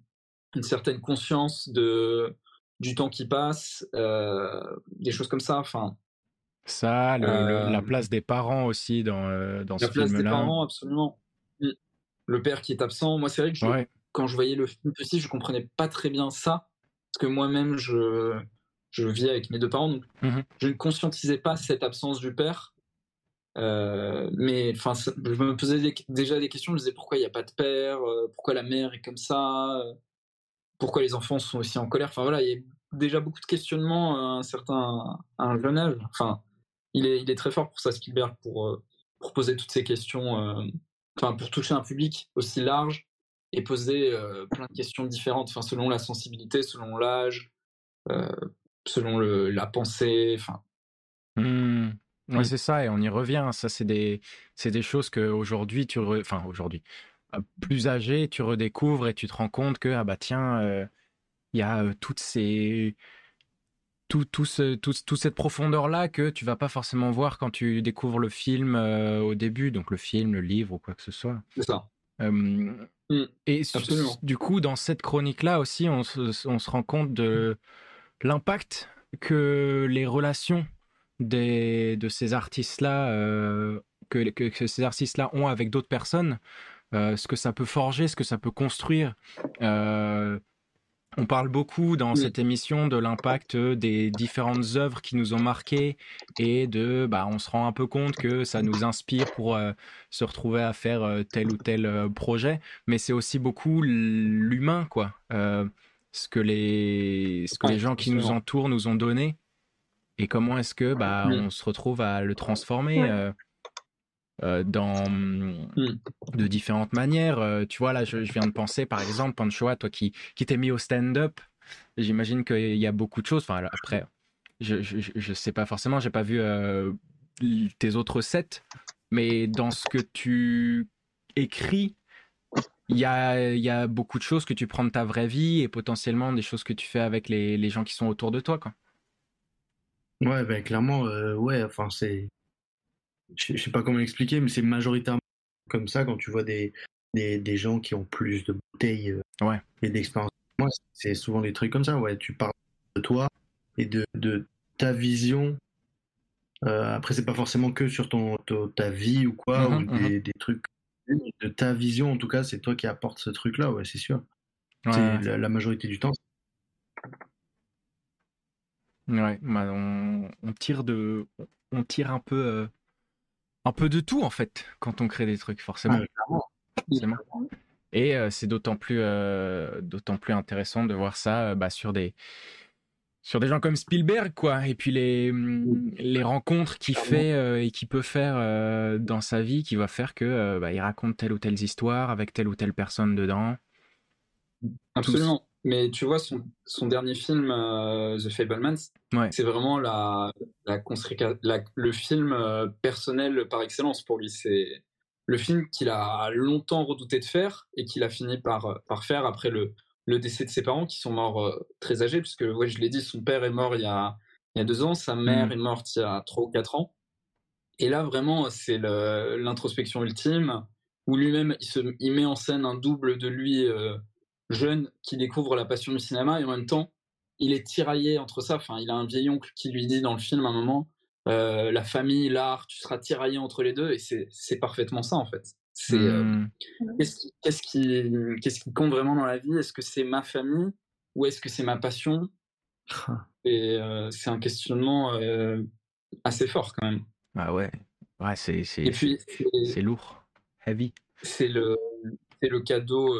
une certaine conscience de du temps qui passe, euh, des choses comme ça. Enfin, Ça, le- le- la place des parents aussi dans, euh, dans la ce place des parents, absolument. Le père qui est absent. Moi, c'est vrai que je- Ouais. Quand je voyais le film petit, je comprenais pas très bien ça, parce que moi-même, je je vis avec mes deux parents, donc Mhm. je ne conscientisais pas cette absence du père. Euh, mais enfin, je me posais des- déjà des questions. Je me disais pourquoi il n'y a pas de père, euh, pourquoi la mère est comme ça, euh, pourquoi les enfants sont aussi en colère. Enfin voilà, il y a déjà beaucoup de questionnements à un certain à un jeune âge. Enfin, il est, il est très fort pour ça, Spielberg, pour, pour poser toutes ces questions, euh, enfin pour toucher un public aussi large et poser euh, plein de questions différentes, enfin selon la sensibilité, selon l'âge, euh, selon le, la pensée. Enfin, Hmm. Ouais, Mm. c'est ça, et on y revient. Ça, c'est des, c'est des choses que aujourd'hui, tu, re- enfin aujourd'hui, euh, plus âgé, tu redécouvres et tu te rends compte que ah bah tiens, euh, il y a toutes ces, tout, tout ce, tout, toute cette profondeur-là que tu vas pas forcément voir quand tu découvres le film au début, donc le film, le livre ou quoi que ce soit. c'est ça. Mm, et absolument. du coup, dans cette chronique-là aussi, on se, on se rend compte de l'impact que les relations des, de ces artistes-là, euh, que, que, que ces artistes-là ont avec d'autres personnes, euh, ce que ça peut forger, ce que ça peut construire. Euh, on parle beaucoup dans Oui. cette émission de l'impact des différentes œuvres qui nous ont marqués et de, bah, on se rend un peu compte que ça nous inspire pour euh, se retrouver à faire euh, tel ou tel euh, projet, mais c'est aussi beaucoup l'humain, quoi. Ce que les, ce que Ouais, les gens qui nous entourent nous ont donné et comment est-ce que bah, Mm. on se retrouve à le transformer. Euh, dans de différentes manières. Euh, tu vois, là, je, je viens de penser, par exemple, Panchoa, toi qui, qui t'es mis au stand-up, j'imagine qu'il y a beaucoup de choses. Enfin, après, je, je, je- sais pas forcément, j'ai pas vu euh, tes autres sets, mais dans ce que tu écris, il y a, il y a beaucoup de choses que tu prends de ta vraie vie et potentiellement des choses que tu fais avec les, les gens qui sont autour de toi, quoi. Ouais, ben clairement, euh, ouais, enfin, c'est. Je je sais pas comment expliquer, mais c'est majoritairement comme ça quand tu vois des, des, des gens qui ont plus de bouteilles euh, Ouais. et d'expérience. Moi, c'est souvent des trucs comme ça, ouais. Tu parles de toi et de, de ta vision. Euh, après, c'est pas forcément que sur ton, ta- ta vie ou quoi, Mhm, ou des, des trucs. De ta vision, en tout cas, c'est toi qui apporte ce truc-là, ouais, c'est sûr. Ouais, C'est ouais. la, la majorité du temps. Ouais, bah, on, on tire de, on tire un peu, euh, un peu de tout en fait quand on crée des trucs, forcément. Ah, forcément. Et euh, c'est d'autant plus, euh, d'autant plus intéressant de voir ça euh, bah, sur des, sur des gens comme Spielberg, quoi. Et puis les, hum, les rencontres qu'il fait et qu'il peut faire dans sa vie, qui va faire que bah, il raconte telle ou telle histoire avec telle ou telle personne dedans. Absolument. Mais tu vois, son, son dernier film, euh, The Fablemans, Ouais. c'est vraiment la, la, la- le film euh, personnel par excellence pour lui. C'est le film qu'il a longtemps redouté de faire et qu'il a fini par, par faire après le, le décès de ses parents qui sont morts euh, très âgés, puisque ouais, je l'ai dit, son père est mort il y a, il y a deux ans, sa mère Mhm. est morte il y a trois ou quatre ans. Et là, vraiment, c'est l'introspection ultime où lui-même, il, se, il met en scène un double de lui euh, jeune qui découvre la passion du cinéma et en même temps, il est tiraillé entre ça. Enfin, il a un vieil oncle qui lui dit dans le film à un moment euh, la famille, l'art, tu seras tiraillé entre les deux et c'est parfaitement ça en fait. C'est euh, Hum, qu'est-ce qui, qui, qu'est-ce qui compte vraiment dans la vie? Est-ce que c'est ma famille ou est-ce que c'est ma passion? Et euh, c'est un questionnement assez fort quand même. Ah ouais, ouais, c'est, lourd, heavy. c'est le, le cadeau,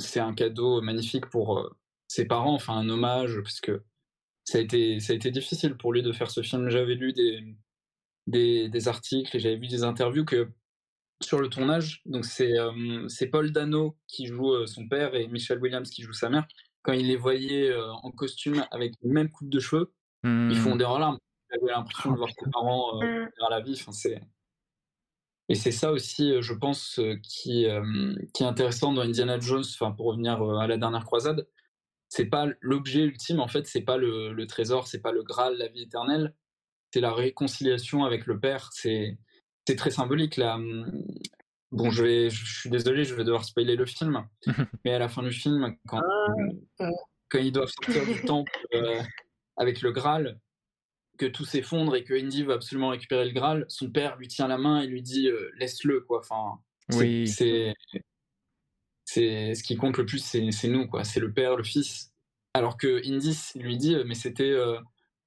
c'est un cadeau magnifique pour euh, ses parents, enfin un hommage, parce que ça a été, ça a été difficile pour lui de faire ce film. J'avais lu des, des, des articles et j'avais vu des interviews que sur le tournage, donc c'est euh, Paul Dano qui joue euh, son père et Michelle Williams qui joue sa mère. Quand il les voyait euh, en costume avec la même coupe de cheveux, Hum, ils font des larmes. J'avais l'impression de voir ses parents euh, à la vie. Enfin, c'est... Et c'est ça aussi, euh, je pense, euh, qui, euh, qui est intéressant dans Indiana Jones, enfin, pour revenir à la dernière croisade. C'est pas l'objet ultime, en fait, c'est pas le, le trésor, c'est pas le Graal, la vie éternelle. C'est la réconciliation avec le Père. C'est, c'est très symbolique, là. Hum, Bon, je, vais, je suis désolé, je vais devoir spoiler le film. mais à la fin du film, quand, quand ils doivent sortir du temple euh, avec le Graal, que tout s'effondre et que Indy veut absolument récupérer le Graal, son père lui tient la main et lui dit euh, laisse-le quoi. Enfin, c'est- Oui. c'est c'est ce qui compte le plus, c'est nous quoi. C'est le père, le fils. Alors que Indy lui dit euh, mais c'était euh,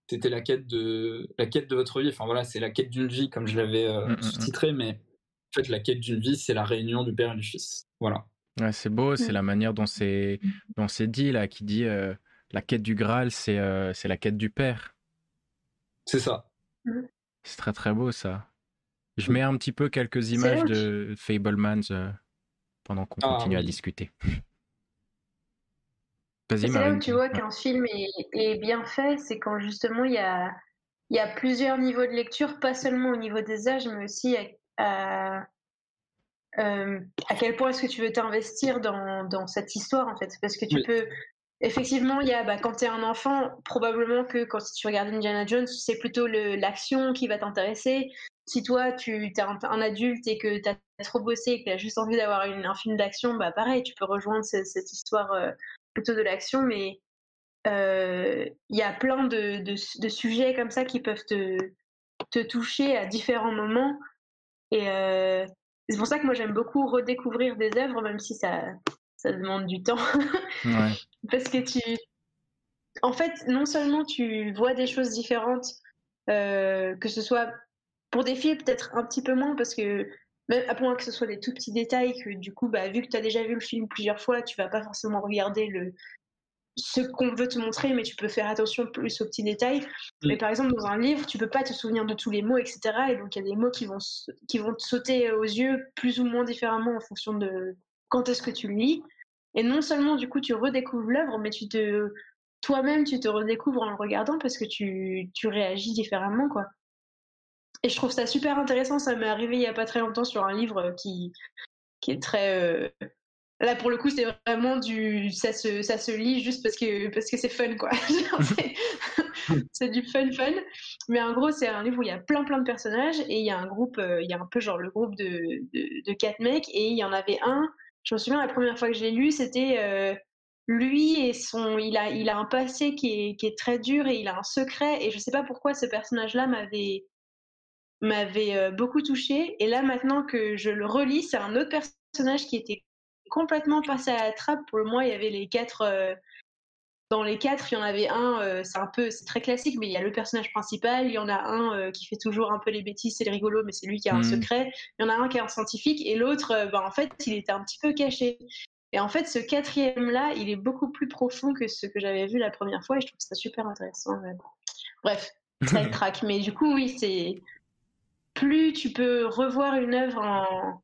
c'était la quête de la quête de votre vie. Enfin voilà, c'est la quête d'une vie comme je l'avais euh, Mm, mm, mm. sous-titré, mais en fait la quête d'une vie, c'est la réunion du père et du fils. Voilà. Ouais, c'est beau, c'est la manière dont c'est dont c'est dit là, qui dit euh, la quête du Graal, c'est euh, c'est la quête du père. C'est ça. C'est très très beau ça. Je mets un petit peu quelques images de Fablemans euh, pendant qu'on Ah, continue à discuter. Vas-y, C'est là où tu vois Ouais. qu'un film est, est bien fait, c'est quand justement il y a, il y a plusieurs niveaux de lecture, pas seulement au niveau des âges, mais aussi à, à, euh, à quel point est-ce que tu veux t'investir dans, dans cette histoire en fait. Parce que tu Oui. peux. Effectivement, il y a, bah, quand tu es un enfant, probablement que quand tu regardes Indiana Jones, c'est plutôt l'action qui va t'intéresser. Si toi, tu es un, adulte et que tu as trop bossé et que tu as juste envie d'avoir un film d'action, bah pareil, tu peux rejoindre ce- cette histoire euh, plutôt de l'action, mais euh, il y a plein de, sujets comme ça qui peuvent te, te toucher à différents moments. Et euh, c'est pour ça que moi j'aime beaucoup redécouvrir des œuvres, même si ça, ça demande du temps. Ouais. Parce que tu. En fait, non seulement tu vois des choses différentes, euh, que ce soit pour des filles peut-être un petit peu moins, parce que même à point que ce soit des tout petits détails, que du coup, bah, vu que tu as déjà vu le film plusieurs fois, tu vas pas forcément regarder le ce qu'on veut te montrer, mais tu peux faire attention plus aux petits détails. Mais par exemple, dans un livre, tu peux pas te souvenir de tous les mots, etc. Et donc, il y a des mots qui vont, qui vont te sauter aux yeux plus ou moins différemment en fonction de quand est-ce que tu le lis. Et non seulement, du coup, tu redécouvres l'œuvre, mais tu te, toi-même, tu te redécouvres en le regardant parce que tu, tu réagis différemment, quoi. Et je trouve ça super intéressant. Ça m'est arrivé il y a pas très longtemps sur un livre qui, qui est très. euh, Là, pour le coup, c'est vraiment du. Ça se, ça se lit juste parce que parce que c'est fun, quoi. C'est du fun, fun. Mais en gros, c'est un livre où il y a plein, plein de personnages et il y a un groupe, euh, il y a un peu genre le groupe de, de, de quatre mecs et il y en avait un. Je me souviens, la première fois que je l'ai lu, c'était euh, lui et son. Il a, il a un passé qui est, qui est très dur et il a un secret. Et je sais pas pourquoi ce personnage-là m'avait m'avait euh, beaucoup touché. Et là, maintenant que je le relis, c'est un autre personnage qui était complètement passé à la trappe. Pour moi, il y avait les quatre. Euh, dans les quatre, il y en avait un, euh, c'est un peu, c'est très classique, mais il y a le personnage principal, il y en a un euh, qui fait toujours un peu les bêtises, c'est le rigolo, mais c'est lui qui a un Mhm. secret. Il y en a un qui est un scientifique, et l'autre, euh, ben, en fait, il était un petit peu caché. Et en fait, ce quatrième-là, il est beaucoup plus profond que ce que j'avais vu la première fois, et je trouve ça super intéressant. ouais. Bref, ça track. Mais du coup, oui, c'est plus tu peux revoir une œuvre en,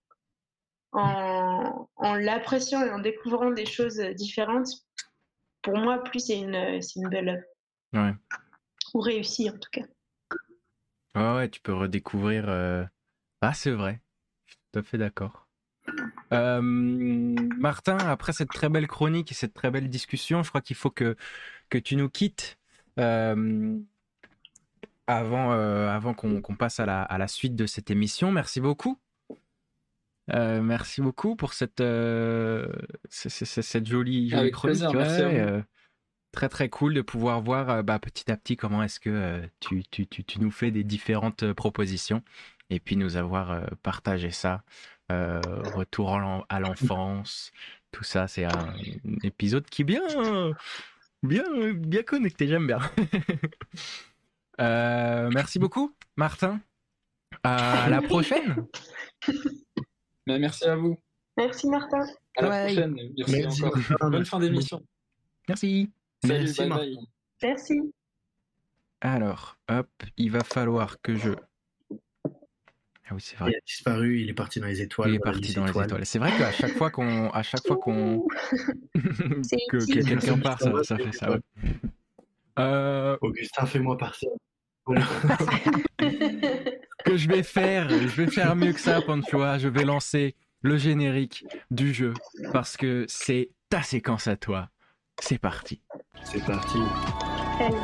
en, en l'appréciant et en découvrant des choses différentes, pour moi, plus c'est une, c'est une belle œuvre. Ouais. Ou réussie, en tout cas. Ouais, ouais, tu peux redécouvrir. euh, Ah, c'est vrai. Je suis tout à fait d'accord. Euh, Martin, après cette très belle chronique et cette très belle discussion, je crois qu'il faut que, que tu nous quittes euh, avant, avant qu'on qu'on passe à la, à la suite de cette émission. Merci beaucoup. Euh, merci beaucoup pour cette, euh, c- c- c- cette jolie, jolie chronique. plaisir, ouais, euh, très très cool de pouvoir voir euh, bah, petit à petit comment est-ce que euh, tu, tu, tu, tu nous fais des différentes propositions et puis nous avoir euh, partagé ça. Euh, retour à l'enfance, tout ça, c'est un, épisode qui est bien, bien, bien connecté, j'aime bien. Euh, merci beaucoup, Martin. À la prochaine. Mais merci à vous. Merci, Martin. À la Ouais. prochaine. Merci, Merci, encore. Martin. Bonne fin d'émission. Merci. Salut, Merci, bye bye. Merci. Alors, hop, il va falloir que je. Ah oui, c'est Il vrai. a disparu, il est parti dans les étoiles. Il est parti dans les étoiles. C'est vrai qu'à chaque fois qu'on, à chaque fois qu'on, que, que quelqu'un part, ça, ça fait ça. ouais. Euh, Augustin, fais-moi partir. que je vais faire, je vais faire mieux que ça, Panchoa. Je vais lancer le générique du jeu parce que c'est ta séquence à toi. C'est parti. C'est parti. Salut.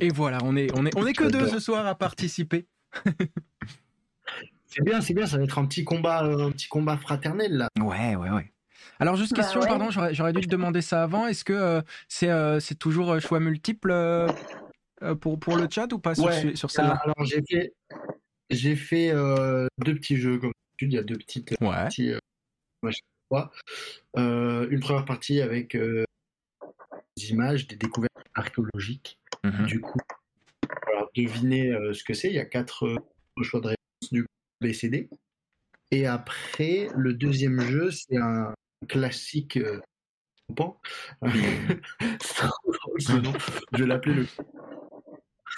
Et voilà, on est, on est, on est que deux ce soir à participer. C'est bien, c'est bien, ça va être un petit combat, euh, un petit combat fraternel là. Ouais, ouais, ouais. Alors juste Bah question, ouais. pardon, j'aurais, j'aurais dû te demander ça avant. Est-ce que euh, c'est, euh, c'est toujours euh, choix multiple euh, pour, pour le chat ou pas sur, Ouais. sur celle-là? Alors j'ai fait, j'ai fait euh, deux petits jeux comme d'habitude. Il y a deux petites, Ouais. petits, euh. Euh, une première partie avec euh, des images, des découvertes archéologiques. Mhm. Du coup, alors devinez euh, ce que c'est. Il y a quatre euh, choix de réponse, du coup, BCD. Et après, le deuxième jeu, c'est un classique euh, pan. nom. Je vais l'appeler le.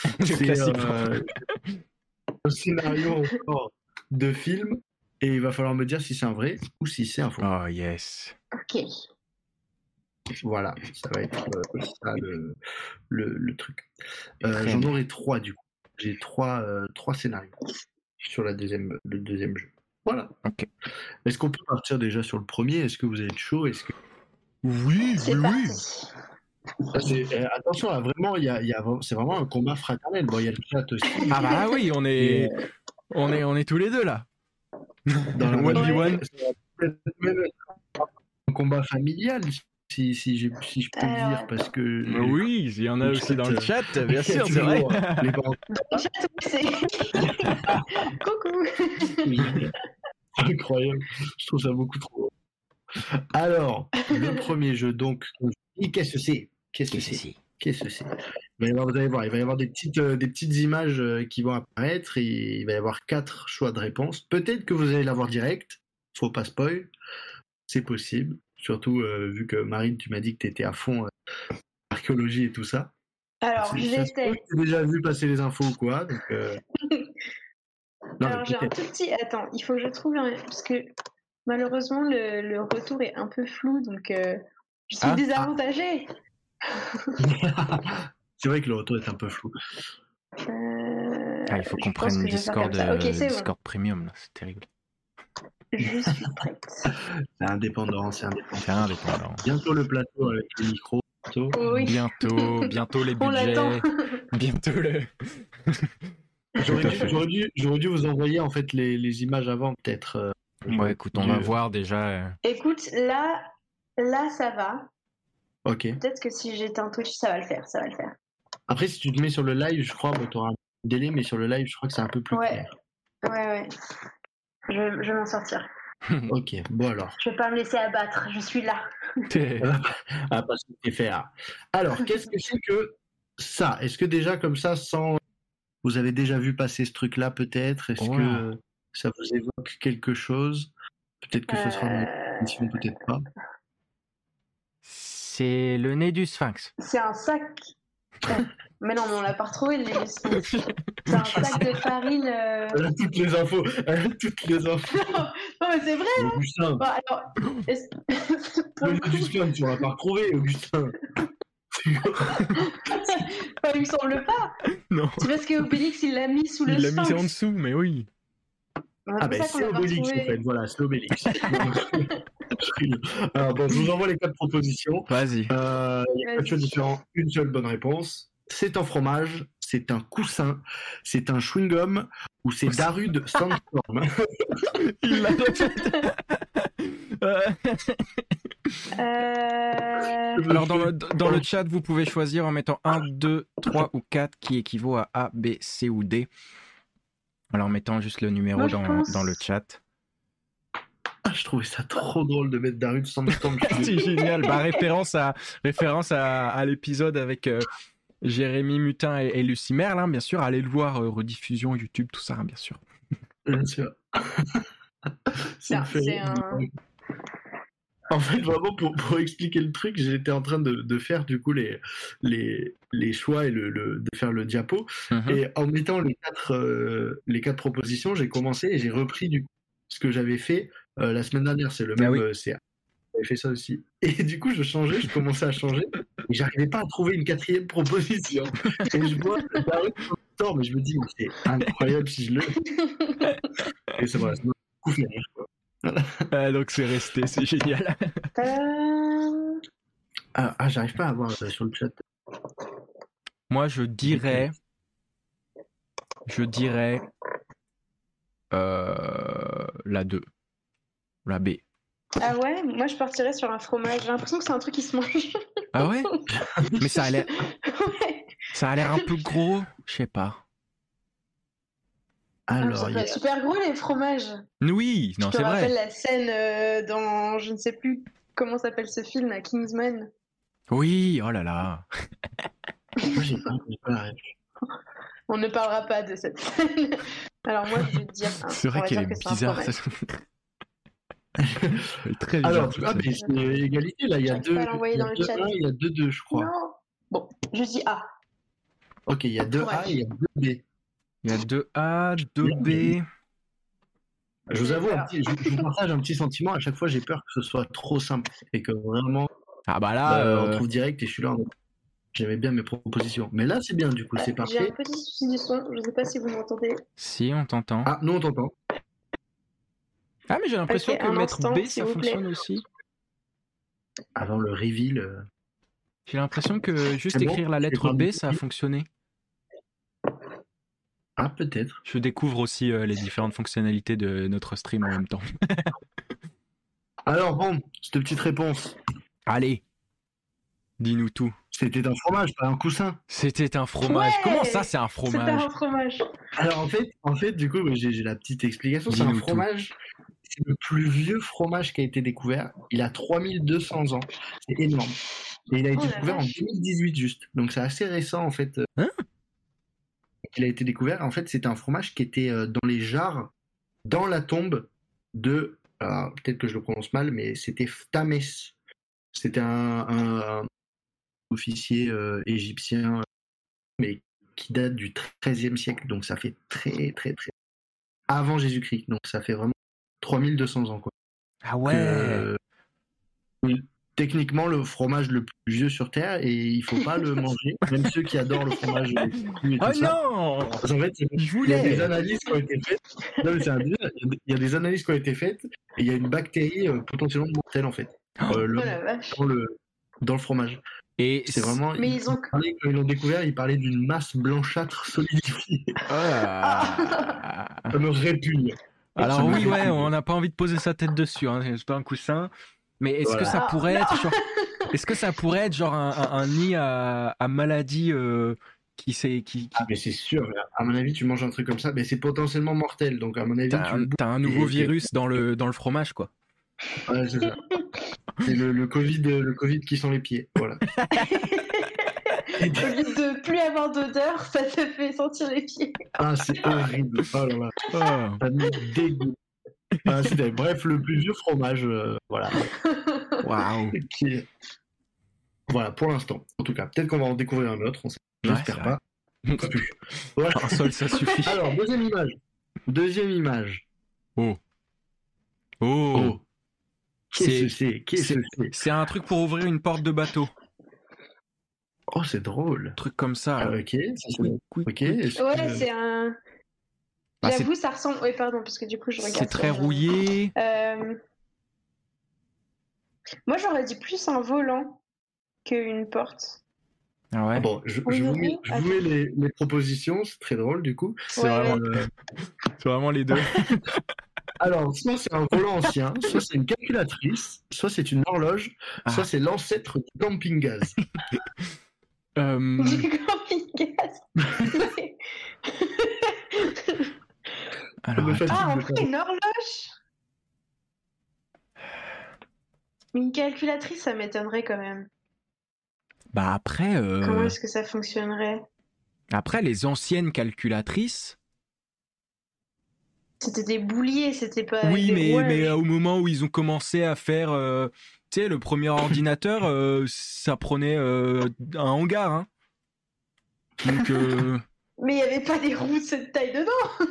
Le classique. euh, un scénario encore de film. Et il va falloir me dire si c'est un vrai ou si c'est un faux. Oh yes. Ok. Voilà, ça va être euh, ça le, le, le truc. Euh, J'en aurai trois du coup. J'ai trois, euh, trois scénarios sur la deuxième, le deuxième jeu. Voilà. Ok. Est-ce qu'on peut partir déjà sur le premier? Est-ce que vous êtes chaud? Est-ce que Oui, oui, oui. Ah, euh, attention, là, vraiment, il y a, il y a vra- c'est vraiment un combat fraternel. Bon, il y a le chat aussi. Ah bah oui, on est, on est, on est tous les deux là. Dans même être un combat familial, si, si, je peux Alors, dire, parce que. Oui, il y en a Le aussi dans le chat, bien sûr, c'est vrai. Les parents Chat, oui, c'est- Coucou. Incroyable. Je trouve ça beaucoup trop. Alors, le premier jeu, donc, qu'est-ce que c'est? Qu'est-ce que c'est? Qu'est-ce que c'est? Il va y avoir, vous allez voir, il va y avoir des petites, euh, des petites images euh, qui vont apparaître et il va y avoir quatre choix de réponse. Peut-être que vous allez l'avoir direct, faut pas spoil, c'est possible. Surtout euh, vu que Marine, tu m'as dit que tu étais à fond euh, archéologie et tout ça. Alors, j'étais. t'aies déjà vu passer les infos ou quoi. Donc, euh, non, Alors, j'ai un tout petit. Attends, il faut que je trouve un. Parce que malheureusement, le, le retour est un peu flou, donc euh, je suis Ah. désavantagée. c'est vrai que le retour est un peu flou. Euh, Ah, il faut qu'on prenne Discord, c'est bon. Discord Premium, là, c'est terrible. Je suis prête. C'est indépendant, c'est indépendant. C'est indépendant. Bientôt le plateau avec le micro. bientôt. Oui, Bientôt, bientôt les on l'attend. budgets, bientôt le. J'aurais dû, vous envoyer en fait les, les images avant peut-être. euh, Ouais, écoute, on va voir déjà. euh, Écoute, là, là, ça va. Ok. Peut-être que si j'éteins Twitch, ça va le faire, ça va le faire. Après, si tu te mets sur le live, je crois, tu auras un délai, mais sur le live, je crois que c'est un peu plus Ouais. clair. Ouais, ouais. Je, je vais m'en sortir. Ok, bon alors. Je vais pas me laisser abattre, je suis là. Ah, parce que c'est faire. Alors, qu'est-ce que c'est que ça? Est-ce que déjà comme ça, sans. Vous avez déjà vu passer ce truc-là peut-être? Est-ce Ouais. que ça vous évoque quelque chose? Peut-être que ce sera une Euh, émission, peut-être pas. C'est le nez du sphinx. C'est un sac. Mais non, mais on l'a pas retrouvé le légume. C'est un sac de farine. euh, Elle a toutes les infos. Elle a toutes les infos. Non, mais c'est vrai. Augustin, Bon, alors, le coup, sphinx, tu l'as pas retrouvé, Augustin. enfin, il me semble pas. Non. C'est parce que Obélix il l'a mis sous le Il l'a mis en dessous, mais oui. Ah ben c'est Obélix en fait, voilà, c'est Obélix. Alors bon, je vous envoie les quatre propositions. Vas-y. Euh, Il y a quatre choix différents, une seule bonne réponse. C'est un fromage, c'est un coussin, c'est un chewing-gum ou c'est Darude Sandstorm. Il l'a. Euh, Euh, Alors dans le, dans le chat, vous pouvez choisir en mettant 1, 2, 3 ou 4 qui équivaut à A, B, C ou D. Alors en mettant juste le numéro Moi, dans, pense- dans le chat. Ah, je trouvais ça trop drôle de mettre Darude Sandstorm. C'est génial. Bah, référence à, référence à, à l'épisode avec euh, Jérémy Mutin et, et Lucie Merle, hein, bien sûr. Allez le voir, euh, rediffusion YouTube, tout ça, hein, bien sûr. Bien sûr. C'est un- En fait, vraiment, pour, pour expliquer le truc, j'étais en train de, de faire du coup les, les, les choix et le, le- de faire le diapo. Mhm. Et en mettant les quatre, euh, les quatre propositions, j'ai commencé et j'ai repris du coup ce que j'avais fait euh, la semaine dernière. C'est le Ah même oui. euh, CA. J'avais fait ça aussi. Et du coup, je changeais, je commençais à changer. Et j'arrivais pas à trouver une quatrième proposition. Et je vois le Darude Sandstorm, mais je me dis, mais c'est incroyable si je le. Et c'est voilà, ça fait rire, quoi. Ah, donc c'est resté, c'est génial. Euh, Ah, ah, j'arrive pas à voir euh, sur le chat. Moi, je dirais. Je dirais. euh, la 2. La B. Ah ouais, moi je partirais sur un fromage. J'ai l'impression que c'est un truc qui se mange. Ah ouais? Mais ça a l'air, ouais. ça a l'air un peu gros. Je sais pas. Ah, Alors, ça il peut y a- être super gros les fromages. Oui, non, Je c'est te rappelle vrai. la scène euh, dans, je ne sais plus comment s'appelle ce film, à Kingsman. Oui, oh là là. moi, j'ai pas, j'ai pas. On ne parlera pas de cette scène. Alors moi, je vais te dire. hein, C'est vrai qu'elle est bizarre. ça. Très bizarre. Alors, cette ah, scène. mais c'est égalité, là, il y a deux. pas à l'envoyer il y a dans le deux un, il y a deux deux, je crois. Non. Bon, je dis A. Ok, il y a deux A et il y a deux B. Il y a 2A, 2B. Je vous J'ai avoue, un petit- je, je vous partage un petit sentiment. À chaque fois, j'ai peur que ce soit trop simple et que vraiment, Ah bah là, bah, on euh, trouve direct et je suis là. J'aimais bien mes propositions. Mais là, c'est bien, du coup, c'est J'ai parfait. un petit souci du son. Je ne sais pas si vous m'entendez. si, on t'entend. Ah, nous, on t'entend. Ah, mais j'ai l'impression que mettre instant, B, ça plaît. fonctionne aussi. Avant le reveal. euh, J'ai l'impression que juste bon écrire la lettre B, ça a fonctionné. Ah, peut-être. Je découvre aussi euh, les différentes fonctionnalités de notre stream en même temps. Alors, bon, cette petite réponse. Allez, dis-nous tout. C'était un fromage, pas un coussin. C'était un fromage. Ouais Comment ça, c'est un C'était fromage un fromage? Alors, en fait, en fait du coup, j'ai la petite explication. C'est un fromage. C'est le plus vieux fromage qui a été découvert. Il a 3200 ans. C'est énorme. Et il a été Oh découvert en vache. 2018 juste. Donc c'est assez récent en fait. euh, Hein? Il a été découvert. En fait, c'était un fromage qui était euh, dans les jarres, dans la tombe de. alors, Peut-être que je le prononce mal, mais c'était Phtamès. C'était un, un- un officier euh, égyptien, mais qui date du XIIIe siècle. Donc ça fait très très très avant Jésus-Christ. Donc ça fait vraiment 3200 ans quoi. Ah ouais. Que, euh, techniquement le fromage le plus vieux sur terre et il faut pas le manger. Même ceux qui adorent le fromage et tout Oh ça. non Parce qu'en fait, il y a des analyses qui ont été faites. Non, mais c'est un délire. Il y a des- analyses qui ont été faites et il y a une bactérie euh, potentiellement mortelle en fait euh, le- Oh la vache. dans le dans le fromage. Et C'est vraiment. Mais ils ont. parlaient- Quand ils l'ont découvert, ils parlaient d'une masse blanchâtre solidifiée. Ah. Ça me répugne. Alors oui, ouais, on n'a pas envie de poser sa tête dessus, hein. c'est pas un coussin. Mais est-ce que ça Ah, pourrait être genre, est-ce que ça pourrait être genre un, un- un nid à, à maladie euh, qui s'est qui, qui- Ah, mais c'est sûr. À mon avis, tu manges un truc comme ça, mais c'est potentiellement mortel. Donc, à mon avis, t'as tu t'as un nouveau et- virus dans le dans le fromage quoi. Ouais, c'est ça. C'est le, le Covid, le Covid qui sent les pieds. Voilà. Au lieu de plus avoir d'odeur, ça te fait sentir les pieds. Ah, c'est horrible. Oh là là. Oh. Ça me dégoûte. Ah, bref, le plus vieux fromage. euh, voilà. Waouh. Qui Voilà, pour l'instant. En tout cas, peut-être qu'on va en découvrir un autre. On sait. Ouais, J'espère c'est pas. Plus. Voilà. Un seul ça suffit. Alors, deuxième image. Deuxième image. Oh. Oh. Qu'est-ce C'est- que c'est? C'est un truc pour ouvrir une porte de bateau. Oh, c'est drôle. Un truc comme ça. Ah, ok. ça, c'est- Quick, quick, Ok. Ouais, que- c'est un. Bah, J'avoue, ça ressemble. Oui, pardon, parce que du coup, je regarde. C'est très rouillé. Euh, Moi, j'aurais dit plus un volant qu'une porte. Ah ouais. Ah Bon, je, Oui, je vous oui, mets, je vous mets les, les propositions, c'est très drôle du coup. C'est Ouais, vraiment, Euh, c'est vraiment les deux. alors, soit c'est un volant ancien, soit c'est une calculatrice, soit c'est une horloge, Ah. soit c'est l'ancêtre du camping-gaz. Euh, alors, ah, en de vrai, une horloge Une calculatrice, ça m'étonnerait quand même. bah après, euh, Comment est-ce que ça fonctionnerait? après les anciennes calculatrices. C'était des bouliers, c'était pas. oui, des mais, rouages. mais euh, au moment où ils ont commencé à faire, euh, tu sais, le premier ordinateur, euh, ça prenait euh, un hangar. Hein. Donc, euh, Mais il n'y avait pas des roues de cette taille dedans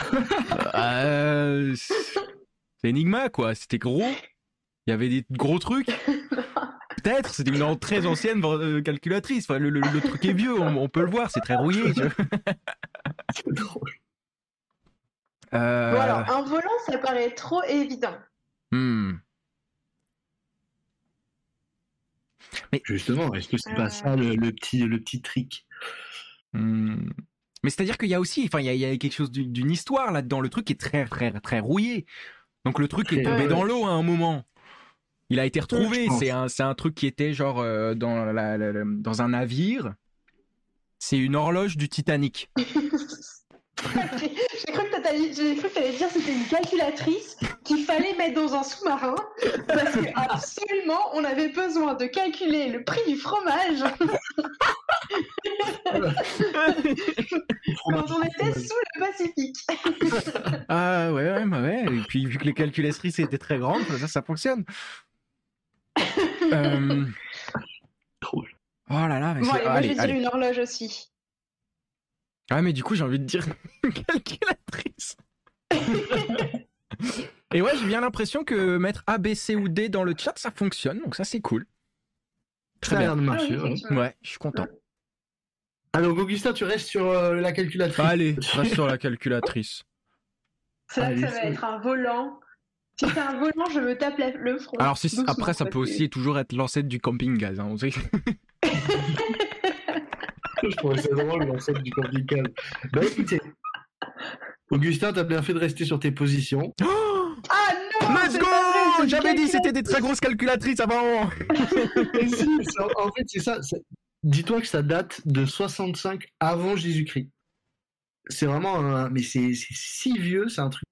euh, c'est Enigma quoi. C'était gros. Il y avait des gros trucs. Peut-être, c'était une très ancienne calculatrice. Enfin, le, le- le truc est vieux, on, on peut le voir, c'est très rouillé. tu vois. C'est drôle. Euh, Bon, alors, un volant, ça paraît trop évident. hmm. Justement, est-ce que c'est pas Euh. ça le, le petit, le petit trick? Hmm. Mais c'est-à-dire qu'il y a aussi, enfin, il y a, il y a quelque chose d'une histoire là-dedans. Le truc est très, très, très rouillé. Donc le truc est tombé dans l'eau à un moment. Il a été retrouvé. C'est un, c'est un truc qui était genre euh, dans, la- la- la- dans un navire. C'est une horloge du Titanic. J'ai cru que t'allais j'ai cru que t'allais dire que c'était une calculatrice qu'il fallait mettre dans un sous-marin parce que absolument on avait besoin de calculer le prix du fromage quand on était sous le Pacifique. Ah ouais, ouais, bah ouais. Et puis vu que les calculatrices étaient très grandes, ça, ça fonctionne. Euh, Trop. Oh là là, mais Bon, allez, moi allez, je vais dire allez. une horloge aussi. Ah mais du coup j'ai envie de dire calculatrice. Et ouais, j'ai bien l'impression que mettre A, B, C ou D dans le chat, ça fonctionne, donc ça c'est cool. Très Ça bien. de Ah oui, ouais. je suis content. Alors, Augustin, tu restes sur euh, la calculatrice. Allez, reste sur la calculatrice. C'est là que Allez, ça va être un volant. Si c'est un volant, je me tape la- le front. Alors si, après ça peut aussi toujours être l'ancêtre du camping-gaz. Hein, on sait. Je trouvais ça drôle, l'ancêtre du camping-car. Bah écoutez, Augustin, t'as bien fait de rester sur tes positions. Ah non Let's go J'avais dit c'était des très grosses calculatrices avant Et si, en fait, c'est ça. Dis-toi que ça date de 65 avant Jésus-Christ. C'est vraiment un... Mais c'est c'est si vieux, c'est un truc.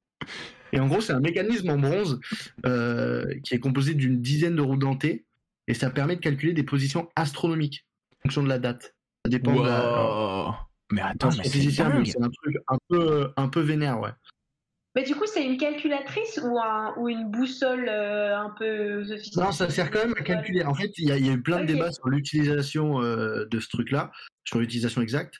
Et en gros, c'est un mécanisme en bronze euh, qui est composé d'une dizaine de roues dentées et ça permet de calculer des positions astronomiques en fonction de la date. Ça dépend de la... Mais attends, c'est mais c'est un truc un peu, un peu vénère, ouais. Mais du coup, c'est une calculatrice ou, un, ou une boussole euh, un peu sophistiquée? Non, ça sert quand même à calculer. En fait, il y, a- il y a eu plein de débats sur l'utilisation euh, de ce truc-là, sur l'utilisation exacte,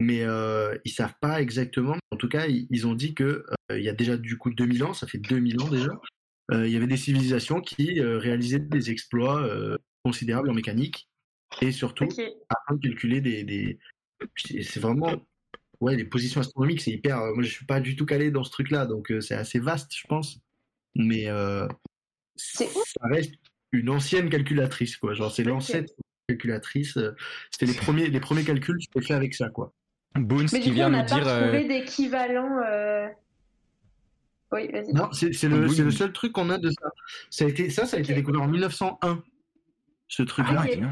mais euh, ils savent pas exactement. En tout cas, ils, ils ont dit que euh, il y a déjà du coup 2000 ans, ça fait 2000 ans déjà, euh, il y avait des civilisations qui euh, réalisaient des exploits euh, considérables en mécanique et surtout Ok. afin de calculer des, des... c'est vraiment ouais les positions astronomiques c'est hyper euh, moi je suis pas du tout calé dans ce truc là donc euh, c'est assez vaste je pense mais euh, ça reste une ancienne calculatrice quoi genre c'est Ok. l'ancêtre calculatrice euh, c'était les premiers les premiers calculs que je fait avec ça quoi Boons Mais qui du coup, vient on nous n'a pas dire. euh, trouvé d'équivalent. euh, Oui, vas-y. non c'est le, le seul truc qu'on a de ça ça a été ça ça a été Ok. découvert en 1901 ce truc Ah là ouais, Ok. non.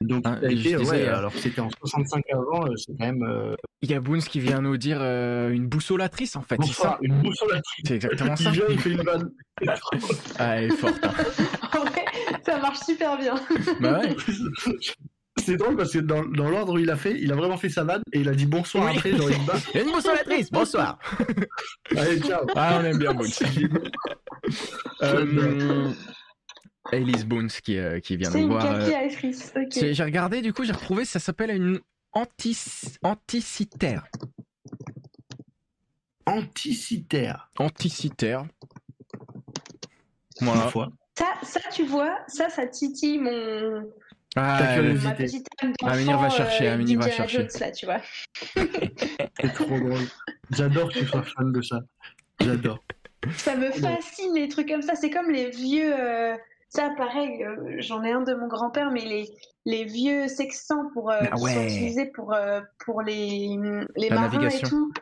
Donc Ah, été, disais, ouais, euh, alors que c'était en 65 avant euh, c'est quand même euh, Il y a Boons qui vient nous dire euh, une boussolatrice en fait, c'est bonsoir, ça une boussole C'est exactement ça. il vient il fait une vanne Ah, elle est forte. hein. En vrai, ça marche super bien. bah ouais. C'est drôle parce que dans, dans l'ordre où il a fait, il a vraiment fait sa vanne et il a dit bonsoir Oui. après, genre il bat. Il y a une boussolatrice, bonsoir. Allez, ciao. Ah, on aime bien Boons. Euh, Elise Boons qui, euh, qui vient C'est nous une voir. euh, calculatrice. Ok. c'est- J'ai regardé, du coup, j'ai retrouvé, ça s'appelle une anti anticitaire. Anticitaire. Anticitaire. Une Voilà. fois. Ça, ça, tu vois, ça, ça titille mon. Ah, Ta elle- curiosité. ma petite âme d'enfant. Amélie va chercher, euh, va chercher. Jones, là, tu vois. C'est trop drôle. J'adore que tu sois fan de ça. J'adore. Ça me fascine les trucs comme ça. C'est comme les vieux. euh, Ça, pareil, euh, j'en ai un de mon grand-père, mais les, les vieux sextants pour, euh, Ah qui sont utilisés pour, euh, pour les, les La marins navigation. et tout.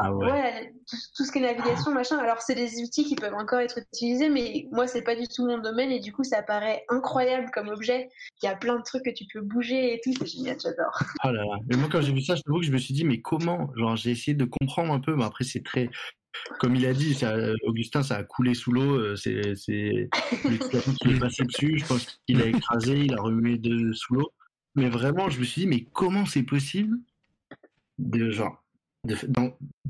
Ah ouais. Ouais, tout, tout ce qui est navigation, machin. Alors, c'est des outils qui peuvent encore être utilisés, mais moi, c'est pas du tout mon domaine et du coup, ça paraît incroyable comme objet. Il y a plein de trucs que tu peux bouger et tout, c'est génial, j'adore. Là là. Mais moi, quand j'ai vu ça, je t'avoue que je me suis dit, mais comment? Genre, j'ai essayé de comprendre un peu, mais après, c'est très. Comme il a dit, ça, Augustin, ça a coulé sous l'eau. euh, C'est qui est passé dessus. Je pense qu'il a écrasé, il a remué de sous l'eau. Mais vraiment, je me suis dit, mais comment c'est possible de genre de,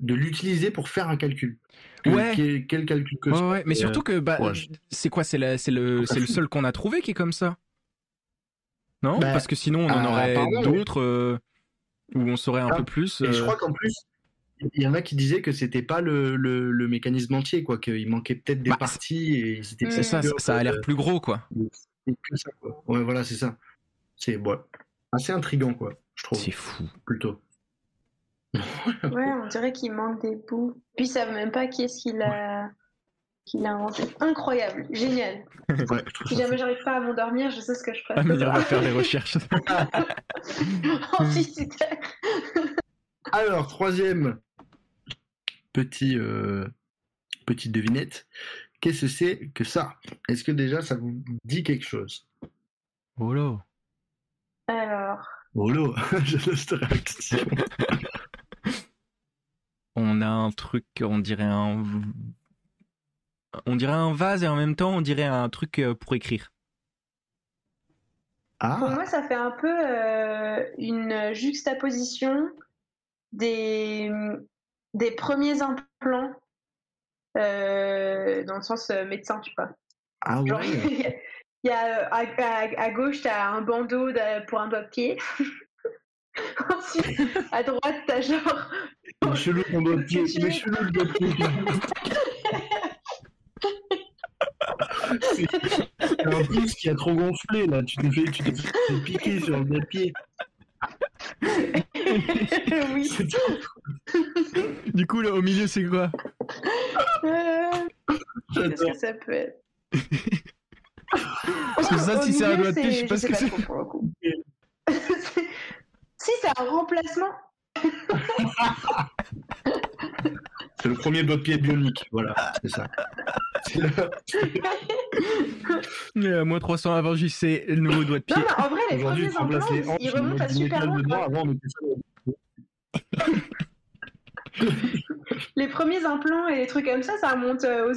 de l'utiliser pour faire un calcul? Que- Ouais. quel, quel calcul que Ouais, mais surtout que bah, ouais. c'est quoi C'est la- c'est le, c'est le seul qu'on a trouvé qui est comme ça Non? Bah, Parce que sinon on en ah, aurait d'autres euh, où on saurait un Ah, peu plus. Et je euh, crois qu'en plus, il y en a qui disaient que c'était pas le, le, le mécanisme entier, quoi, qu'il manquait peut-être des Bah, parties et ils étaient Mm. C'est ça, ça, a l'air plus gros quoi. c'est que ça, quoi. Ouais, voilà, c'est ça. C'est ouais, assez intriguant, quoi, je trouve, C'est fou. plutôt. Ouais, on dirait qu'il manque des bouts. Puis ils savent même pas qui est-ce qu'il a, qu'il a inventé. Incroyable, génial. Ouais, Si jamais j'arrive pas à m'endormir, je sais ce que je ferai. Ah, mais on va faire des recherches. Anticitaire. Alors, troisième petit, euh, petite devinette. Qu'est-ce que c'est que ça? Est-ce que déjà ça vous dit quelque chose? Oh là. Alors, Oh là, je laisse ta réaction. on a un truc, on dirait un, on dirait un vase et en même temps on dirait un truc euh, pour écrire. Pour Ah, moi, ça fait un peu euh, une juxtaposition des, des premiers implants, euh, dans le sens euh, médecin, tu vois. ah Genre, ouais. il y a, il y a, à, à- à gauche, tu as un bandeau de- pour un doigt de pied. Ensuite, à droite, tu as genre. Est chelou ton doigt de pied. Es- chelou le doigt de pied. C'est c'est un pouce qui a trop gonflé là. Tu t'es fait, tu t'es fait piquer sur le doigt de pied. oui. Du coup là au milieu c'est quoi? Euh, Qu'est-ce que ça peut être? Parce que ça Au si c'est un doigt de pied, je sais pas ce que c'est. si, c'est un remplacement. C'est le premier doigt de pied bionique. Voilà, c'est ça. C'est le- Mais à moins 300 avant JC, le nouveau doigt de pied. Non, mais en vrai, les premiers implants, ils on remontent à super loin. Avant, on ça Les premiers implants et les trucs comme ça, ça remonte euh, aux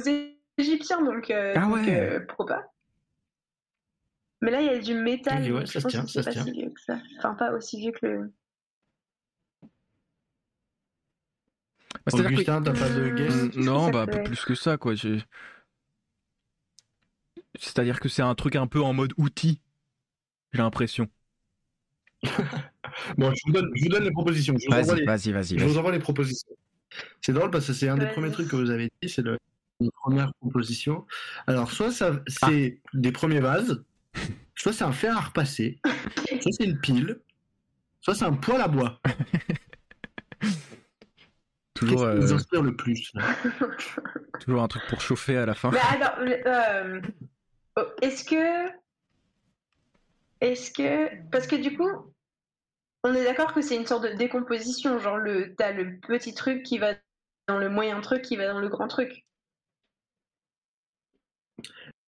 Égyptiens, donc, euh, Ah donc, ouais. euh, pourquoi pas. Mais là, il y a du métal. Oui, ouais, donc ça je se pense tient, que ça se pas tient. si vieux que ça. Enfin, pas aussi vieux que le. Bah, c'est-à-dire que- Augustin, t'as pas de Mm, Qu'est-ce que Non, bah pas plus que ça, quoi. j'ai- C'est-à-dire que c'est un truc un peu en mode outil, j'ai l'impression. Bon, je vous donne, je vous donne les propositions. Je vous, envoie Vas-y, les, vas-y, vas-y. je vas-y. vous envoie les propositions. C'est drôle parce que c'est un des premiers trucs que vous avez dit, c'est le- une première proposition. Alors, soit ça, c'est des premiers vases, soit c'est un fer à repasser, soit c'est une pile, soit c'est un poêle à bois. Toujours, Qu'est-ce qui vous euh, inspire le plus toujours un truc pour chauffer à la fin. Attends, euh, oh, est-ce que. Est-ce que. Parce que du coup, on est d'accord que c'est une sorte de décomposition. Genre, le, t'as le petit truc qui va dans le moyen truc qui va dans le grand truc.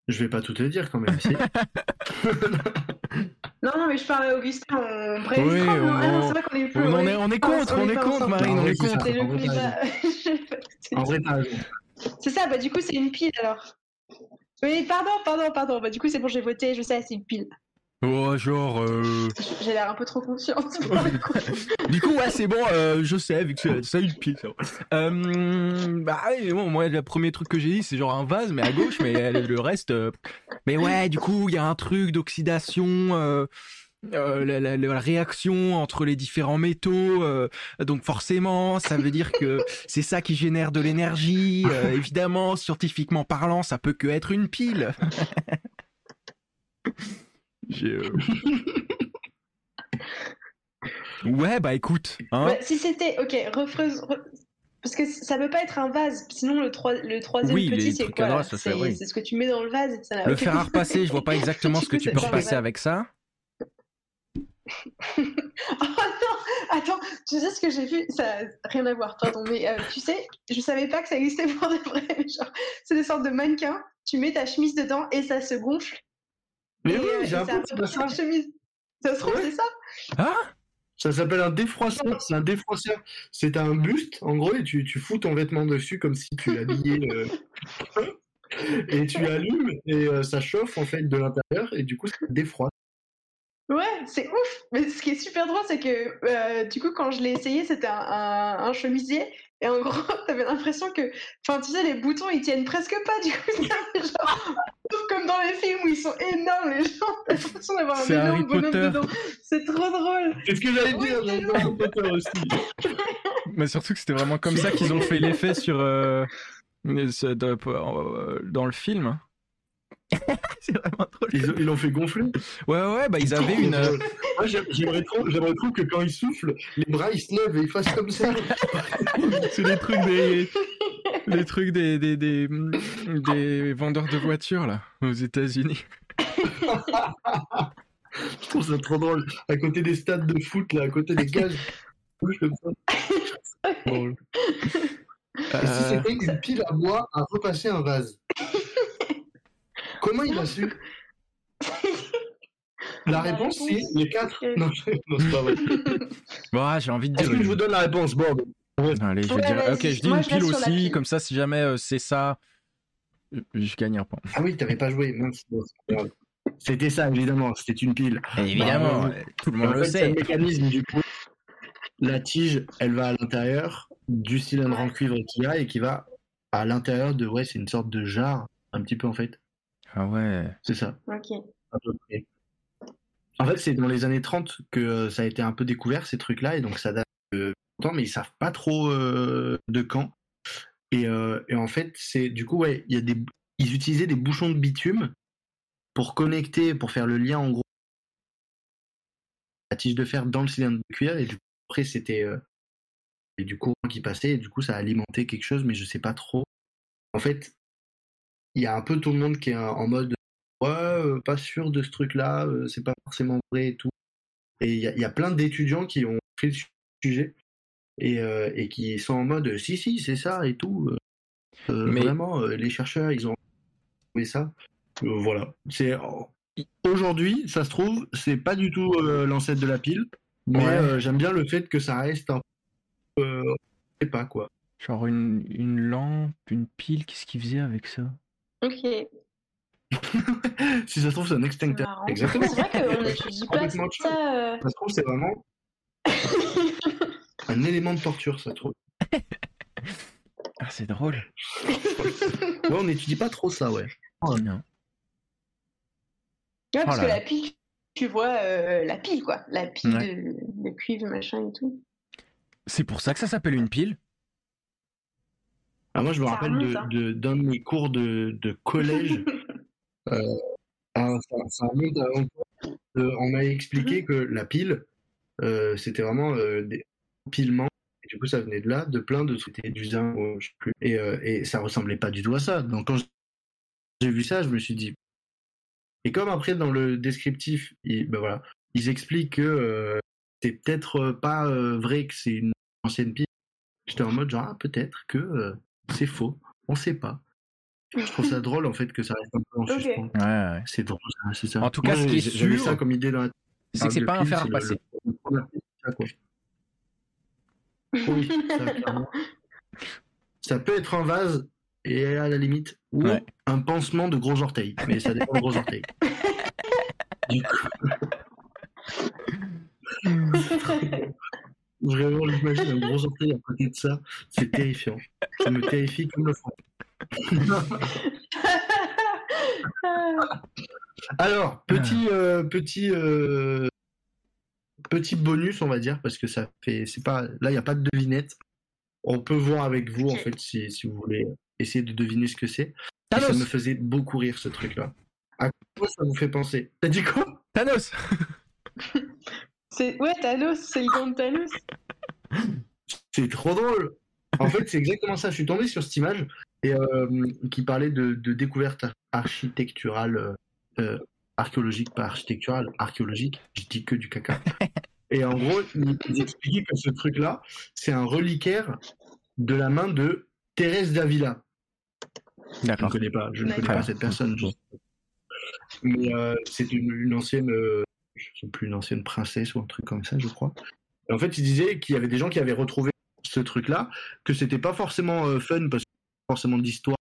Je vais pas tout te dire quand même. si. Non, non, mais je parle à Augustin, on Oui, non, ah non, on- c'est vrai qu'on est plus. On, en est, on est Ah, contre, on est contre. Marine, on est c'est ça. contre. C'est le en vrai. C'est ça, bah du coup, c'est une pile alors. Oui, pardon, pardon, pardon. Bah du coup, c'est bon, j'ai voté, je sais, c'est une pile. Oh, genre. euh, J'ai l'air un peu trop confiante. Du coup, ouais, c'est bon, euh, je sais, vu que ça a eu le pile. ça. Euh, bah, ouais, bon, moi, le premier truc que j'ai dit, c'est genre un vase, mais à gauche, mais le reste. Mais ouais, du coup, il y a un truc d'oxydation. euh, la, la- la réaction entre les différents métaux, euh, donc forcément, ça veut dire que c'est ça qui génère de l'énergie. euh, évidemment, scientifiquement parlant, ça peut que être une pile. Euh, Ouais, bah écoute, hein. Si c'était, ok, refreuse. re- Parce que ça peut pas être un vase, sinon le, troi- le troisième Oui, petit, c'est quoi C'est oui. c'est ce que tu mets dans le vase et ça n'a Le fer à repasser, je vois pas exactement ce que tu peux repasser avec ça. oh non, attends, tu sais ce que j'ai vu? Ça rien à voir, pardon, mais euh, tu sais, je savais pas que ça existait pour de vrai. c'est des sortes de mannequins, tu mets ta chemise dedans et ça se gonfle. Mais et, oui, j'ai un pas ça. chemise. Ça se trouve, Ouais. c'est ça Ah Ça s'appelle un défroisseur. C'est un défroisseur. C'est un buste, en gros, et tu, tu fous ton vêtement dessus comme si tu l'habillais. euh, et tu allumes, et euh, ça chauffe en fait de l'intérieur, et du coup, ça défroisse. Ouais, c'est ouf. Mais ce qui est super drôle, c'est que euh, du coup, quand je l'ai essayé, c'était un, un- un chemisier. Et en gros, t'avais l'impression que. Enfin, tu sais, les boutons, ils tiennent presque pas. Du coup, genre. Comme dans les films où ils sont énormes, les gens. T'as l'impression d'avoir un C'est Harry énorme bonhomme Potter. dedans. C'est trop drôle. C'est ce que j'allais Oui, dire, c'est j'adore Harry Potter aussi. Mais surtout que c'était vraiment comme ça qu'ils ont fait l'effet sur euh, euh, dans le film. c'est vraiment drôle. Ils, l'ont fait gonfler. Ouais, ouais, bah ils avaient une. euh, Moi, j'ai- j'aimerais trop, j'aimerais trop que quand ils soufflent, les bras ils se lèvent et ils fassent comme ça. c'est les trucs des. Les trucs des, des, des, des vendeurs de voitures, là, aux États-Unis. Je trouve ça trop drôle. À côté des stades de foot, là, à côté des cages. Et si Euh, c'était une pile à bois à repasser un vase? Comment il a su La réponse, c'est les quatre. Non, c'est pas vrai. bon, ah, j'ai envie de Est-ce dire. que je vous donne la réponse, Bob Allez, je vais Ouais, dire. Ok, je dis Moi, une pile aussi, pile. comme ça, si jamais euh, c'est ça, euh, je gagne un point. Ah oui, t'avais pas joué. mince. C'était ça, évidemment. C'était une pile. Évidemment, Bah, euh, tout le monde le fait, c'est le sait. mécanisme du coup. La tige, elle va à l'intérieur du cylindre en cuivre qu'il y a et qui va à l'intérieur de. Ouais, c'est une sorte de jarre, un petit peu en fait. Ah ouais. C'est ça. Ok. à peu près. En fait, c'est dans les années 30 que euh, ça a été un peu découvert, ces trucs-là, et donc ça date de longtemps, mais ils savent pas trop euh, de quand. Et, euh, et en fait, c'est du coup, ouais, il y a des, ils utilisaient des bouchons de bitume pour connecter, pour faire le lien en gros, la tige de fer dans le cylindre de cuir, et du coup, après, c'était euh, du courant qui passait, et du coup, ça alimentait quelque chose, mais je sais pas trop. En fait, il y a un peu tout le monde qui est en mode ouais, euh, pas sûr de ce truc-là, euh, c'est pas forcément vrai et tout. Et il y, a- il y a plein d'étudiants qui ont pris le sujet et, euh, et qui sont en mode si, si, c'est ça et tout. Euh, Mais- Vraiment, euh, les chercheurs, ils ont trouvé ça. Voilà. C'est Aujourd'hui, ça se trouve, c'est pas du tout l'ancêtre de la pile, mais Ouais. j'aime bien le fait que ça reste un peu. je sais pas quoi. Genre une, une lampe, une pile, qu'est-ce qu'ils faisaient avec ça? Ok. si ça se trouve, c'est un extincteur. marrant. Exactement. C'est vrai qu'on n'étudie pas ça. euh. Ça se trouve, c'est vraiment un élément de torture, ça se trouve. Ah, c'est drôle. Ouais, on n'étudie pas trop ça, ouais. Non. Ouais, parce Oh que la pile, tu vois euh, la pile, quoi. La pile Ouais. de, de cuivre, machin et tout. C'est pour ça que ça s'appelle une pile Ah, moi, je me Ça rappelle remonte, de- hein. de- d'un de, mes cours de, de collège. euh, ah, ça, remonte. Euh, on m'a expliqué que la pile, euh, c'était vraiment des empilements. Et du coup, ça venait de là, de plein de trucs, du zinc, ou je sais plus. Et, et ça ressemblait pas du tout à ça. Donc, quand j'ai vu ça, je me suis dit. Et comme après, dans le descriptif, ils, ben voilà, ils expliquent que c'est peut-être pas vrai que c'est une ancienne pile. J'étais en mode genre, ah, peut-être que c'est faux, on sait pas. Je trouve ça drôle en fait que ça reste un peu en suspens. Ouais, ouais. C'est drôle, ça, c'est ça. En tout cas, ce qui est sûr, ça comme idée dans la C'est que c'est pas un fer à repasser. le-. Oui, ça, clairement. Ça peut être un vase et à la limite, ou Ouais. un pansement de gros orteils, mais ça dépend de gros orteils. Du coup, vraiment, j'imagine un gros orteil à côté de ça, c'est terrifiant. Ça me terrifie comme le fond. Alors, petit, euh, petit, euh, petit bonus, on va dire, parce que ça fait, c'est pas, là, il n'y a pas de devinette. On peut voir avec vous, en fait, si, si vous voulez essayer de deviner ce que c'est. Et ça me faisait beaucoup rire, ce truc-là. À quoi ça vous fait penser? T'as dit quoi? Thanos C'est ouais, Thanos, c'est le gant de Thanos. C'est trop drôle. En fait, c'est exactement ça. Je suis tombé sur cette image et euh, qui parlait de, de découverte architecturale, euh, euh, archéologique, pas architecturale, archéologique. Je dis que du caca. Et en gros, ils expliquaient que ce truc-là, c'est un reliquaire de la main de Thérèse d'Avila. Je ne D'accord. connais pas, je ne connais pas cette personne. je- Mais euh, c'est une, une ancienne, euh, sais plus, une ancienne princesse ou un truc comme ça, je crois. Et en fait, il disait qu'il y avait des gens qui avaient retrouvé ce truc-là, que c'était pas forcément euh, fun parce qu'il y avait pas forcément d'histoire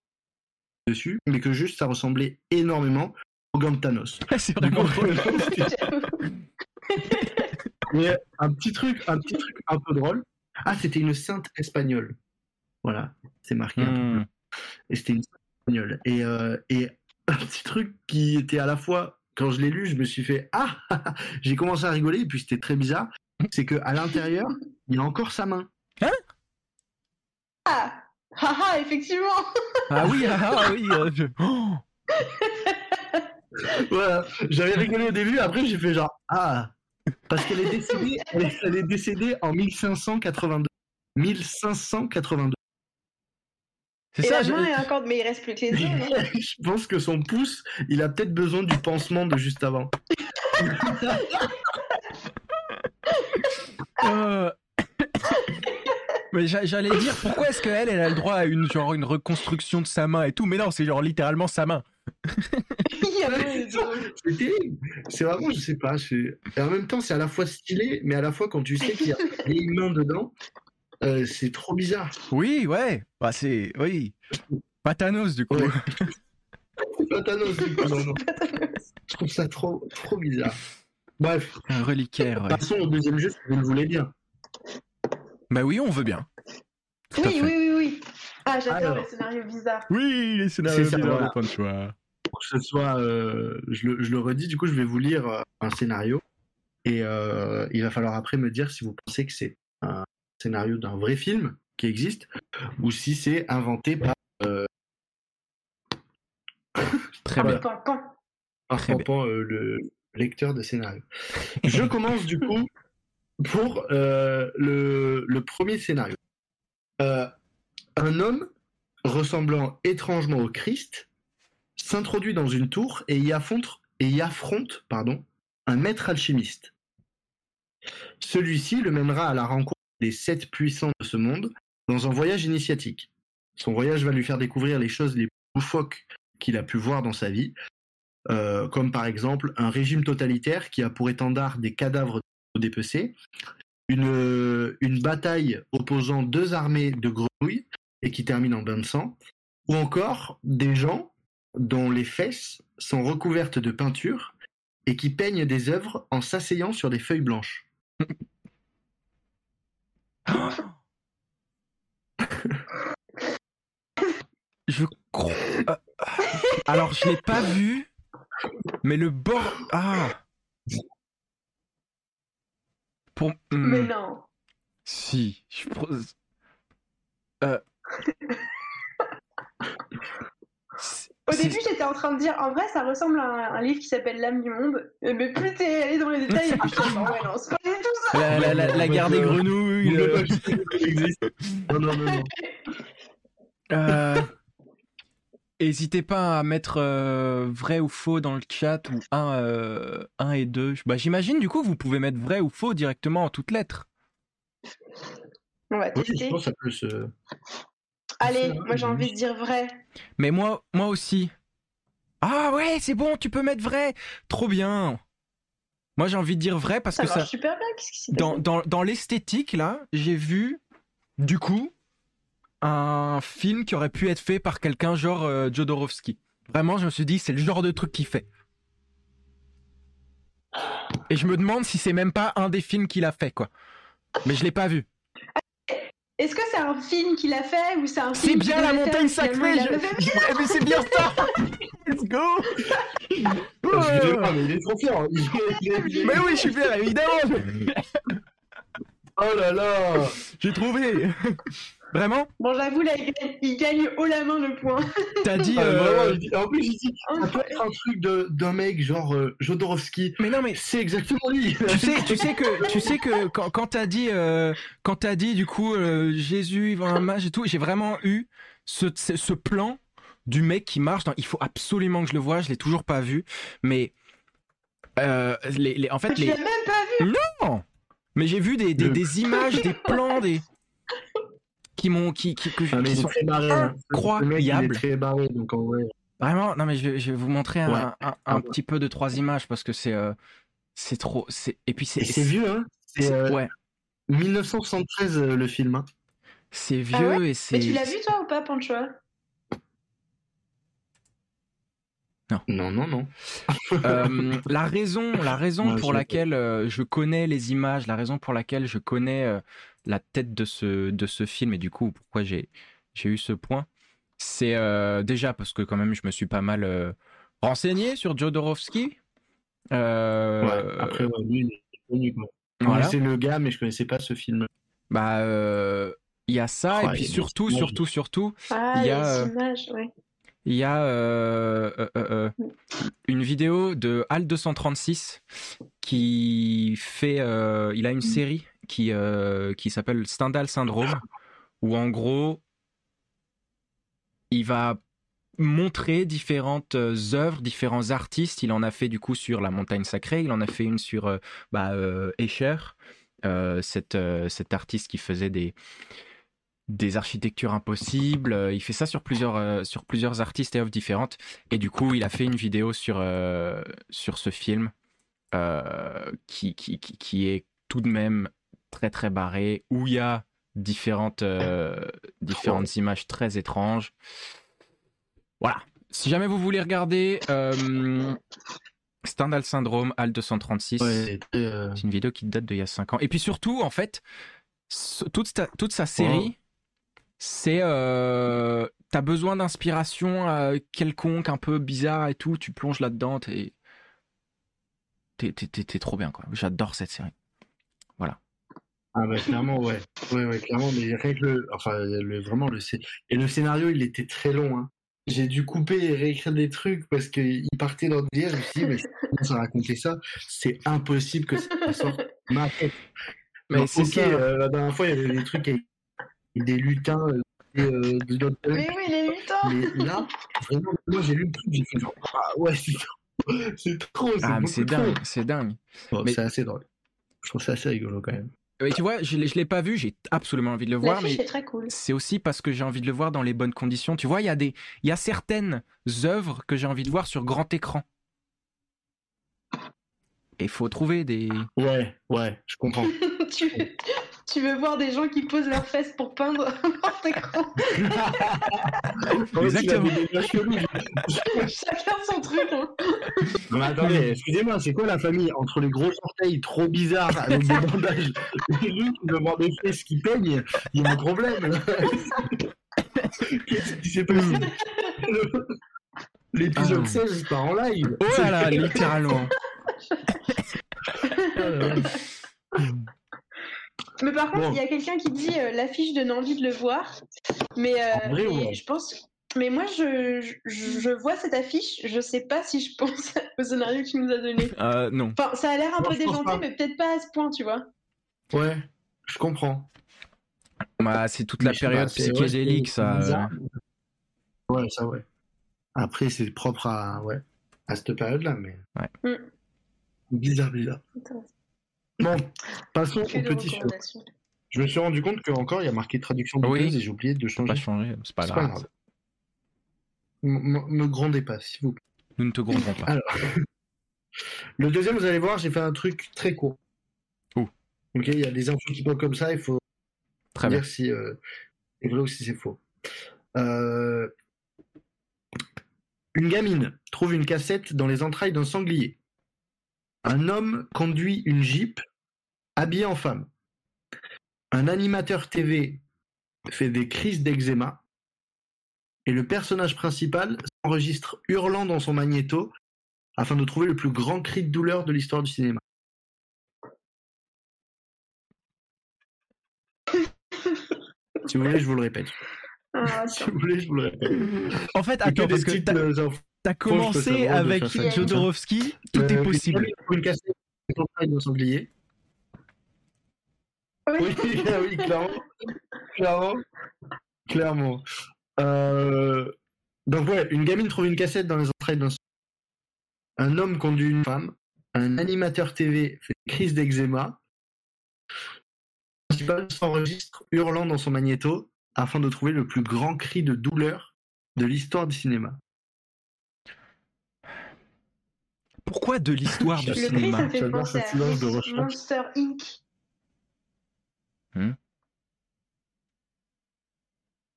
dessus, mais que juste ça ressemblait énormément au gant de Thanos. c'est Du vraiment mais un petit truc, un petit truc un peu drôle. Ah, c'était une sainte espagnole. Voilà, c'est marqué un peu Hmm. Et c'était une sainte espagnole. Et, euh, et un petit truc qui était à la fois, quand je l'ai lu, je me suis fait Ah J'ai commencé à rigoler, et puis c'était très bizarre. C'est qu'à l'intérieur, il y a encore sa main. Ah, haha, effectivement. Ah oui, ah, ah oui. euh, je- Oh Voilà, j'avais rigolé au début, après j'ai fait genre Ah Parce qu'elle est décédée, elle est, elle est décédée en 1582. 1582. C'est ça, la main est encore, mais il reste plus que les os, non je pense que son pouce, il a peut-être besoin du pansement de juste avant. Euh, Mais j'a- j'allais dire pourquoi est-ce qu'elle elle a le droit à une genre une reconstruction de sa main et tout? Mais non c'est genre littéralement sa main. C'est terrible. C'est vraiment, je sais pas. Et en même temps, c'est à la fois stylé, mais à la fois quand tu sais qu'il y a des mains dedans, euh, c'est trop bizarre. Oui, ouais. Bah, c'est. Oui. Pas Thanos, du coup. Ouais. C'est pas Thanos, du coup, non, non. Je trouve ça trop, trop bizarre. Bref, Un reliquaire, ouais. passons au deuxième jeu si vous le voulez bien. Bah oui, on veut bien. Tout Oui, oui, oui, oui. Ah, j'adore les scénarios bizarres. Oui, les scénarios ça, bizarres de. Pour que ce soit, euh, je, le, je le redis, du coup, je vais vous lire euh, un scénario et euh, il va falloir après me dire si vous pensez que c'est un scénario d'un vrai film qui existe ou si c'est inventé par, euh, Très bien. Par Très euh, le lecteur de scénario. Je commence du coup pour euh, le, le premier scénario. Euh, un homme ressemblant étrangement au Christ s'introduit dans une tour et y affronte, et y affronte pardon, un maître alchimiste. Celui-ci le mènera à la rencontre des sept puissants de ce monde dans un voyage initiatique. Son voyage va lui faire découvrir les choses les plus loufoques qu'il a pu voir dans sa vie, euh, comme par exemple un régime totalitaire qui a pour étendard des cadavres dépecés, une, une bataille opposant deux armées de grenouilles et qui termine en bain de sang, ou encore des gens dont les fesses sont recouvertes de peinture et qui peignent des œuvres en s'asseyant sur des feuilles blanches. Je crois. euh, Alors, je l'ai pas vu, mais le bord. Ah. Pour. hmm, Mais non. Si. Je... Euh. Au début, j'étais en train de dire, en vrai, ça ressemble à un, un livre qui s'appelle L'âme du monde. Euh, Mais plus t'es allé dans les détails, et plus je ouais, non, c'est pas du tout ça. La, la, la, la guerre des grenouilles. Existe. Non, non, non, non. Euh, Hésitez pas à mettre euh, vrai ou faux dans le chat ou 1 un et 2. Bah, J'imagine du coup vous pouvez mettre vrai ou faux directement en toutes lettres. On va Oui, tester. je pense que ça peut se. Allez, moi j'ai envie de dire vrai. Mais moi, moi aussi. Ah ouais, c'est bon, tu peux mettre vrai. Trop bien. Moi j'ai envie de dire vrai parce Ça que ça, super bien, qu'est-ce qui s'est dans, dans, dans l'esthétique là, j'ai vu du coup un film qui aurait pu être fait par quelqu'un genre euh, Jodorowsky. Vraiment, je me suis dit c'est le genre de truc qu'il fait. Et je me demande si c'est même pas un des films qu'il a fait quoi. Mais je l'ai pas vu. Est-ce que c'est un film qu'il a fait ou c'est un C'est film bien qu'il la montagne sacrée. je- je- mais c'est bien ça. Let's go. Excusez-moi, mais il est trop il est- Mais oui, je suis bien évidemment. Oh là là J'ai trouvé. Vraiment? Bon, j'avoue, là, il gagne, il gagne haut la main le point. T'as dit. Ah, euh, dit- En plus, il dit ça peut être un truc de- d'un mec genre euh, Jodorowsky. Mais non, mais C'est exactement lui. tu sais, tu sais que, tu sais que quand, quand t'as dit, euh, quand t'as dit du coup euh, Jésus, il va un mage et tout, j'ai vraiment eu ce, ce, ce plan du mec qui marche. dans- il faut absolument que je le voie. Je l'ai toujours pas vu, mais euh, les, les, en fait Tu les. l'as même pas vu Non Mais j'ai vu des, des images, des plans, des qui m'ont qui qui, Ah, qui il est sont hein. Le mec, il est incroyables. très barré, donc en vrai. Vraiment, non mais je vais, je vais vous montrer un, Ouais. un, un Ah ouais. petit peu de trois images parce que c'est euh, c'est trop c'est et puis c'est vieux, hein. C'est euh, ouais 1973 euh, le film. hein. c'est vieux Ah ouais et c'est Mais tu l'as vu toi ou pas, Pancho? Non, non, non. Euh, la raison la raison Ouais, pour laquelle euh, je connais les images la raison pour laquelle je connais euh, la tête de ce de ce film et du coup pourquoi j'ai j'ai eu ce point c'est euh, déjà parce que quand même je me suis pas mal euh, renseigné sur Jodorowsky Euh, Ouais, après, ouais, lui, il est connu. Voilà. le gars, mais je connaissais pas ce film. Bah, euh, il y a ça, Ouais, et puis surtout, surtout, surtout, Ah, Il y a, il y a euh, euh, euh, euh, une vidéo de Al236 qui fait. euh, il a une série qui, euh, qui s'appelle Stendhal Syndrome, où en gros, il va montrer différentes euh, œuvres, différents artistes. Il en a fait du coup sur La Montagne Sacrée, il en a fait une sur euh, bah, euh, Escher, euh, cet, artiste qui faisait des, des architectures impossibles. Il fait ça sur plusieurs, sur plusieurs artistes et œuvres différentes. Et du coup, il a fait une vidéo sur, sur ce film qui, qui, qui est tout de même très très barré, où il y a différentes, euh, différentes images très étranges. Voilà. Si jamais vous voulez regarder euh, Stendhal Syndrome, HAL 236, Ouais, euh, c'est une vidéo qui date d'il y a 5 ans. Et puis surtout, en fait, toute, sa- toute sa série, c'est. Euh, T'as besoin d'inspiration quelconque, un peu bizarre et tout, tu plonges là-dedans, t'es. T'es, trop bien, quoi. J'adore cette série. Ah bah clairement ouais, ouais ouais clairement mais rien que le, enfin le, vraiment le et le scénario il était très long hein. J'ai dû couper et réécrire des trucs parce qu'il partait dans le délire. Je me suis dit mais comment ça raconter ça? C'est impossible que ça sorte ma tête. Mais c'est ok, euh, la dernière fois il y avait des trucs avec des lutins euh, et, euh, de d'autres Mais oui, les lutins mais là vraiment moi j'ai lu le truc j'ai fait genre ah ouais c'est trop c'est trop c'est Ah, mais c'est dingue, c'est dingue. Bon, Mais- C'est assez drôle. Je trouve ça assez rigolo quand même. Mais tu vois, je, l'ai- je l'ai pas vu, j'ai absolument envie de le voir, mais est très cool. c'est aussi parce que j'ai envie de le voir dans les bonnes conditions. Tu vois, il y a des, il y a certaines œuvres que j'ai envie de voir sur grand écran. Et il faut trouver des. Ouais ouais je comprends. tu, tu veux voir des gens qui posent leurs fesses pour peindre leur écran Exactement. Chacun son truc. Hein. Non, mais attendez, excusez-moi, c'est quoi la famille entre les gros orteils trop bizarres avec des bandages et lui qui veut voir des fesses qui peignent Il y a un problème. Qu'est-ce qui s'est passé L'épisode Ah. 16 il part en live. Oh là là, littéralement. Mais par contre, Bon. il y a quelqu'un qui dit euh, l'affiche donne envie de le voir. Mais, euh, En vrai, mais ouais. je pense. Mais moi, je, je, je vois cette affiche, je sais pas si je pense au scénario que tu nous as donné. Euh, non. Enfin, ça a l'air un Moi, peu déjanté, pas. mais peut-être pas à ce point, tu vois. Ouais, je comprends. Bah, c'est toute Mais la pas, période ouais, psychédélique, c'est ça. bizarre. Ouais, ça ouais. Après, c'est propre à, ouais, à cette période-là, mais. Ouais. Mm. Bizarre, bizarre. Intéressant. Bon, passons au de petit recommandations. Je me suis rendu compte qu'encore il y a marqué traduction Oui. douteuse et j'ai oublié de Faut pas changer. changer, c'est pas C'est pas grave. grave. M- m- me grondez pas, s'il vous plaît. Nous ne te grondons pas. Alors, le deuxième, vous allez voir, j'ai fait un truc très court. Ouh. Ok, il y a des infos qui parlent comme ça, il faut Très bien. dire si euh, c'est vrai ou si c'est faux. Euh, Une gamine trouve une cassette dans les entrailles d'un sanglier. Un homme conduit une Jeep habillé en femme. Un animateur TV fait des crises d'eczéma. Et le personnage principal s'enregistre hurlant dans son magnéto afin de trouver le plus grand cri de douleur de l'histoire du cinéma. si vous voulez, je vous le répète. Ah, Si vous voulez, je vous le répète. En fait, attends, parce que t'as euh, commencé avec. Jodorowsky, tout Euh, est possible. Une cassette sanglier. Oui. Oui, clairement. Clairement. Clairement. Euh, Donc, ouais, une gamine trouve une cassette dans les entrailles d'un Un homme conduit une femme. Un animateur TV fait une crise d'eczéma. Le principal s'enregistre hurlant dans son magnéto afin de trouver le plus grand cri de douleur de l'histoire du cinéma. Pourquoi de l'histoire du Le cri, ça cinéma me fait penser à. Monster Inc. Hmm.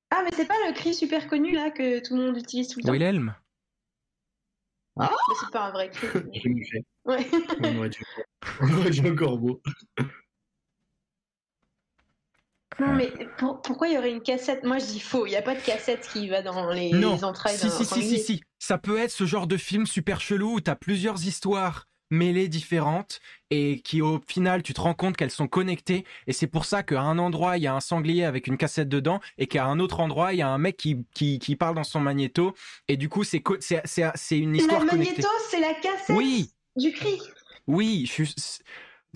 Ah, mais c'est pas le cri super connu là que tout le monde utilise tout le temps. Wilhelm Mais c'est pas un vrai cri. Je. Ouais. On aurait on corbeau. Non, mais pour- pourquoi il y aurait une cassette? Moi, je dis faux. Il n'y a pas de cassette qui va dans les, Non. les entrailles Si, si, si, si, si. Ça peut être ce genre de film super chelou où t'as plusieurs histoires mêlées différentes et qui au final tu te rends compte qu'elles sont connectées et c'est pour ça qu'à un endroit il y a un sanglier avec une cassette dedans et qu'à un autre endroit il y a un mec qui, qui, qui parle dans son magnéto et du coup c'est c'est c'est c'est une histoire Le connectée. magnéto, c'est la cassette Oui, du cri. oui, je suis si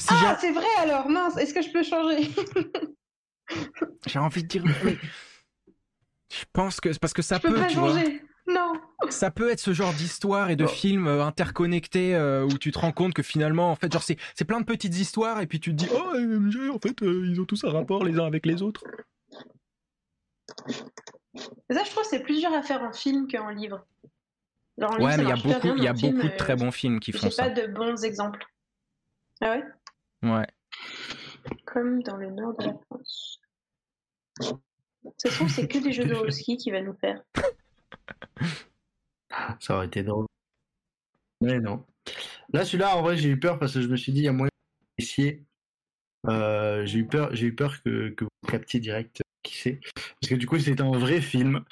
ah, c'est vrai alors, mince, est-ce que je peux changer? J'ai envie de dire mais je pense que parce que ça Je peux peut pas tu vois. Non. Ça peut être ce genre d'histoire et de Oh. films euh, interconnectés euh, où tu te rends compte que finalement, en fait, genre c'est c'est plein de petites histoires et puis tu te dis oh euh, en fait euh, ils ont tous un rapport les uns avec les autres. Ça, je trouve, c'est plus dur à faire en film qu'en livre. Genre, en Ouais, ça mais il y a beaucoup il y a film, beaucoup de euh, très bons films qui font J'ai ça. pas de bons exemples. Ah ouais? Ouais. Comme dans le nord de la France. toute façon, c'est que des jeux de ski qui va nous faire. Ça aurait été drôle. Mais non. Là, celui-là, en vrai, j'ai eu peur parce que je me suis dit, il y a moyen d'essayer. Euh, j'ai eu peur, j'ai eu peur que, que vous captiez direct qui c'est. Parce que du coup, c'est un vrai film.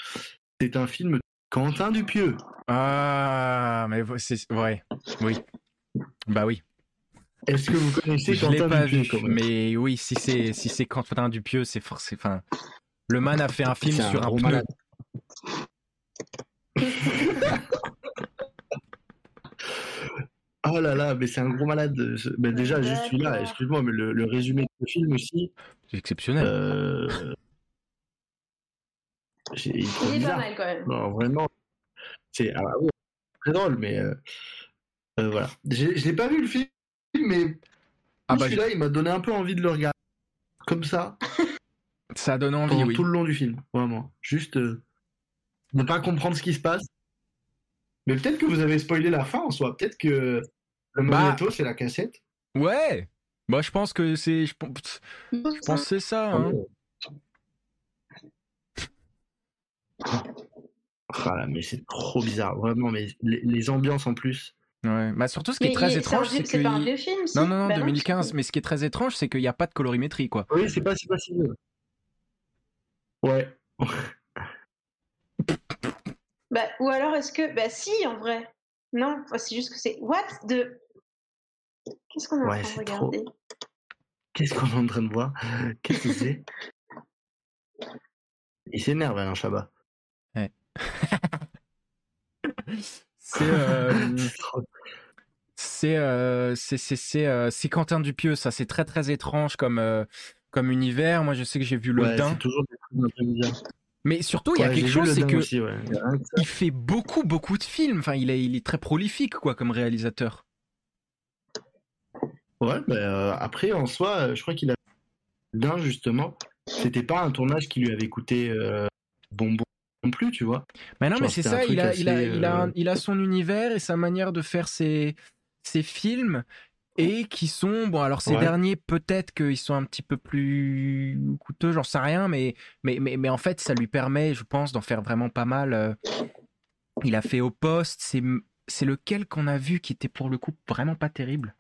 C'est un film de Quentin Dupieux. Ah, mais c'est vrai. Oui. Bah oui. Est-ce que vous connaissez Je l'ai Quentin pas Dupieux vu, quand même? mais oui, si c'est si c'est Quentin Dupieux, c'est forcément. Enfin, le man a fait un film un sur un pneu. malade. Oh là là, mais c'est un gros malade. Ce- ben déjà, juste celui-là, D'accord. excuse-moi, mais le, le résumé du film aussi, C'est exceptionnel. euh... il est trop Il est pas mal quand même. Non, vraiment. C'est ah, ouais, très drôle, mais euh, euh, voilà. Je l'ai pas vu le film, mais Ah bah, celui-là, il m'a donné un peu envie de le regarder. Comme ça, ça donne envie, pendant oui. tout le long du film, vraiment. Juste euh, ne pas comprendre ce qui se passe. Mais peut-être que vous avez spoilé la fin en soi. Peut-être que le Bah. magnéto, c'est la cassette. Ouais. Bah, je pense que c'est. Je pense, je pense c'est ça. Hein. Ah là, mais c'est trop bizarre, vraiment. Mais les, les ambiances en plus. Ouais. Bah, surtout, ce qui Mais est très étrange, c'est que. c'est pas un vieux film, Non, non, non, Bah 2015. Mais ce qui est très étrange, c'est qu'il n'y a pas de colorimétrie, quoi. Oui, c'est pas, c'est pas si vieux. Ouais. Bah, ou alors est-ce que. Bah, si, en vrai. Non, c'est juste que c'est. What de. Qu'est-ce qu'on est Ouais, en train de trop. regarder? Qu'est-ce qu'on est en train de voir? Qu'est-ce que c'est? Il s'énerve, Alain Chabat. C'est. euh, C'est euh, c'est c'est c'est euh, c'est Quentin Dupieux, ça. C'est très très étrange comme euh, comme univers. Moi, je sais que j'ai vu le Ouais, Dain, c'est toujours des trucs un peu bizarres. Mais surtout il y a Ouais, quelque chose, c'est que aussi, ouais. Il fait beaucoup beaucoup de films. Enfin, il est il est très prolifique quoi comme réalisateur. Ouais, bah, euh, après, en soi, euh, je crois qu'il a. D'un, justement, c'était pas un tournage qui lui avait coûté euh, bonbon non plus, tu vois. Mais non, mais c'est ça. Il a il a assez, il a un- euh, il a son univers et sa manière de faire ses ses films et qui sont bon. Alors ces Ouais. derniers peut-être qu'ils sont un petit peu plus coûteux, j'en sais rien, mais mais mais mais en fait ça lui permet, je pense, d'en faire vraiment pas mal. euh. Il a fait au poste. C'est c'est lequel qu'on a vu qui était pour le coup vraiment pas terrible?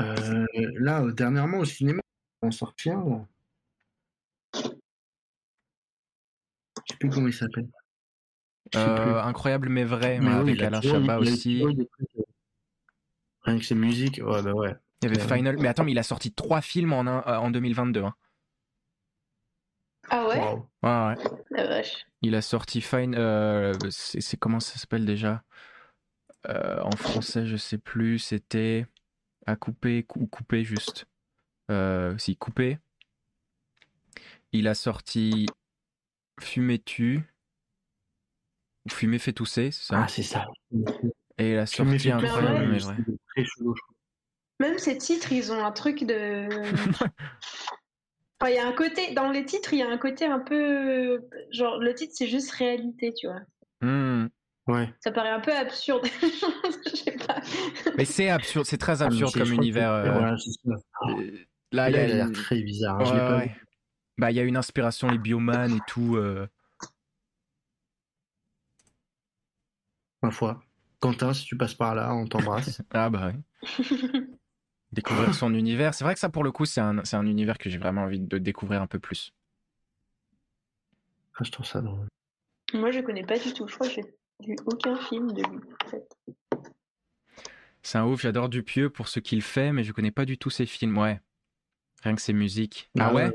Euh, là, dernièrement, au cinéma, on en sorti un, là. Je sais plus comment il s'appelle. Euh, incroyable mais vrai, Mais mais oui, avec Alain Chabat aussi. euh, Rien que ses musiques, ouais, bah ouais. Il y avait Ouais. Final. Mais attends, mais il a sorti trois films en un, euh, en 2022. hein. Ah ouais? Waouh. Ouais, ouais. La vache. Il a sorti Fine. euh, c'est c'est- comment ça s'appelle déjà? Euh, En français, je sais plus. C'était à couper cou- ou couper juste. Euh, si couper. Il a sorti Fumer tu Fumer fait tousser, c'est ça Ah, c'est ça. Et il a Fumer sorti fait tousser, incroyable mais vrai. Très. Même ces titres, ils ont un truc de. Enfin, Il y a un côté. Dans les titres, il y a un côté un peu. Genre, le titre, c'est juste réalité, tu vois. Hmm. Ouais. Ça paraît un peu absurde. Je sais pas. Mais c'est absurde, c'est très absurde comme univers. euh, Voilà, là, il a il a l'air une- très bizarre. hein, je l'ai Ouais, pas ouais. vu. Bah, il y a une inspiration, les bioman et tout. euh. Ma foi. Quentin, si tu passes par là, on t'embrasse. Ah bah oui. Découvrir son univers. C'est vrai que ça, pour le coup, c'est un, c'est un univers que j'ai vraiment envie de découvrir un peu plus. Ah, je trouve ça drôle. Moi, je connais pas du tout. Je crois que j'ai vu aucun film de lui, en fait. C'est un ouf, j'adore Dupieux pour ce qu'il fait, mais je connais pas du tout ses films. Ouais. Rien que ses musiques. Ah ouais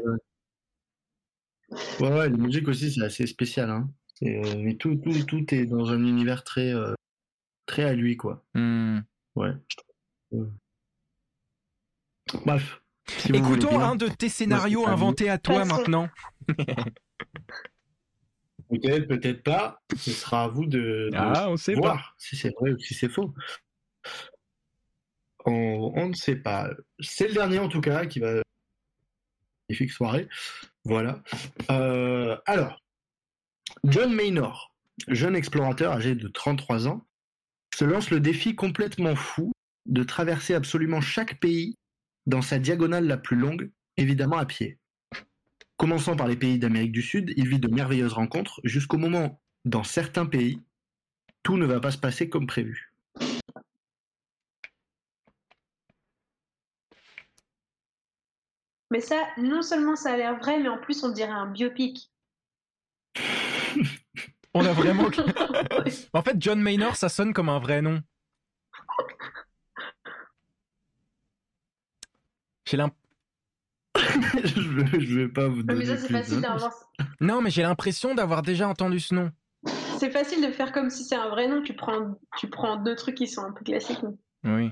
Ouais, ouais, ouais, les musiques aussi, c'est assez spécial. Hein. Euh, Mais tout, tout, tout est dans un univers très, euh, très à lui, quoi. Hmm. Ouais. Bref. si Écoutons un de tes scénarios inventés à toi maintenant. Peut-être, peut-être pas. Ce sera à vous de, de Ah, on sait pas. voir si c'est vrai ou si c'est faux. On, on ne sait pas. C'est le dernier en tout cas qui va. Magnifique soirée. Voilà. Euh, alors, John Maynor, jeune explorateur âgé de 33 ans, se lance le défi complètement fou de traverser absolument chaque pays dans sa diagonale la plus longue évidemment à pied. Commençant par les pays d'Amérique du Sud, il vit de merveilleuses rencontres jusqu'au moment, dans certains pays, tout ne va pas se passer comme prévu. Mais ça, non seulement ça a l'air vrai, mais en plus on dirait un biopic. On a vraiment. en fait, John Maynor, ça sonne comme un vrai nom. J'ai l'impression. je, vais, je vais pas vous donner mais ça, c'est facile d'inventer. Non, mais j'ai l'impression d'avoir déjà entendu ce nom. C'est facile de faire comme si c'est un vrai nom. Tu prends, tu prends deux trucs qui sont un peu classiques. mais- Oui.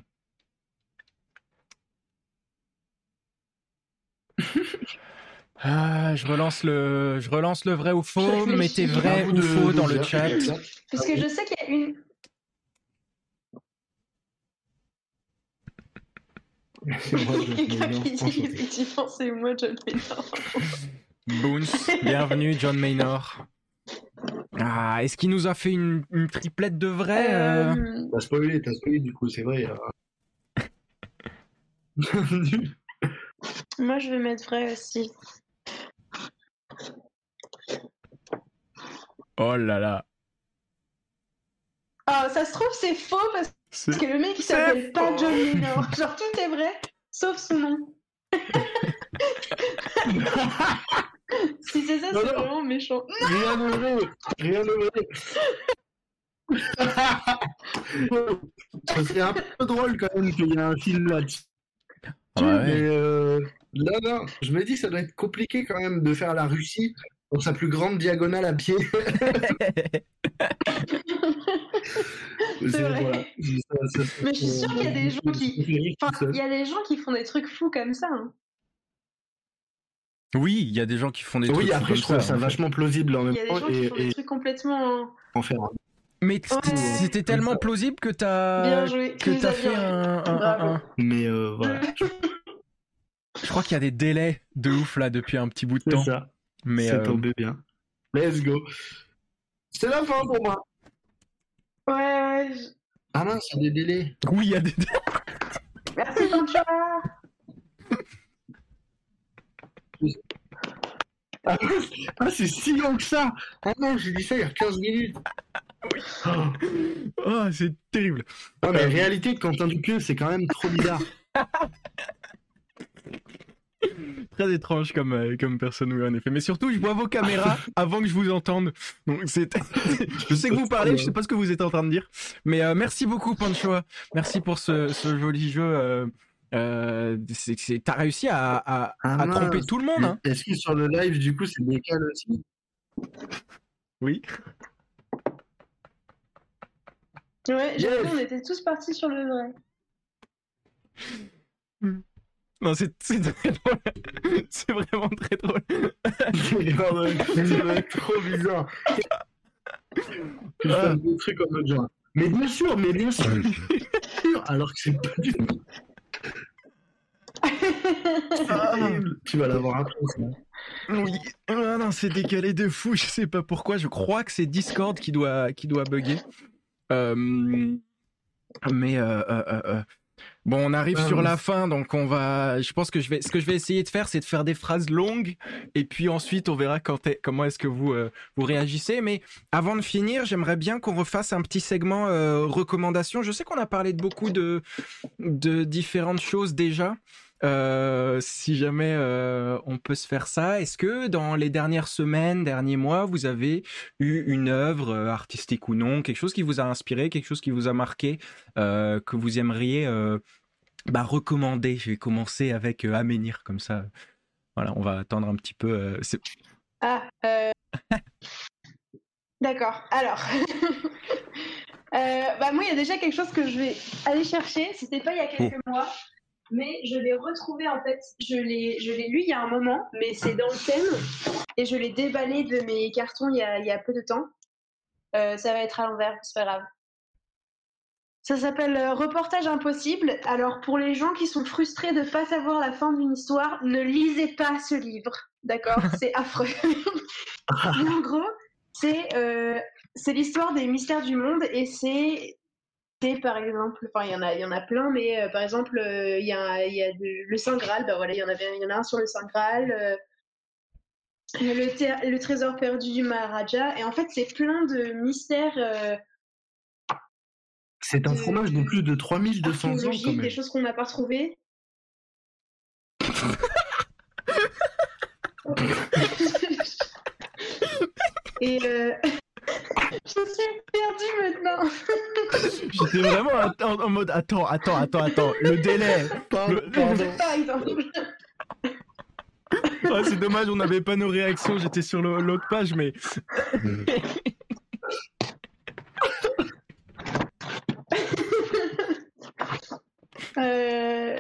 Ah, je relance le, je relance le vrai ou faux. Mettez vrai ou de- faux de dans le chat. Parce que je sais qu'il y a une. C'est moi, effectivement c'est John Maynard. Boons, bienvenue John Maynor. Ah, est-ce qu'il nous a fait une, une triplette de vrai euh? Euh, T'as spoilé, t'as spoilé du coup, c'est vrai. moi je vais mettre vrai aussi. Oh là là. Ah, ça se trouve c'est faux parce C'est- que le mec il C'est s'appelle pas. John Maynard. Genre tout est vrai sauf son nom. si c'est ça, c'est vraiment méchant. Rien de vrai, rien de vrai. Serait un peu drôle quand même qu'il y ait un film là-dessus. Ah ouais. Mais euh, là, non, je me dis que ça doit être compliqué quand même de faire la Russie dans sa plus grande diagonale à pied. C'est vrai. voilà. Ça- ça- Mais je suis sûre qu'il y a des gens qui- Enfin, il y a des gens qui font des trucs fous comme ça. hein. Oui, il y a des gens qui font des trucs Oui, après, comme je trouve ça, vachement plausible en Il même y a des gens qui et, font des trucs complètement. en faire. Mais Ouais. c'était tellement plausible que t'as Bien joué. Que t'as as fait bien. un, un- un- Mais euh, voilà, Je crois qu'il y a des délais de ouf là depuis un petit bout de c'est temps. ça. Mais c'est euh, tombé bien. Let's go. C'est la fin pour moi. Ouais, ouais. je- Ah mince, il y a des délais. oui, il y a des. Merci, Pancha. Ah. Ah, c'est si long que ça. Ah non, j'ai dit ça il y a 15 minutes. Oh. Oh, c'est terrible. Ouais, mais Euh, en réalité, Quentin Dupieux, c'est quand même trop bizarre. Très étrange comme, euh, comme personne, oui, en effet. Mais surtout, je vois vos caméras avant que je vous entende. Donc, c'est. je sais que vous parlez, je sais pas ce que vous êtes en train de dire. Mais euh, merci beaucoup, Pancho. Merci pour ce, ce joli jeu. Euh, euh, c'est- c'est- T'as réussi à, à, Ah, à tromper tout le monde, hein Est-ce que sur le live, du coup, c'est décalé aussi? Oui. Ouais, Yes. j'avoue, on était tous partis sur le vrai. Non, c'est c'est très drôle. C'est vraiment très drôle. Être trop bizarre. Putain, des trucs en mode genre. Mais bien sûr, mais bien sûr. Alors que c'est pas du tout. terrible. Tu vas l'avoir après. Oui, ah non, c'est décalé de fou, je sais pas pourquoi, je crois que c'est Discord qui doit, qui doit bugger. Euh, mais euh, euh, bon, on arrive Ah, sur la fin, donc on va. Je pense que je vais, ce que je vais essayer de faire, c'est de faire des phrases longues, et puis ensuite on verra quand est- comment est-ce que vous euh, vous réagissez. Mais avant de finir, j'aimerais bien qu'on refasse un petit segment euh, recommandations. Je sais qu'on a parlé de beaucoup de de différentes choses déjà. Euh, si jamais euh, on peut se faire ça, est-ce que dans les dernières semaines, derniers mois, vous avez eu une œuvre euh, artistique ou non, quelque chose qui vous a inspiré, quelque chose qui vous a marqué, euh, que vous aimeriez bah, recommander? Je vais commencer avec Aménir, comme ça. Voilà, on va attendre un petit peu. Ah, d'accord. Alors, bah moi, il y a déjà quelque chose que je vais aller chercher. C'était pas il y a quelques mois, mais je l'ai retrouvé en fait. Je l'ai, je l'ai lu il y a un moment, mais c'est dans le thème et je l'ai déballé de mes cartons il y a, il y a peu de temps. Euh, ça va être à l'envers, c'est pas grave. Ça s'appelle euh, Reportage impossible. Alors pour les gens qui sont frustrés de ne pas savoir la fin d'une histoire, ne lisez pas ce livre. D'accord? C'est affreux. En gros, c'est euh, c'est l'histoire des mystères du monde et c'est par exemple. Enfin, il y en a, il y en a plein, mais euh, par exemple, euh, il y a, il y a de- le Saint Graal. Bah voilà, il y en avait, il y en a un sur le Saint Graal. euh, le, trésor perdu du Maharaja. Et en fait, c'est plein de mystères C'est un de- fromage de plus de 3200 ans quand même. des choses qu'on n'a pas retrouvées. Et je suis perdue maintenant. J'étais vraiment en, en mode attends, attends, attends, attends, le délai. Pardon, Le- pardon. Ah, c'est dommage, on n'avait pas nos réactions, j'étais sur l'autre page, mais Euh,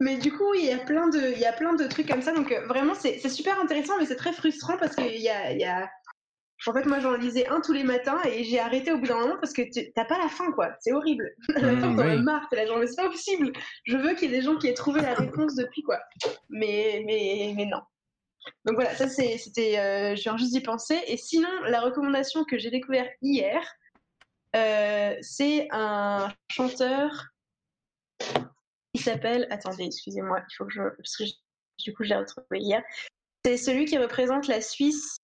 Mais du coup, il y a plein de, il y a plein de trucs comme ça. Donc euh, vraiment, c'est super intéressant, mais c'est très frustrant parce qu'il y a, y a... En fait, moi, j'en lisais un tous les matins et j'ai arrêté au bout d'un moment parce que tu- t'as pas la fin, quoi. C'est horrible. À la Mm, fin, t'en as oui. marre. T'es là, genre, mais c'est pas possible. Je veux qu'il y ait des gens qui aient trouvé la réponse depuis, quoi. Mais, mais, mais non. Donc voilà, ça c'était, euh, je viens juste d'y penser. Et sinon, la recommandation que j'ai découverte hier, euh, c'est un chanteur. Il s'appelle. Attendez, excusez-moi, il faut que je. Parce que je- du coup, je l'ai retrouvé hier. C'est celui qui représente la Suisse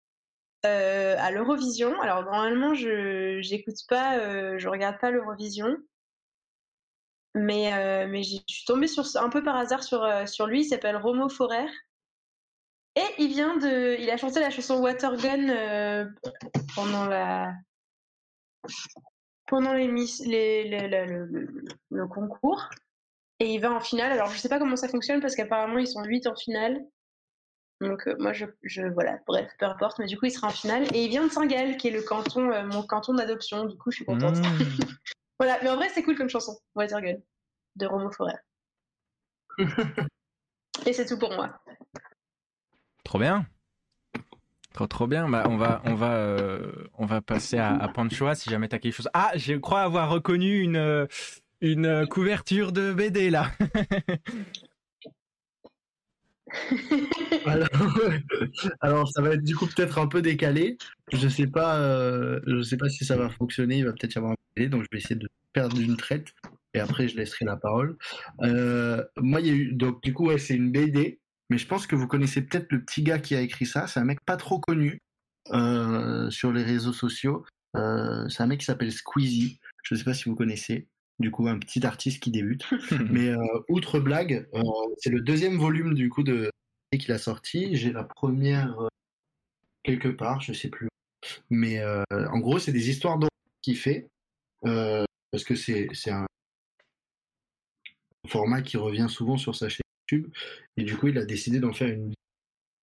euh, à l'Eurovision. Alors normalement, je j'écoute pas, euh, je regarde pas l'Eurovision. Mais, euh, je suis tombée sur, un peu par hasard sur, euh, sur lui. Il s'appelle Romo Forer. Et il vient de. Il a chanté la chanson Watergun pendant la. Pendant les, les, le, concours. Et il va en finale. Alors je sais pas comment ça fonctionne parce qu'apparemment ils sont 8 en finale. Donc euh, moi je, je. Voilà, bref, peu importe. Mais du coup il sera en finale. Et il vient de Saint-Gall qui est le canton, euh, mon canton d'adoption. Du coup je suis contente. Mmh. Voilà, mais en vrai c'est cool comme chanson. Watergun de Romo Forer. Et c'est tout pour moi. trop bien. Trop trop bien. Bah, on va on va euh, on va passer à, à Panchoa si jamais t'as quelque chose. Ah, je crois avoir reconnu une une couverture de BD là. Alors, ça va être du coup peut-être un peu décalé. Je sais pas, euh, sais pas si ça va fonctionner. Il va peut-être y avoir un délai, donc je vais essayer de perdre d'une traite et après je laisserai la parole. Euh, moi, il y a eu donc du coup ouais, c'est une BD, mais je pense que vous connaissez peut-être le petit gars qui a écrit ça. C'est un mec pas trop connu euh, sur les réseaux sociaux. C'est un mec qui s'appelle Squeezie. Je sais pas si vous connaissez. Du coup, un petit artiste qui débute. Mais euh, outre blague, euh, c'est le deuxième volume du coup de qu'il a sorti. J'ai la première euh, quelque part, je sais plus. Mais en gros, c'est des histoires qu'il fait parce que c'est c'est un format qui revient souvent sur sa chaîne YouTube et du coup, il a décidé d'en faire une.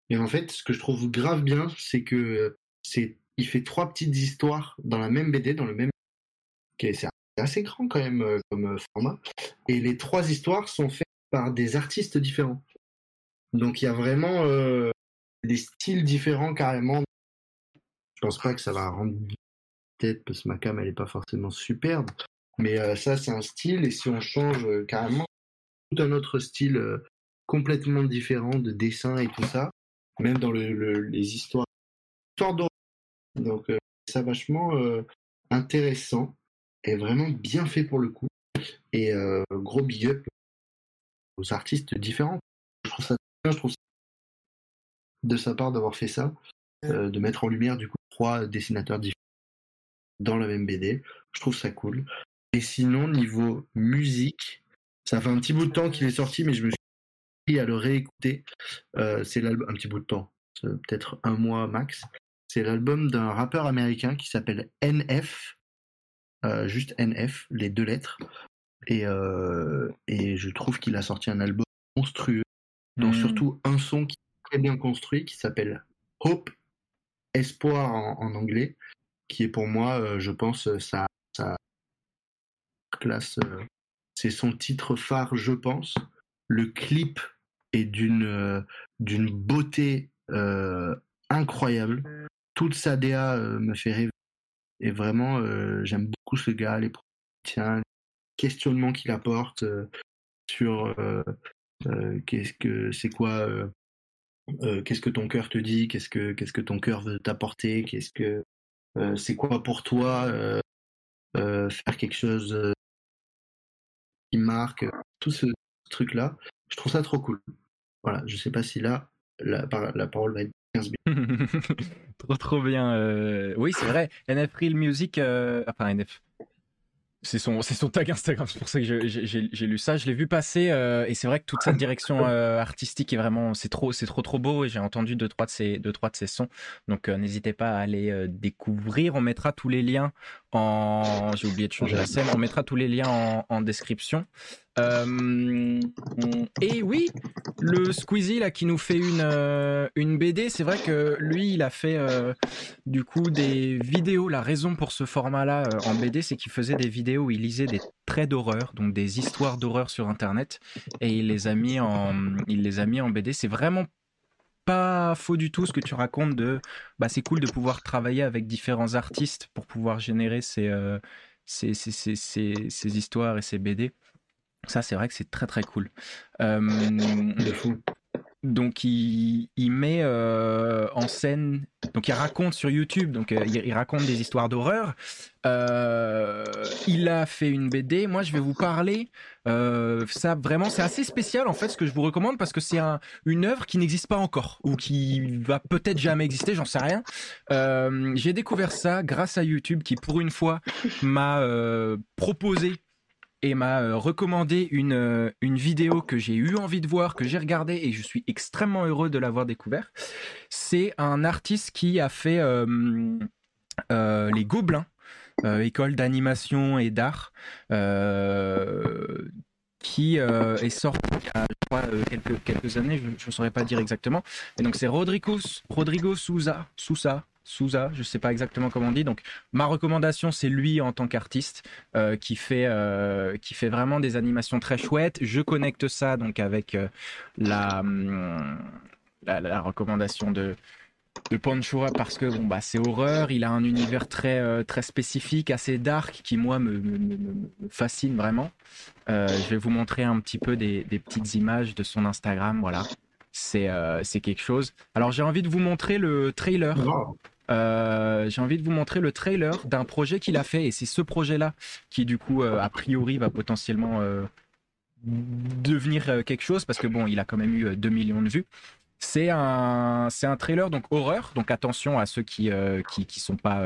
Et en fait, ce que je trouve grave bien, c'est que c'est il fait trois petites histoires dans la même BD, dans le même. C'est assez grand quand même euh, comme euh, format. Et les trois histoires sont faites par des artistes différents. Donc il y a vraiment euh, des styles différents carrément. Je pense pas que ça va rendre tête parce que ma cam elle est pas forcément superbe. Mais ça c'est un style et si on change carrément tout un autre style complètement différent de dessin et tout ça, même dans le, le- les histoires. Donc ça vachement intéressant et vraiment bien fait pour le coup. Et euh, gros big up aux artistes différents. Je trouve ça bien, je trouve ça de sa part d'avoir fait ça, euh, de mettre en lumière du coup trois dessinateurs différents dans la même BD. Je trouve ça cool. Et sinon, niveau musique, ça fait un petit bout de temps qu'il est sorti, mais je me suis pris à le réécouter. Euh, c'est l'album, un petit bout de temps, peut-être un mois max. C'est l'album d'un rappeur américain qui s'appelle NF, juste NF, les deux lettres. Et, euh, et je trouve qu'il a sorti un album monstrueux, dont Mhm. surtout un son qui est très bien construit, qui s'appelle Hope, Espoir en, en anglais, qui est pour moi, euh, je pense, euh, sa, sa classe. euh, c'est son titre phare, je pense. Le clip est d'une euh, d'une beauté euh, incroyable. Toute sa DA euh, me fait rêver. Et vraiment, euh, j'aime beaucoup ce gars, les tiens, questionnements qu'il apporte euh, sur euh, qu'est-ce que c'est quoi, qu'est-ce que ton cœur te dit, qu'est-ce que qu'est-ce que ton cœur veut t'apporter, qu'est-ce que c'est quoi pour toi faire quelque chose qui marque, tout ce truc-là. Je trouve ça trop cool. Voilà, je sais pas si là, la, la parole va être 15 minutes. trop trop bien. euh, Oui, c'est vrai. NF Real Music, euh, enfin NF. C'est son, c'est son tag Instagram, c'est pour ça que j'ai lu ça. Je l'ai vu passer euh, et c'est vrai que toute cette direction artistique est vraiment, c'est trop, c'est trop trop beau et j'ai entendu deux trois de ses, deux trois de ses sons. Donc n'hésitez pas à aller découvrir. On mettra tous les liens en, j'ai oublié de changer la scène. On mettra tous les liens en, en description. Euh, et oui, le Squeezie là qui nous fait une euh, BD, c'est vrai que lui il a fait euh, du coup des vidéos. La raison pour ce format-là euh, en BD, c'est qu'il faisait des vidéos où il lisait des traits d'horreur, donc des histoires d'horreur sur Internet, et il les a mis en BD. C'est vraiment pas faux du tout ce que tu racontes de bah c'est cool de pouvoir travailler avec différents artistes pour pouvoir générer ces- ces histoires et ces BD. Ça, c'est vrai que c'est très très cool. Euh, De fou. donc il, il met euh, en scène, donc il raconte sur YouTube, donc euh, il, il raconte des histoires d'horreur. Euh, il a fait une BD. Moi, je vais vous parler. ça vraiment, c'est assez spécial en fait ce que je vous recommande parce que c'est un, une œuvre qui n'existe pas encore ou qui va peut-être jamais exister, j'en sais rien. J'ai découvert ça grâce à YouTube qui pour une fois m'a proposé et m'a euh, recommandé une, euh, une vidéo que j'ai eu envie de voir, que j'ai regardée et je suis extrêmement heureux de l'avoir découvert. C'est un artiste qui a fait euh, Les Gobelins, école d'animation et d'art, qui est sorti il y a quelques années, je ne saurais pas dire exactement. Et donc c'est Rodrigo, Rodrigo Souza, Sousa, Souza, je sais pas exactement comment on dit. Donc ma recommandation, c'est lui en tant qu'artiste euh, qui fait euh, qui fait vraiment des animations très chouettes. Je connecte ça donc avec euh, la, hum, la la recommandation de de parce que bon bah c'est horreur, il a un univers très très spécifique, assez dark qui moi me, fascine vraiment. Je vais vous montrer un petit peu des, des petites images de son Instagram, voilà. C'est c'est quelque chose. Alors j'ai envie de vous montrer le trailer. Euh, j'ai envie de vous montrer le trailer d'un projet qu'il a fait et c'est ce projet-là qui du coup euh, a priori va potentiellement euh, devenir quelque chose parce que bon il a quand même eu euh, 2 millions de vues. C'est un un trailer donc horreur donc attention à ceux qui qui qui sont pas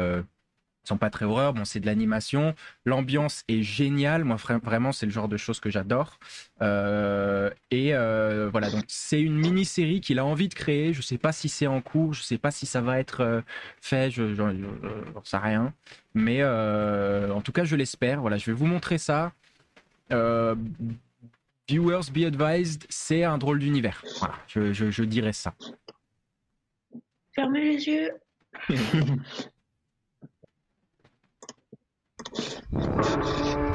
sont pas très horreur. Bon c'est de l'animation, l'ambiance est géniale. Moi vra- vraiment c'est le genre de choses que j'adore. Euh, et euh, voilà donc c'est une mini série qu'il a envie de créer. Je sais pas si c'est en cours, je sais pas si ça va être euh, fait, je j'en sais rien. Mais euh, en tout cas, je l'espère. Voilà, je vais vous montrer ça. Viewers, be advised, c'est un drôle d'univers. Voilà, je, je, je dirais ça. Fermez les yeux. Thank you.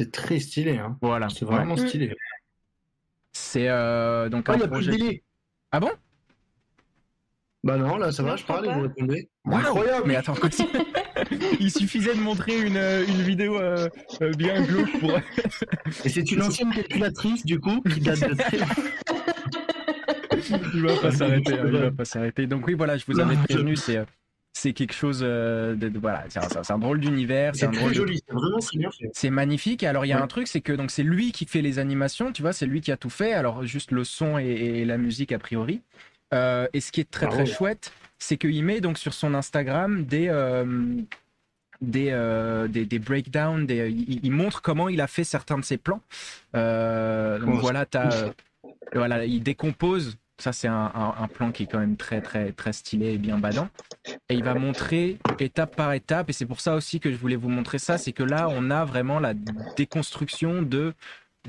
C'est très stylé, hein. Voilà. C'est vraiment Ouais. stylé. C'est euh, donc Ah, un il y a plus de délai. Ah bon? Bah non, là, ça Non, va, je parle et vous répondez. Waouh Incroyable Mais attends, quoi, il suffisait de montrer une, euh, une vidéo euh, euh, bien glauque pour. Et c'est une ancienne calculatrice, du coup, qui date de très... il va pas s'arrêter. hein, Il va pas s'arrêter. Donc oui, voilà, je vous avais prévenu. C'est euh, C'est quelque chose euh, de, de- voilà, c'est un, drôle d'univers, c'est de- joli, c'est vraiment très bien fait. c'est magnifique. Alors, il y a Ouais. un truc, c'est que donc c'est lui qui fait les animations, tu vois, c'est lui qui a tout fait. Alors, juste le son et, et la musique a priori. Euh, et ce qui est très très chouette, c'est qu'il met donc sur son Instagram des euh, des, euh, des des breakdowns, des, il, il montre comment il a fait certains de ses plans. Donc voilà, voilà, il décompose. Ça, c'est un, plan qui est quand même très très très stylé et bien badant. Et il va montrer étape par étape. Et c'est pour ça aussi que je voulais vous montrer ça. C'est que là, on a vraiment la déconstruction de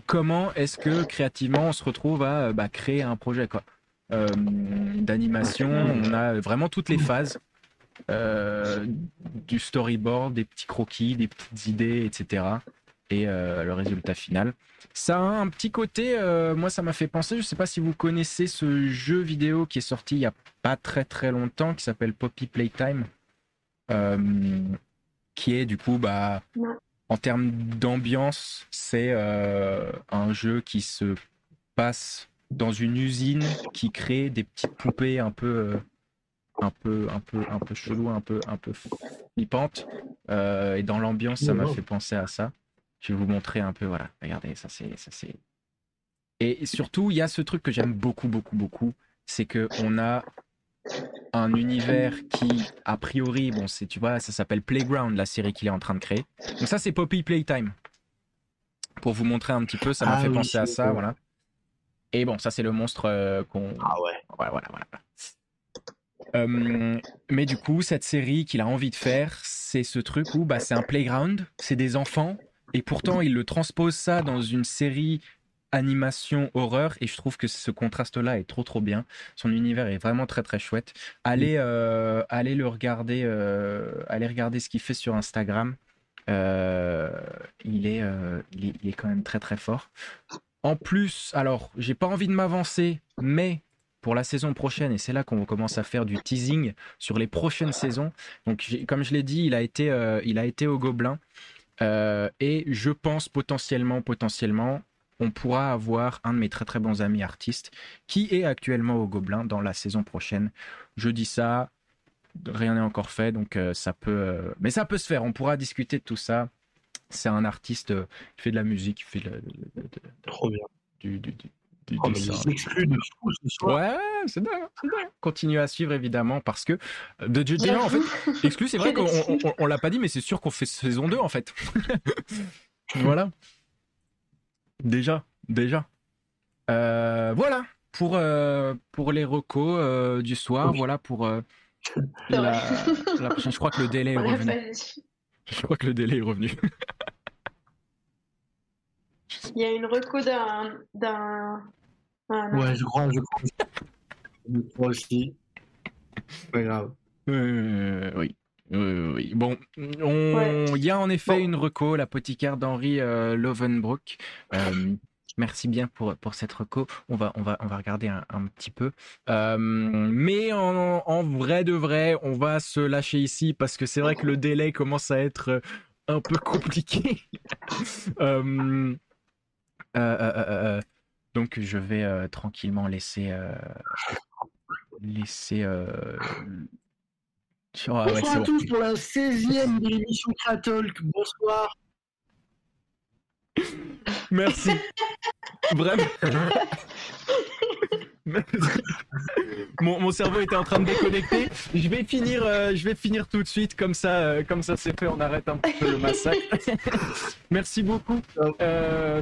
comment est-ce que créativement on se retrouve à bah, créer un projet quoi. Euh, d'animation. On a vraiment toutes les phases. euh, du storyboard, des petits croquis, des petites idées, etc. Et euh, le résultat final. Ça a un petit côté, euh, moi ça m'a fait penser, je sais pas si vous connaissez ce jeu vidéo qui est sorti il y a pas très très longtemps, qui s'appelle Poppy Playtime, euh, qui est du coup, bah, en termes d'ambiance, c'est euh, un jeu qui se passe dans une usine qui crée des petites poupées un peu, euh, un peu, un peu, un peu chelou, un peu, un peu flippantes. Euh, et dans l'ambiance, ça m'a fait penser à ça. Je vais vous montrer un peu, voilà. Regardez, ça c'est, ça c'est. Et surtout, il y a ce truc que j'aime beaucoup, beaucoup, beaucoup, c'est que on a un univers qui, a priori, bon, c'est, tu vois, ça s'appelle Playground, la série qu'il est en train de créer. Donc ça, c'est Poppy Playtime. Pour vous montrer un petit peu, ça m'a Ah fait oui, penser à ça, voilà. Et bon, ça c'est le monstre euh, qu'on, Ah ouais. voilà, voilà, voilà. Euh, mais du coup, cette série qu'il a envie de faire, c'est ce truc où bah, c'est un playground, c'est des enfants, et pourtant il le transpose ça dans une série animation horreur, et je trouve que ce contraste-là est trop trop bien. Son univers est vraiment très très chouette. Allez, euh, allez le regarder, euh, allez regarder ce qu'il fait sur Instagram. Euh, il est, il est, il est quand même très très fort. En plus, alors, j'ai pas envie de m'avancer, mais pour la saison prochaine, et c'est là qu'on commence à faire du teasing sur les prochaines saisons. Donc, comme je l'ai dit, il a été, il a été au Gobelin. Euh, et je pense potentiellement, potentiellement, on pourra avoir un de mes très très bons amis artistes qui est actuellement au Gobelin dans la saison prochaine. Je dis ça, rien n'est encore fait, donc euh, ça peut, euh, mais ça peut se faire. On pourra discuter de tout ça. C'est un artiste qui fait de la musique, qui fait de la- de- de- de- Trop bien. du, du, du, Oh, de fou ce soir. Ouais, c'est dingue, c'est dingue. Continuez à suivre évidemment parce que euh, de déjà en fait, exclu, c'est vrai qu'on on, on l'a pas dit, mais c'est sûr qu'on fait saison 2 en fait. voilà. Déjà, déjà. Euh, voilà pour euh, pour les recos euh, du soir. Voilà pour euh, la, prochaine. Je crois que le délai est revenu. Je crois que le délai est revenu. Il y a une reco d'un. Ouais, je crois, je crois. Je crois aussi. C'est Pas grave. Euh, oui. Euh, oui. Bon, Ouais. il y a en effet Bon. une reco, l'apothicaire d'Henri euh, Lovenbroek. Euh, merci bien pour, pour cette reco. On va, on va, on va regarder un, un petit peu. Euh, mais en, en vrai de vrai, on va se lâcher ici parce que c'est vrai que le délai commence à être un peu compliqué. Donc je vais euh, tranquillement laisser euh, laisser euh, ouais, Bonsoir à bon. tous pour la 16e de l'émission Kratalk. Bonsoir. Merci. Vraiment. mon, cerveau était en train de déconnecter. Je vais finir, euh, je vais finir tout de suite comme ça, euh, comme ça c'est fait. On arrête un peu le massacre. Merci beaucoup, euh,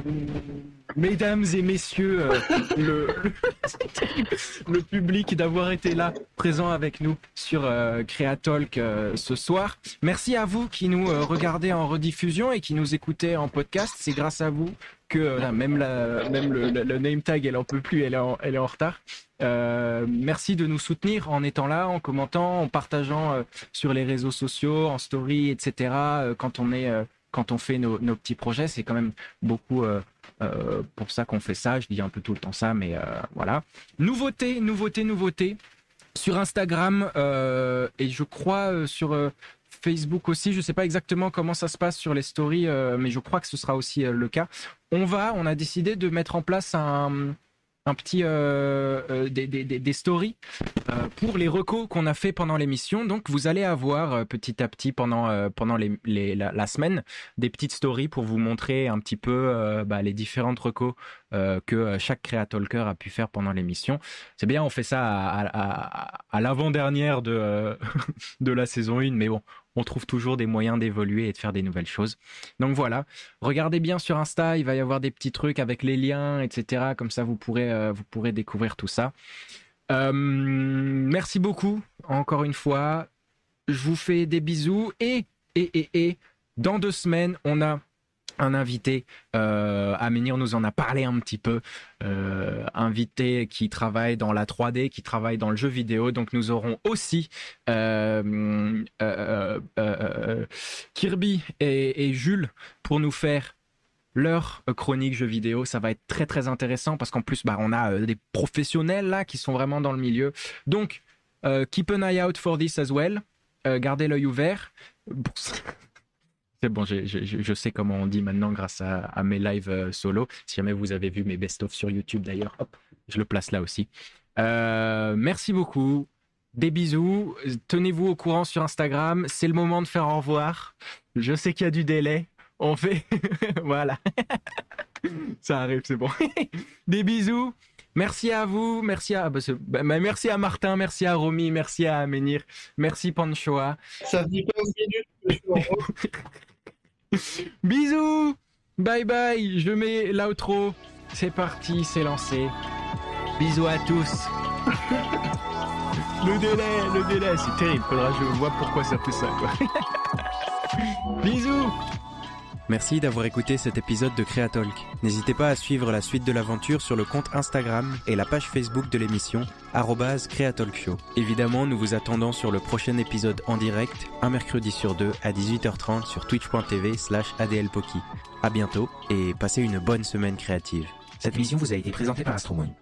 mesdames et messieurs, le, le, public d'avoir été là, présent avec nous sur Créatalk euh, ce soir. Merci à vous qui nous regardez en rediffusion et qui nous écoutez en podcast. C'est grâce à vous euh, même, la, même le, name tag, elle en peut plus, elle est en, elle est en retard. Euh, merci de nous soutenir en étant là, en commentant, en partageant euh, sur les réseaux sociaux, en story, etc. quand on est, quand on fait nos, petits projets, c'est quand même beaucoup pour ça qu'on fait ça. Je dis un peu tout le temps ça, mais voilà. Nouveauté, nouveauté, nouveauté sur Instagram et je crois sur Facebook aussi. Je sais pas exactement comment ça se passe sur les stories, euh, mais je crois que ce sera aussi euh, le cas. On va, on a décidé de mettre en place un, petit euh, des, stories pour les recos qu'on a fait pendant l'émission. Donc vous allez avoir petit à petit pendant pendant les, les la, semaine des petites stories pour vous montrer un petit peu bah, les différentes recos que chaque créatalker a pu faire pendant l'émission. C'est bien, on fait ça à, à l'avant-dernière de de la saison 1, mais bon, on trouve toujours des moyens d'évoluer et de faire des nouvelles choses. Donc voilà, regardez bien sur Insta, il va y avoir des petits trucs avec les liens, etc. Comme ça, vous pourrez, euh, vous pourrez découvrir tout ça. Euh, merci beaucoup, encore une fois. Je vous fais des bisous et, et, et, et, dans deux semaines, on a un invité, euh, Aménir nous en a parlé un petit peu, euh, invité qui travaille dans la 3D, qui travaille dans le jeu vidéo, donc nous aurons aussi euh, euh, euh, Kirby et, Jules pour nous faire leur chronique jeu vidéo, ça va être très très intéressant parce qu'en plus bah, on a des professionnels là qui sont vraiment dans le milieu, donc keep an eye out for this as well, gardez l'œil ouvert. C'est bon, je, je, je, sais comment on dit maintenant grâce à, à mes lives euh, solo. Si jamais vous avez vu mes best-of sur YouTube d'ailleurs, hop, je le place là aussi. Euh, merci beaucoup. Des bisous. Tenez-vous au courant sur Instagram. C'est le moment de faire au revoir. Je sais qu'il y a du délai. On fait. voilà. Ça arrive, c'est bon. Des bisous. Merci à vous, merci à, bah, bah, merci à Martin, merci à Romy, merci à Aménir, merci Panchoa. Ça fait 15 minutes Bisous Bye bye Je mets l'outro. C'est parti, c'est lancé. Bisous à tous Le délai, le délai, c'est terrible. Faudra que je vois pourquoi ça fait ça, quoi. Bisous Merci d'avoir écouté cet épisode de Créatalk. N'hésitez pas à suivre la suite de l'aventure sur le compte Instagram et la page Facebook de l'émission, Créatalkshow. Évidemment, nous vous attendons sur le prochain épisode en direct, un mercredi sur deux à 18h30 sur twitch.tv slash adlpoki. À bientôt et passez une bonne semaine créative. Cette émission vous a été présentée par Astromoon.